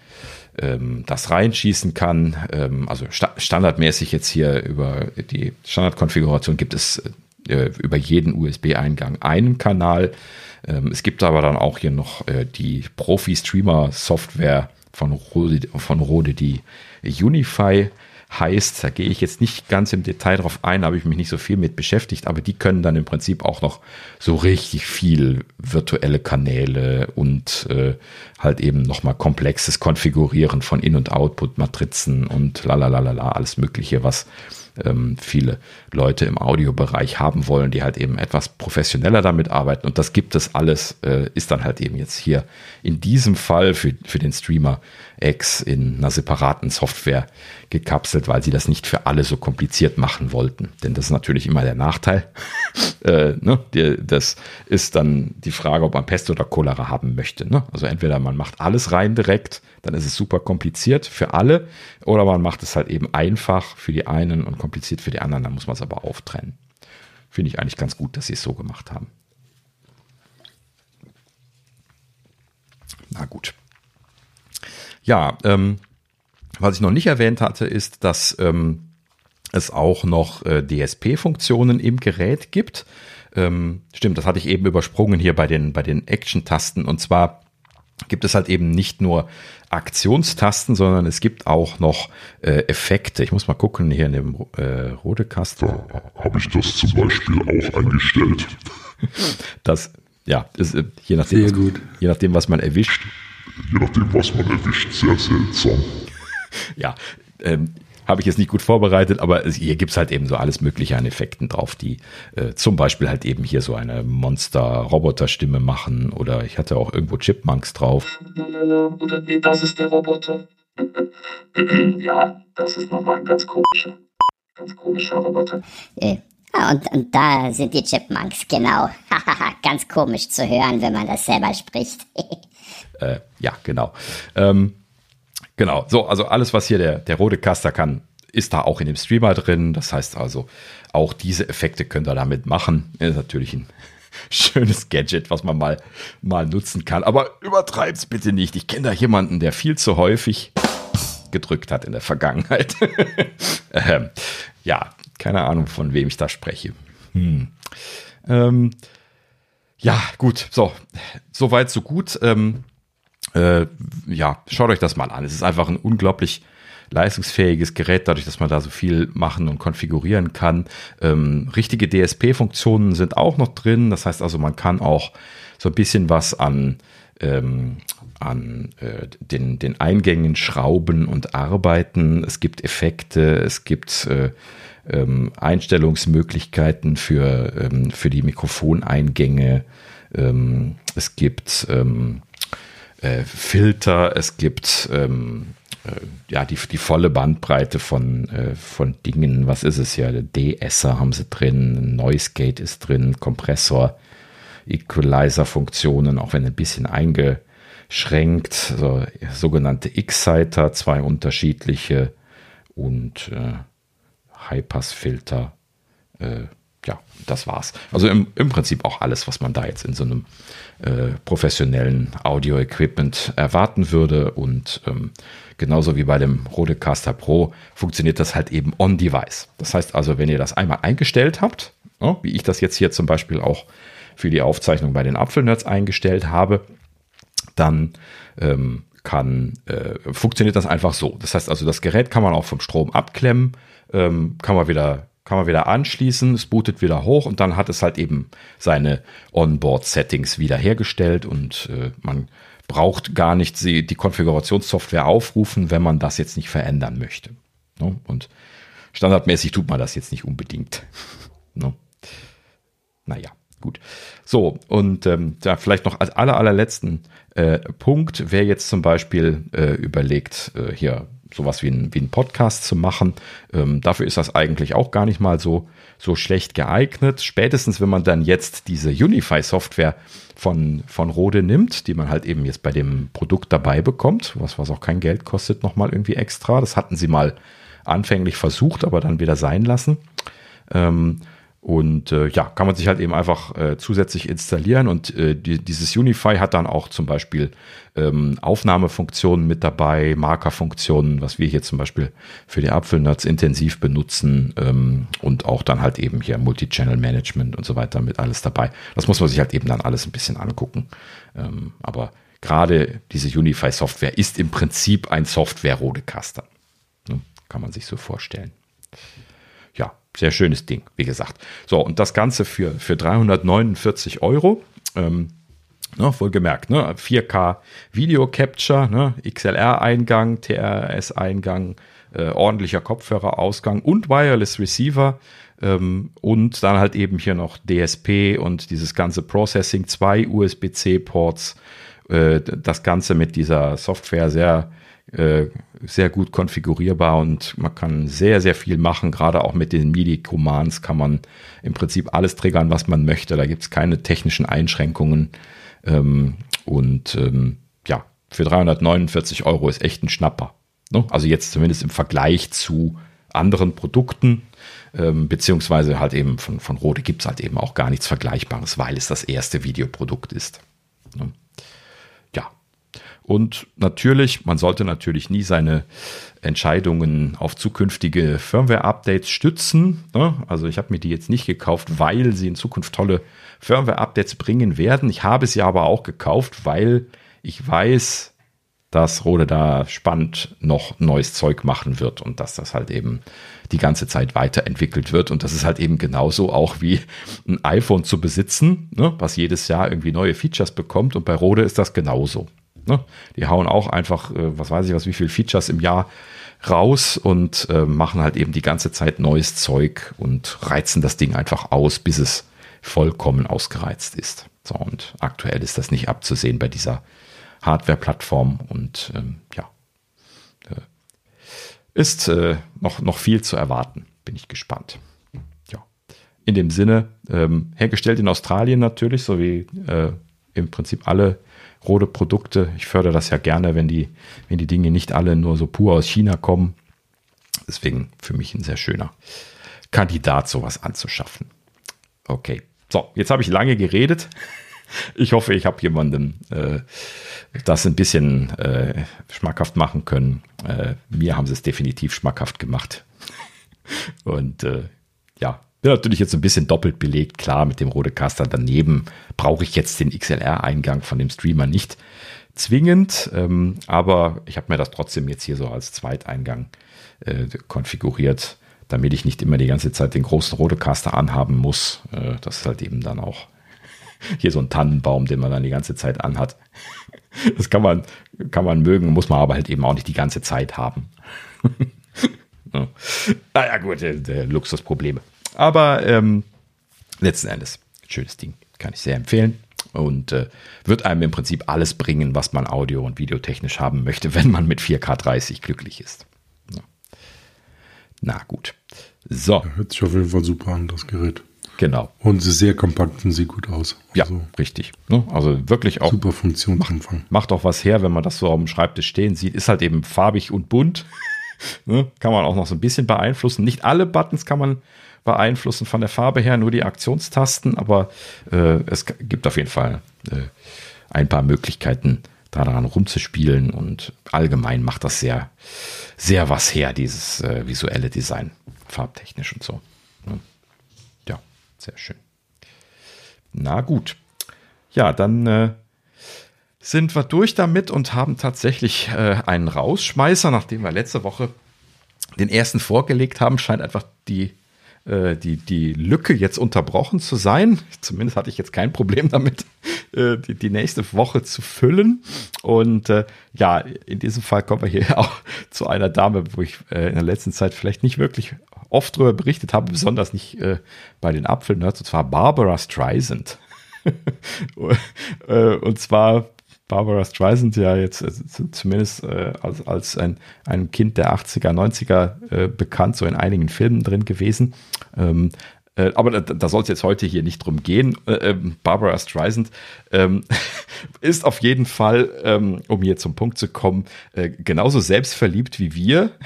ähm, das reinschießen kann. Ähm, also sta standardmäßig jetzt hier über die Standardkonfiguration gibt es äh, über jeden USB-Eingang einen Kanal. Ähm, es gibt aber dann auch hier noch äh, die Profi-Streamer-Software von Rode, von Rode, die Unify heißt. Da gehe ich jetzt nicht ganz im Detail drauf ein, habe ich mich nicht so viel mit beschäftigt, aber die können dann im Prinzip auch noch so richtig viel virtuelle Kanäle und äh, halt eben nochmal komplexes Konfigurieren von In- und Output-Matrizen und lalalala, alles Mögliche, was ähm, viele Leute im Audiobereich haben wollen, die halt eben etwas professioneller damit arbeiten. Und das gibt es alles, äh, ist dann halt eben jetzt hier in diesem Fall für, für den Streamer X in einer separaten Software gekapselt, weil sie das nicht für alle so kompliziert machen wollten. Denn das ist natürlich immer der Nachteil. äh, ne? das ist dann die Frage, ob man Pest oder Cholera haben möchte. Ne? Also entweder man macht alles rein direkt, dann ist es super kompliziert für alle, oder man macht es halt eben einfach für die einen und kompliziert für die anderen, dann muss man es aber auftrennen. Finde ich eigentlich ganz gut, dass sie es so gemacht haben. Na gut. Ja, ähm, was ich noch nicht erwähnt hatte, ist, dass ähm, es auch noch äh, DSP-Funktionen im Gerät gibt. Ähm, stimmt, das hatte ich eben übersprungen hier bei den, bei den Action-Tasten. Und zwar gibt es halt eben nicht nur Aktionstasten, sondern es gibt auch noch äh, Effekte. Ich muss mal gucken hier in dem äh, rote Kasten. Da habe ich das zum Beispiel auch eingestellt. Das, ja, ist, äh, je, nachdem, Sehr was, gut. je nachdem, was man erwischt. Je nachdem, was man erwischt, sehr seltsam. Ja, ähm, habe ich jetzt nicht gut vorbereitet, aber es, hier gibt's halt eben so alles Mögliche an Effekten drauf, die äh, zum Beispiel halt eben hier so eine Monster-Roboter-Stimme machen oder ich hatte auch irgendwo Chipmunks drauf. Oder nee, das ist der Roboter. ja, das ist nochmal ein ganz komischer, ganz komischer Roboter. Äh, ja, und, und da sind die Chipmunks, genau. Ganz komisch zu hören, wenn man das selber spricht. Äh, ja, genau. Ähm, genau, so, also alles, was hier der, der rote Caster kann, ist da auch in dem Streamer drin. Das heißt also, auch diese Effekte könnt ihr damit machen. Ist natürlich ein schönes Gadget, was man mal, mal nutzen kann. Aber übertreib's bitte nicht. Ich kenne da jemanden, der viel zu häufig gedrückt hat in der Vergangenheit. ähm, ja, keine Ahnung, von wem ich da spreche. Hm. Ähm, ja, gut, so, soweit, so gut. Ähm, äh, ja, schaut euch das mal an. Es ist einfach ein unglaublich leistungsfähiges Gerät, dadurch, dass man da so viel machen und konfigurieren kann. Ähm, richtige DSP-Funktionen sind auch noch drin. Das heißt also, man kann auch so ein bisschen was an, ähm, an äh, den, den Eingängen schrauben und arbeiten. Es gibt Effekte, es gibt äh, ähm, Einstellungsmöglichkeiten für, ähm, für die Mikrofoneingänge. Ähm, es gibt ähm, äh, Filter, es gibt ähm, äh, ja die, die volle Bandbreite von, äh, von Dingen. Was ist es ja? DSer haben sie drin, Noise Gate ist drin, Kompressor, Equalizer-Funktionen, auch wenn ein bisschen eingeschränkt. So, sogenannte X-Seiter, zwei unterschiedliche und High-Pass-Filter. Äh, ja, das war's. Also im, im Prinzip auch alles, was man da jetzt in so einem äh, professionellen Audio-Equipment erwarten würde. Und ähm, genauso wie bei dem Rodecaster Pro funktioniert das halt eben on-device. Das heißt also, wenn ihr das einmal eingestellt habt, ja, ne, wie ich das jetzt hier zum Beispiel auch für die Aufzeichnung bei den Apfelnerds eingestellt habe, dann ähm, kann, äh, funktioniert das einfach so. Das heißt also, das Gerät kann man auch vom Strom abklemmen, ähm, kann man wieder kann man wieder anschließen, es bootet wieder hoch und dann hat es halt eben seine Onboard-Settings wiederhergestellt und äh, man braucht gar nicht die, Konfigurationssoftware aufrufen, wenn man das jetzt nicht verändern möchte. Ne? Und standardmäßig tut man das jetzt nicht unbedingt. ne? Naja, gut. So, und ähm, ja, vielleicht noch als aller, allerletzten äh, Punkt, wer jetzt zum Beispiel äh, überlegt, äh, hier sowas wie ein, wie ein Podcast zu machen. Ähm, dafür ist das eigentlich auch gar nicht mal so, so schlecht geeignet. Spätestens, wenn man dann jetzt diese Unify-Software von, von Rode nimmt, die man halt eben jetzt bei dem Produkt dabei bekommt, was, was auch kein Geld kostet, nochmal irgendwie extra. Das hatten sie mal anfänglich versucht, aber dann wieder sein lassen. Ähm, und äh, ja, kann man sich halt eben einfach äh, zusätzlich installieren und äh, die, dieses Unify hat dann auch zum Beispiel ähm, Aufnahmefunktionen mit dabei, Markerfunktionen, was wir hier zum Beispiel für die Apfelnerds intensiv benutzen ähm, und auch dann halt eben hier Multi-Channel Management und so weiter mit alles dabei. Das muss man sich halt eben dann alles ein bisschen angucken. Ähm, aber gerade diese Unify-Software ist im Prinzip ein Software-Rodecaster. Ne? Kann man sich so vorstellen sehr schönes Ding, wie gesagt. So, und das Ganze für, für 349 Euro. Ähm, ne, wohlgemerkt, ne, 4K Video Capture, ne, XLR-Eingang, TRS-Eingang, äh, ordentlicher Kopfhörerausgang und Wireless Receiver. Ähm, und dann halt eben hier noch DSP und dieses ganze Processing, zwei USB-C-Ports. Äh, das Ganze mit dieser Software sehr äh, sehr gut konfigurierbar und man kann sehr, sehr viel machen. Gerade auch mit den MIDI-Commands kann man im Prinzip alles triggern, was man möchte. Da gibt es keine technischen Einschränkungen. Ähm, und ähm, ja, für 349 Euro ist echt ein Schnapper. Ne? Also jetzt zumindest im Vergleich zu anderen Produkten, ähm, beziehungsweise halt eben von, von Rode gibt es halt eben auch gar nichts Vergleichbares, weil es das erste Videoprodukt ist. Ne? Und natürlich, man sollte natürlich nie seine Entscheidungen auf zukünftige Firmware-Updates stützen. Ne? Also ich habe mir die jetzt nicht gekauft, weil sie in Zukunft tolle Firmware-Updates bringen werden. Ich habe sie aber auch gekauft, weil ich weiß, dass Rode da spannend noch neues Zeug machen wird und dass das halt eben die ganze Zeit weiterentwickelt wird. Und das ist halt eben genauso auch wie ein iPhone zu besitzen, ne? was jedes Jahr irgendwie neue Features bekommt. Und bei Rode ist das genauso. Ne? Die hauen auch einfach, äh, was weiß ich was, wie viel Features im Jahr raus und äh, machen halt eben die ganze Zeit neues Zeug und reizen das Ding einfach aus, bis es vollkommen ausgereizt ist. So, und aktuell ist das nicht abzusehen bei dieser Hardware-Plattform und ähm, ja, äh, ist äh, noch, noch viel zu erwarten. Bin ich gespannt. Ja, in dem Sinne, ähm, hergestellt in Australien natürlich, so wie äh, im Prinzip alle rote Produkte. Ich fördere das ja gerne, wenn die, wenn die Dinge nicht alle nur so pur aus China kommen. Deswegen für mich ein sehr schöner Kandidat, sowas anzuschaffen. Okay. So, jetzt habe ich lange geredet. Ich hoffe, ich habe jemandem äh, das ein bisschen äh, schmackhaft machen können. Äh, mir haben sie es definitiv schmackhaft gemacht. Und äh, bin natürlich jetzt ein bisschen doppelt belegt. Klar, mit dem Rodecaster daneben brauche ich jetzt den XLR-Eingang von dem Streamer nicht zwingend, ähm, aber ich habe mir das trotzdem jetzt hier so als Zweiteingang äh, konfiguriert, damit ich nicht immer die ganze Zeit den großen Rodecaster anhaben muss. Äh, das ist halt eben dann auch hier so ein Tannenbaum, den man dann die ganze Zeit anhat. Das kann man, kann man mögen, muss man aber halt eben auch nicht die ganze Zeit haben. ja. Naja, gut, äh, Luxusprobleme. Aber ähm, letzten Endes, schönes Ding, kann ich sehr empfehlen und äh, wird einem im Prinzip alles bringen, was man audio- und videotechnisch haben möchte, wenn man mit 4K30 glücklich ist. Ja. Na gut. So. Ja, hört sich auf jeden Fall super an, das Gerät. Genau. Und sie ist sehr kompakt und sieht gut aus. Also ja, richtig. Ne? Also wirklich auch. Super Funktionsumfang. Macht, macht auch was her, wenn man das so auf dem Schreibtisch stehen sieht. Ist halt eben farbig und bunt. ne? Kann man auch noch so ein bisschen beeinflussen. Nicht alle Buttons kann man beeinflussen von der Farbe her, nur die Aktionstasten, aber äh, es gibt auf jeden Fall äh, ein paar Möglichkeiten, daran rumzuspielen und allgemein macht das sehr, sehr was her, dieses äh, visuelle Design, farbtechnisch und so. Ne? Ja, sehr schön. Na gut. Ja, dann äh, sind wir durch damit und haben tatsächlich äh, einen Rausschmeißer, nachdem wir letzte Woche den ersten vorgelegt haben, scheint einfach die äh, die, die Lücke jetzt unterbrochen zu sein. Zumindest hatte ich jetzt kein Problem damit, äh, die, die nächste Woche zu füllen. Und äh, ja, in diesem Fall kommen wir hier auch zu einer Dame, wo ich äh, in der letzten Zeit vielleicht nicht wirklich oft drüber berichtet habe, besonders nicht äh, bei den Apfelnerds, und zwar Barbara Streisand. Äh, und zwar Barbara Streisand ja jetzt äh, zumindest äh, als, als ein, ein Kind der 80er, 90er äh, bekannt, so in einigen Filmen drin gewesen. Ähm, äh, aber da, da soll es jetzt heute hier nicht drum gehen. Äh, ähm, Barbara Streisand ähm, ist auf jeden Fall, ähm, um hier zum Punkt zu kommen, äh, genauso selbstverliebt wie wir.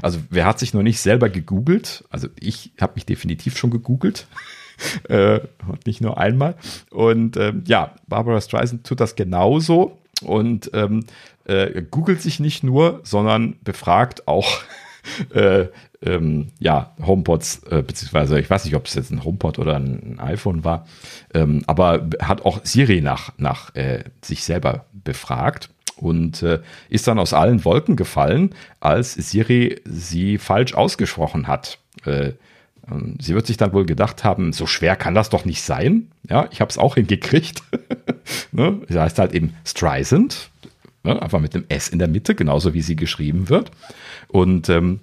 Also wer hat sich noch nicht selber gegoogelt? Also ich habe mich definitiv schon gegoogelt. äh, nicht nur einmal. Und ähm, ja, Barbara Streisand tut das genauso und ähm, äh, googelt sich nicht nur, sondern befragt auch äh, ähm, ja, HomePods, äh, beziehungsweise ich weiß nicht, ob es jetzt ein HomePod oder ein, iPhone war, ähm, aber hat auch Siri nach, nach äh, sich selber befragt und äh, ist dann aus allen Wolken gefallen, als Siri sie falsch ausgesprochen hat. Äh, sie wird sich dann wohl gedacht haben, so schwer kann das doch nicht sein. Ja, ich habe es auch hingekriegt. ne? Das heißt halt eben Streisand, ne? einfach mit dem S in der Mitte, genauso wie sie geschrieben wird. Und ähm,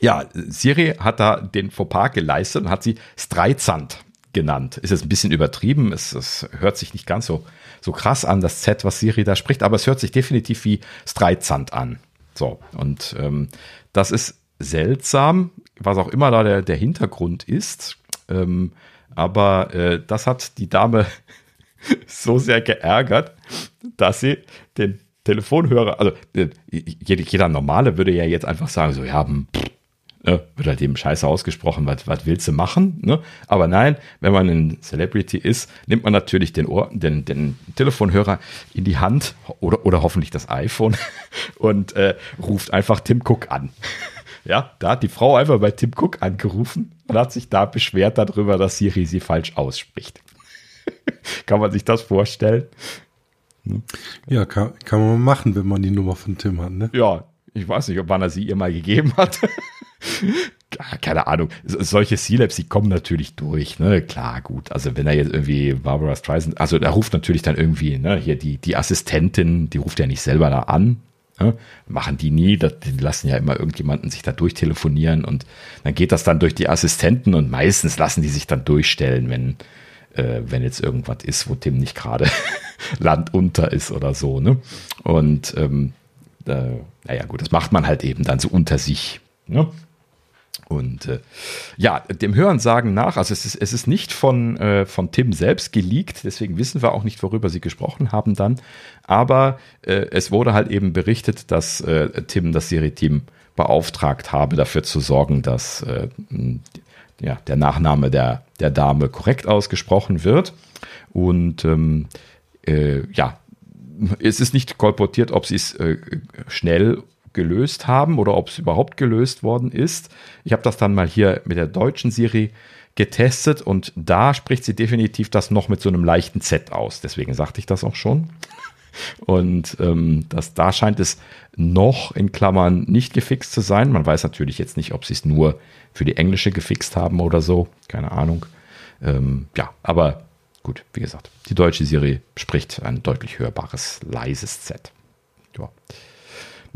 ja, Siri hat da den Fauxpas geleistet und hat sie Streizand genannt. Ist jetzt ein bisschen übertrieben, es, es hört sich nicht ganz so, so krass an, das Z, was Siri da spricht, aber es hört sich definitiv wie Streizand an. So, und ähm, das ist seltsam, was auch immer da der, der Hintergrund ist. Ähm, aber äh, das hat die Dame so sehr geärgert, dass sie den Telefonhörer, also äh, jeder, Normale würde ja jetzt einfach sagen, so, ja, hm, pff, ne, wird halt eben scheiße ausgesprochen, was, was willst du machen? Ne? Aber nein, wenn man ein Celebrity ist, nimmt man natürlich den, Ohr, den, den Telefonhörer in die Hand oder, oder hoffentlich das iPhone und äh, ruft einfach Tim Cook an. Ja, da hat die Frau einfach bei Tim Cook angerufen und hat sich da beschwert darüber, dass Siri sie falsch ausspricht. kann man sich das vorstellen? Ja, kann, kann man machen, wenn man die Nummer von Tim hat, ne? Ja, ich weiß nicht, ob wann er sie ihr mal gegeben hat. Keine Ahnung. Solche C-Labs, die kommen natürlich durch, ne? Klar, gut. Also wenn er jetzt irgendwie Barbara Streisand, also er ruft natürlich dann irgendwie, ne, hier die, die Assistentin, die ruft ja nicht selber da an, ja, machen die nie, die lassen ja immer irgendjemanden sich da durchtelefonieren und dann geht das dann durch die Assistenten und meistens lassen die sich dann durchstellen, wenn, äh, wenn jetzt irgendwas ist, wo Tim nicht gerade landunter ist oder so. Ne? Und ähm, äh, naja gut, das macht man halt eben dann so unter sich. Ne? Und äh, ja, dem Hörensagen nach, also es ist, es ist nicht von, äh, von Tim selbst geleakt, deswegen wissen wir auch nicht, worüber sie gesprochen haben dann. Aber äh, es wurde halt eben berichtet, dass äh, Tim das Serie-Team beauftragt habe, dafür zu sorgen, dass äh, ja, der Nachname der, der Dame korrekt ausgesprochen wird. Und ähm, äh, ja, es ist nicht kolportiert, ob sie es schnell gelöst haben oder ob es überhaupt gelöst worden ist. Ich habe das dann mal hier mit der deutschen Serie getestet und da spricht sie definitiv das noch mit so einem leichten Z aus. Deswegen sagte ich das auch schon. Und ähm, das, da scheint es noch in Klammern nicht gefixt zu sein. Man weiß natürlich jetzt nicht, ob sie es nur für die englische gefixt haben oder so. Keine Ahnung. Ähm, ja, aber gut, wie gesagt, die deutsche Serie spricht ein deutlich hörbares, leises Z. Ja.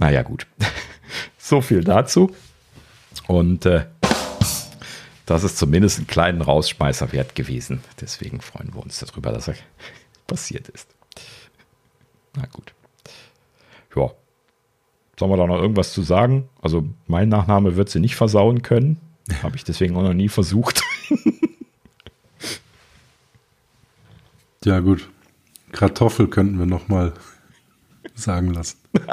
Naja, gut. so viel dazu. Und äh, das ist zumindest einen kleinen Rausschmeißer wert gewesen. Deswegen freuen wir uns darüber, dass er passiert ist. Na gut. Ja. Sollen wir da noch irgendwas zu sagen? Also, mein Nachname wird sie nicht versauen können. Habe ich deswegen auch noch nie versucht. Ja, gut. Kartoffel könnten wir noch mal sagen lassen.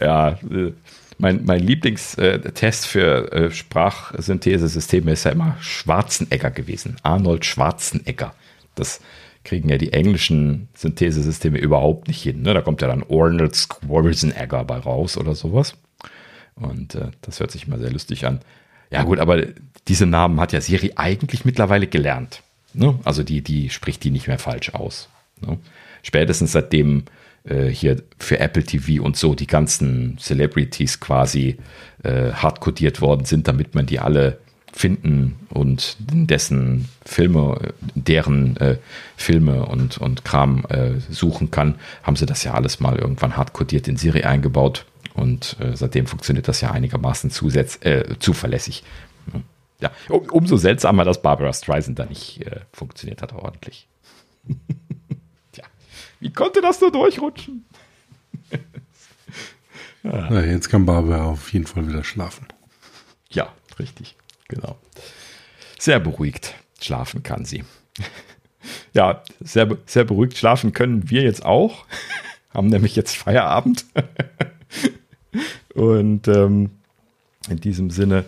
ja, äh, mein, mein Lieblingstest für äh, Sprachsynthesesysteme ist ja immer Schwarzenegger gewesen. Arnold Schwarzenegger. Das kriegen ja die englischen Synthesesysteme überhaupt nicht hin. Ne? Da kommt ja dann Arnold Schwarzenegger bei raus oder sowas. Und äh, das hört sich immer sehr lustig an. Ja, gut, aber diese Namen hat ja Siri eigentlich mittlerweile gelernt. Ne? Also die, die spricht die nicht mehr falsch aus. Ne? Spätestens seitdem äh, hier für Apple TV und so die ganzen Celebrities quasi äh, hardcodiert worden sind, damit man die alle finden und dessen Filme, deren äh, Filme und, und Kram äh, suchen kann, haben sie das ja alles mal irgendwann hardcodiert in Siri eingebaut und äh, seitdem funktioniert das ja einigermaßen zusätz äh, zuverlässig. Ja, um, umso seltsamer, dass Barbara Streisand da nicht äh, funktioniert hat ordentlich. Wie konnte das nur durchrutschen? ja. Na, jetzt kann Barbara auf jeden Fall wieder schlafen. Ja, richtig, genau. Sehr beruhigt schlafen kann sie. ja, sehr, sehr beruhigt schlafen können wir jetzt auch. Haben nämlich jetzt Feierabend. Und ähm, in diesem Sinne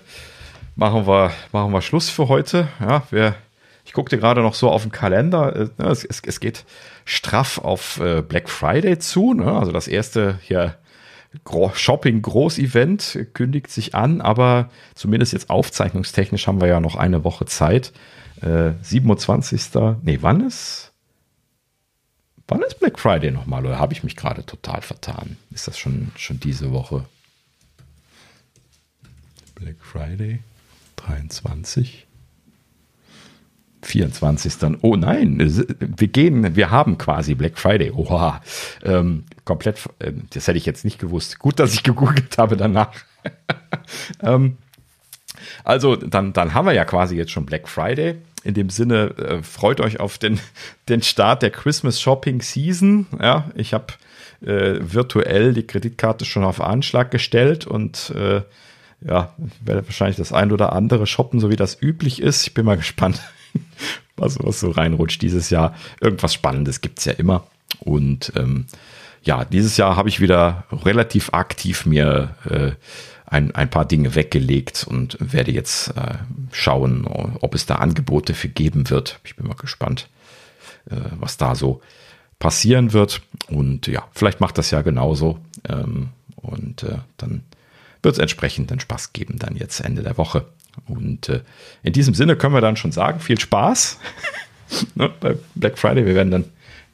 machen wir, machen wir Schluss für heute. Ja, wir, ich guckte gerade noch so auf den Kalender. Äh, es, es, es geht straff auf äh, Black Friday zu. Ne? Also das erste hier Shopping-Groß-Event kündigt sich an, aber zumindest jetzt aufzeichnungstechnisch haben wir ja noch eine Woche Zeit. Äh, 27. Nee, wann ist? Wann ist Black Friday nochmal? Oder habe ich mich gerade total vertan? Ist das schon, schon diese Woche? Black Friday? 23. 24. Dann, oh nein, wir gehen, wir haben quasi Black Friday. Oha, ähm, komplett, äh, das hätte ich jetzt nicht gewusst. Gut, dass ich gegoogelt habe danach. ähm, also, dann, dann haben wir ja quasi jetzt schon Black Friday. In dem Sinne, äh, freut euch auf den, den Start der Christmas Shopping Season. Ja, ich habe äh, virtuell die Kreditkarte schon auf Anschlag gestellt und äh, ja, werde wahrscheinlich das ein oder andere shoppen, so wie das üblich ist. Ich bin mal gespannt, was, was so reinrutscht dieses Jahr. Irgendwas Spannendes gibt es ja immer. Und ähm, ja, dieses Jahr habe ich wieder relativ aktiv mir äh, ein, ein paar Dinge weggelegt und werde jetzt äh, schauen, ob es da Angebote für geben wird. Ich bin mal gespannt, äh, was da so passieren wird. Und ja, vielleicht macht das ja genauso. Ähm, und äh, dann wird es entsprechend den Spaß geben dann jetzt Ende der Woche. Und äh, in diesem Sinne können wir dann schon sagen, viel Spaß ne, bei Black Friday. Wir werden dann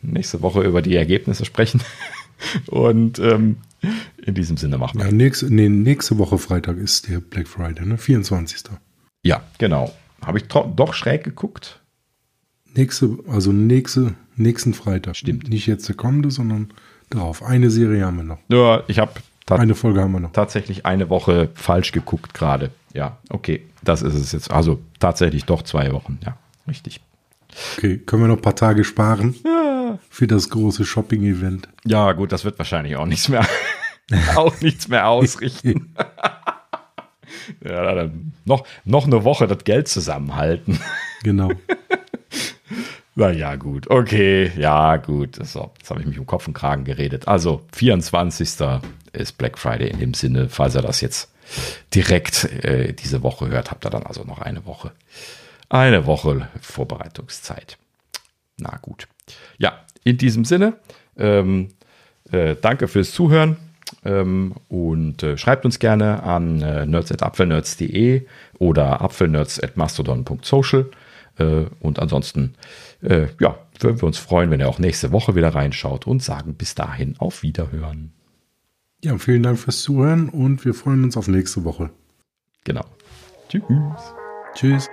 nächste Woche über die Ergebnisse sprechen. Und ähm, in diesem Sinne machen wir. Ja, nächste, nee, nächste Woche Freitag ist der Black Friday, ne? 24. Ja, genau. Habe ich doch schräg geguckt. Nächste, also nächste, nächsten Freitag. Stimmt. Nicht jetzt der kommende, sondern darauf. Eine Serie haben wir noch. Ja, ich habe eine Folge haben wir noch. Tatsächlich eine Woche falsch geguckt gerade. Ja, okay. Das ist es jetzt. Also tatsächlich doch zwei Wochen. Ja, richtig. Okay, können wir noch ein paar Tage sparen ja. für das große Shopping-Event? Ja, gut, das wird wahrscheinlich auch nichts mehr, auch nichts mehr ausrichten. ja, dann noch, noch eine Woche das Geld zusammenhalten. Genau. Na ja, gut. Okay, ja, gut. So, jetzt habe ich mich um Kopf und Kragen geredet. Also, 24. ist Black Friday in dem Sinne, falls ihr das jetzt direkt äh, diese Woche hört, habt ihr dann also noch eine Woche. Eine Woche Vorbereitungszeit. Na gut. Ja, in diesem Sinne, ähm, äh, danke fürs Zuhören ähm, und äh, schreibt uns gerne an äh, nerds.apfelnerds.de oder apfelnerds.mastodon.social. Äh, und ansonsten, äh, ja, würden wir uns freuen, wenn ihr auch nächste Woche wieder reinschaut und sagen bis dahin auf Wiederhören. Ja, vielen Dank fürs Zuhören und wir freuen uns auf nächste Woche. Genau. Tschüss. Tschüss.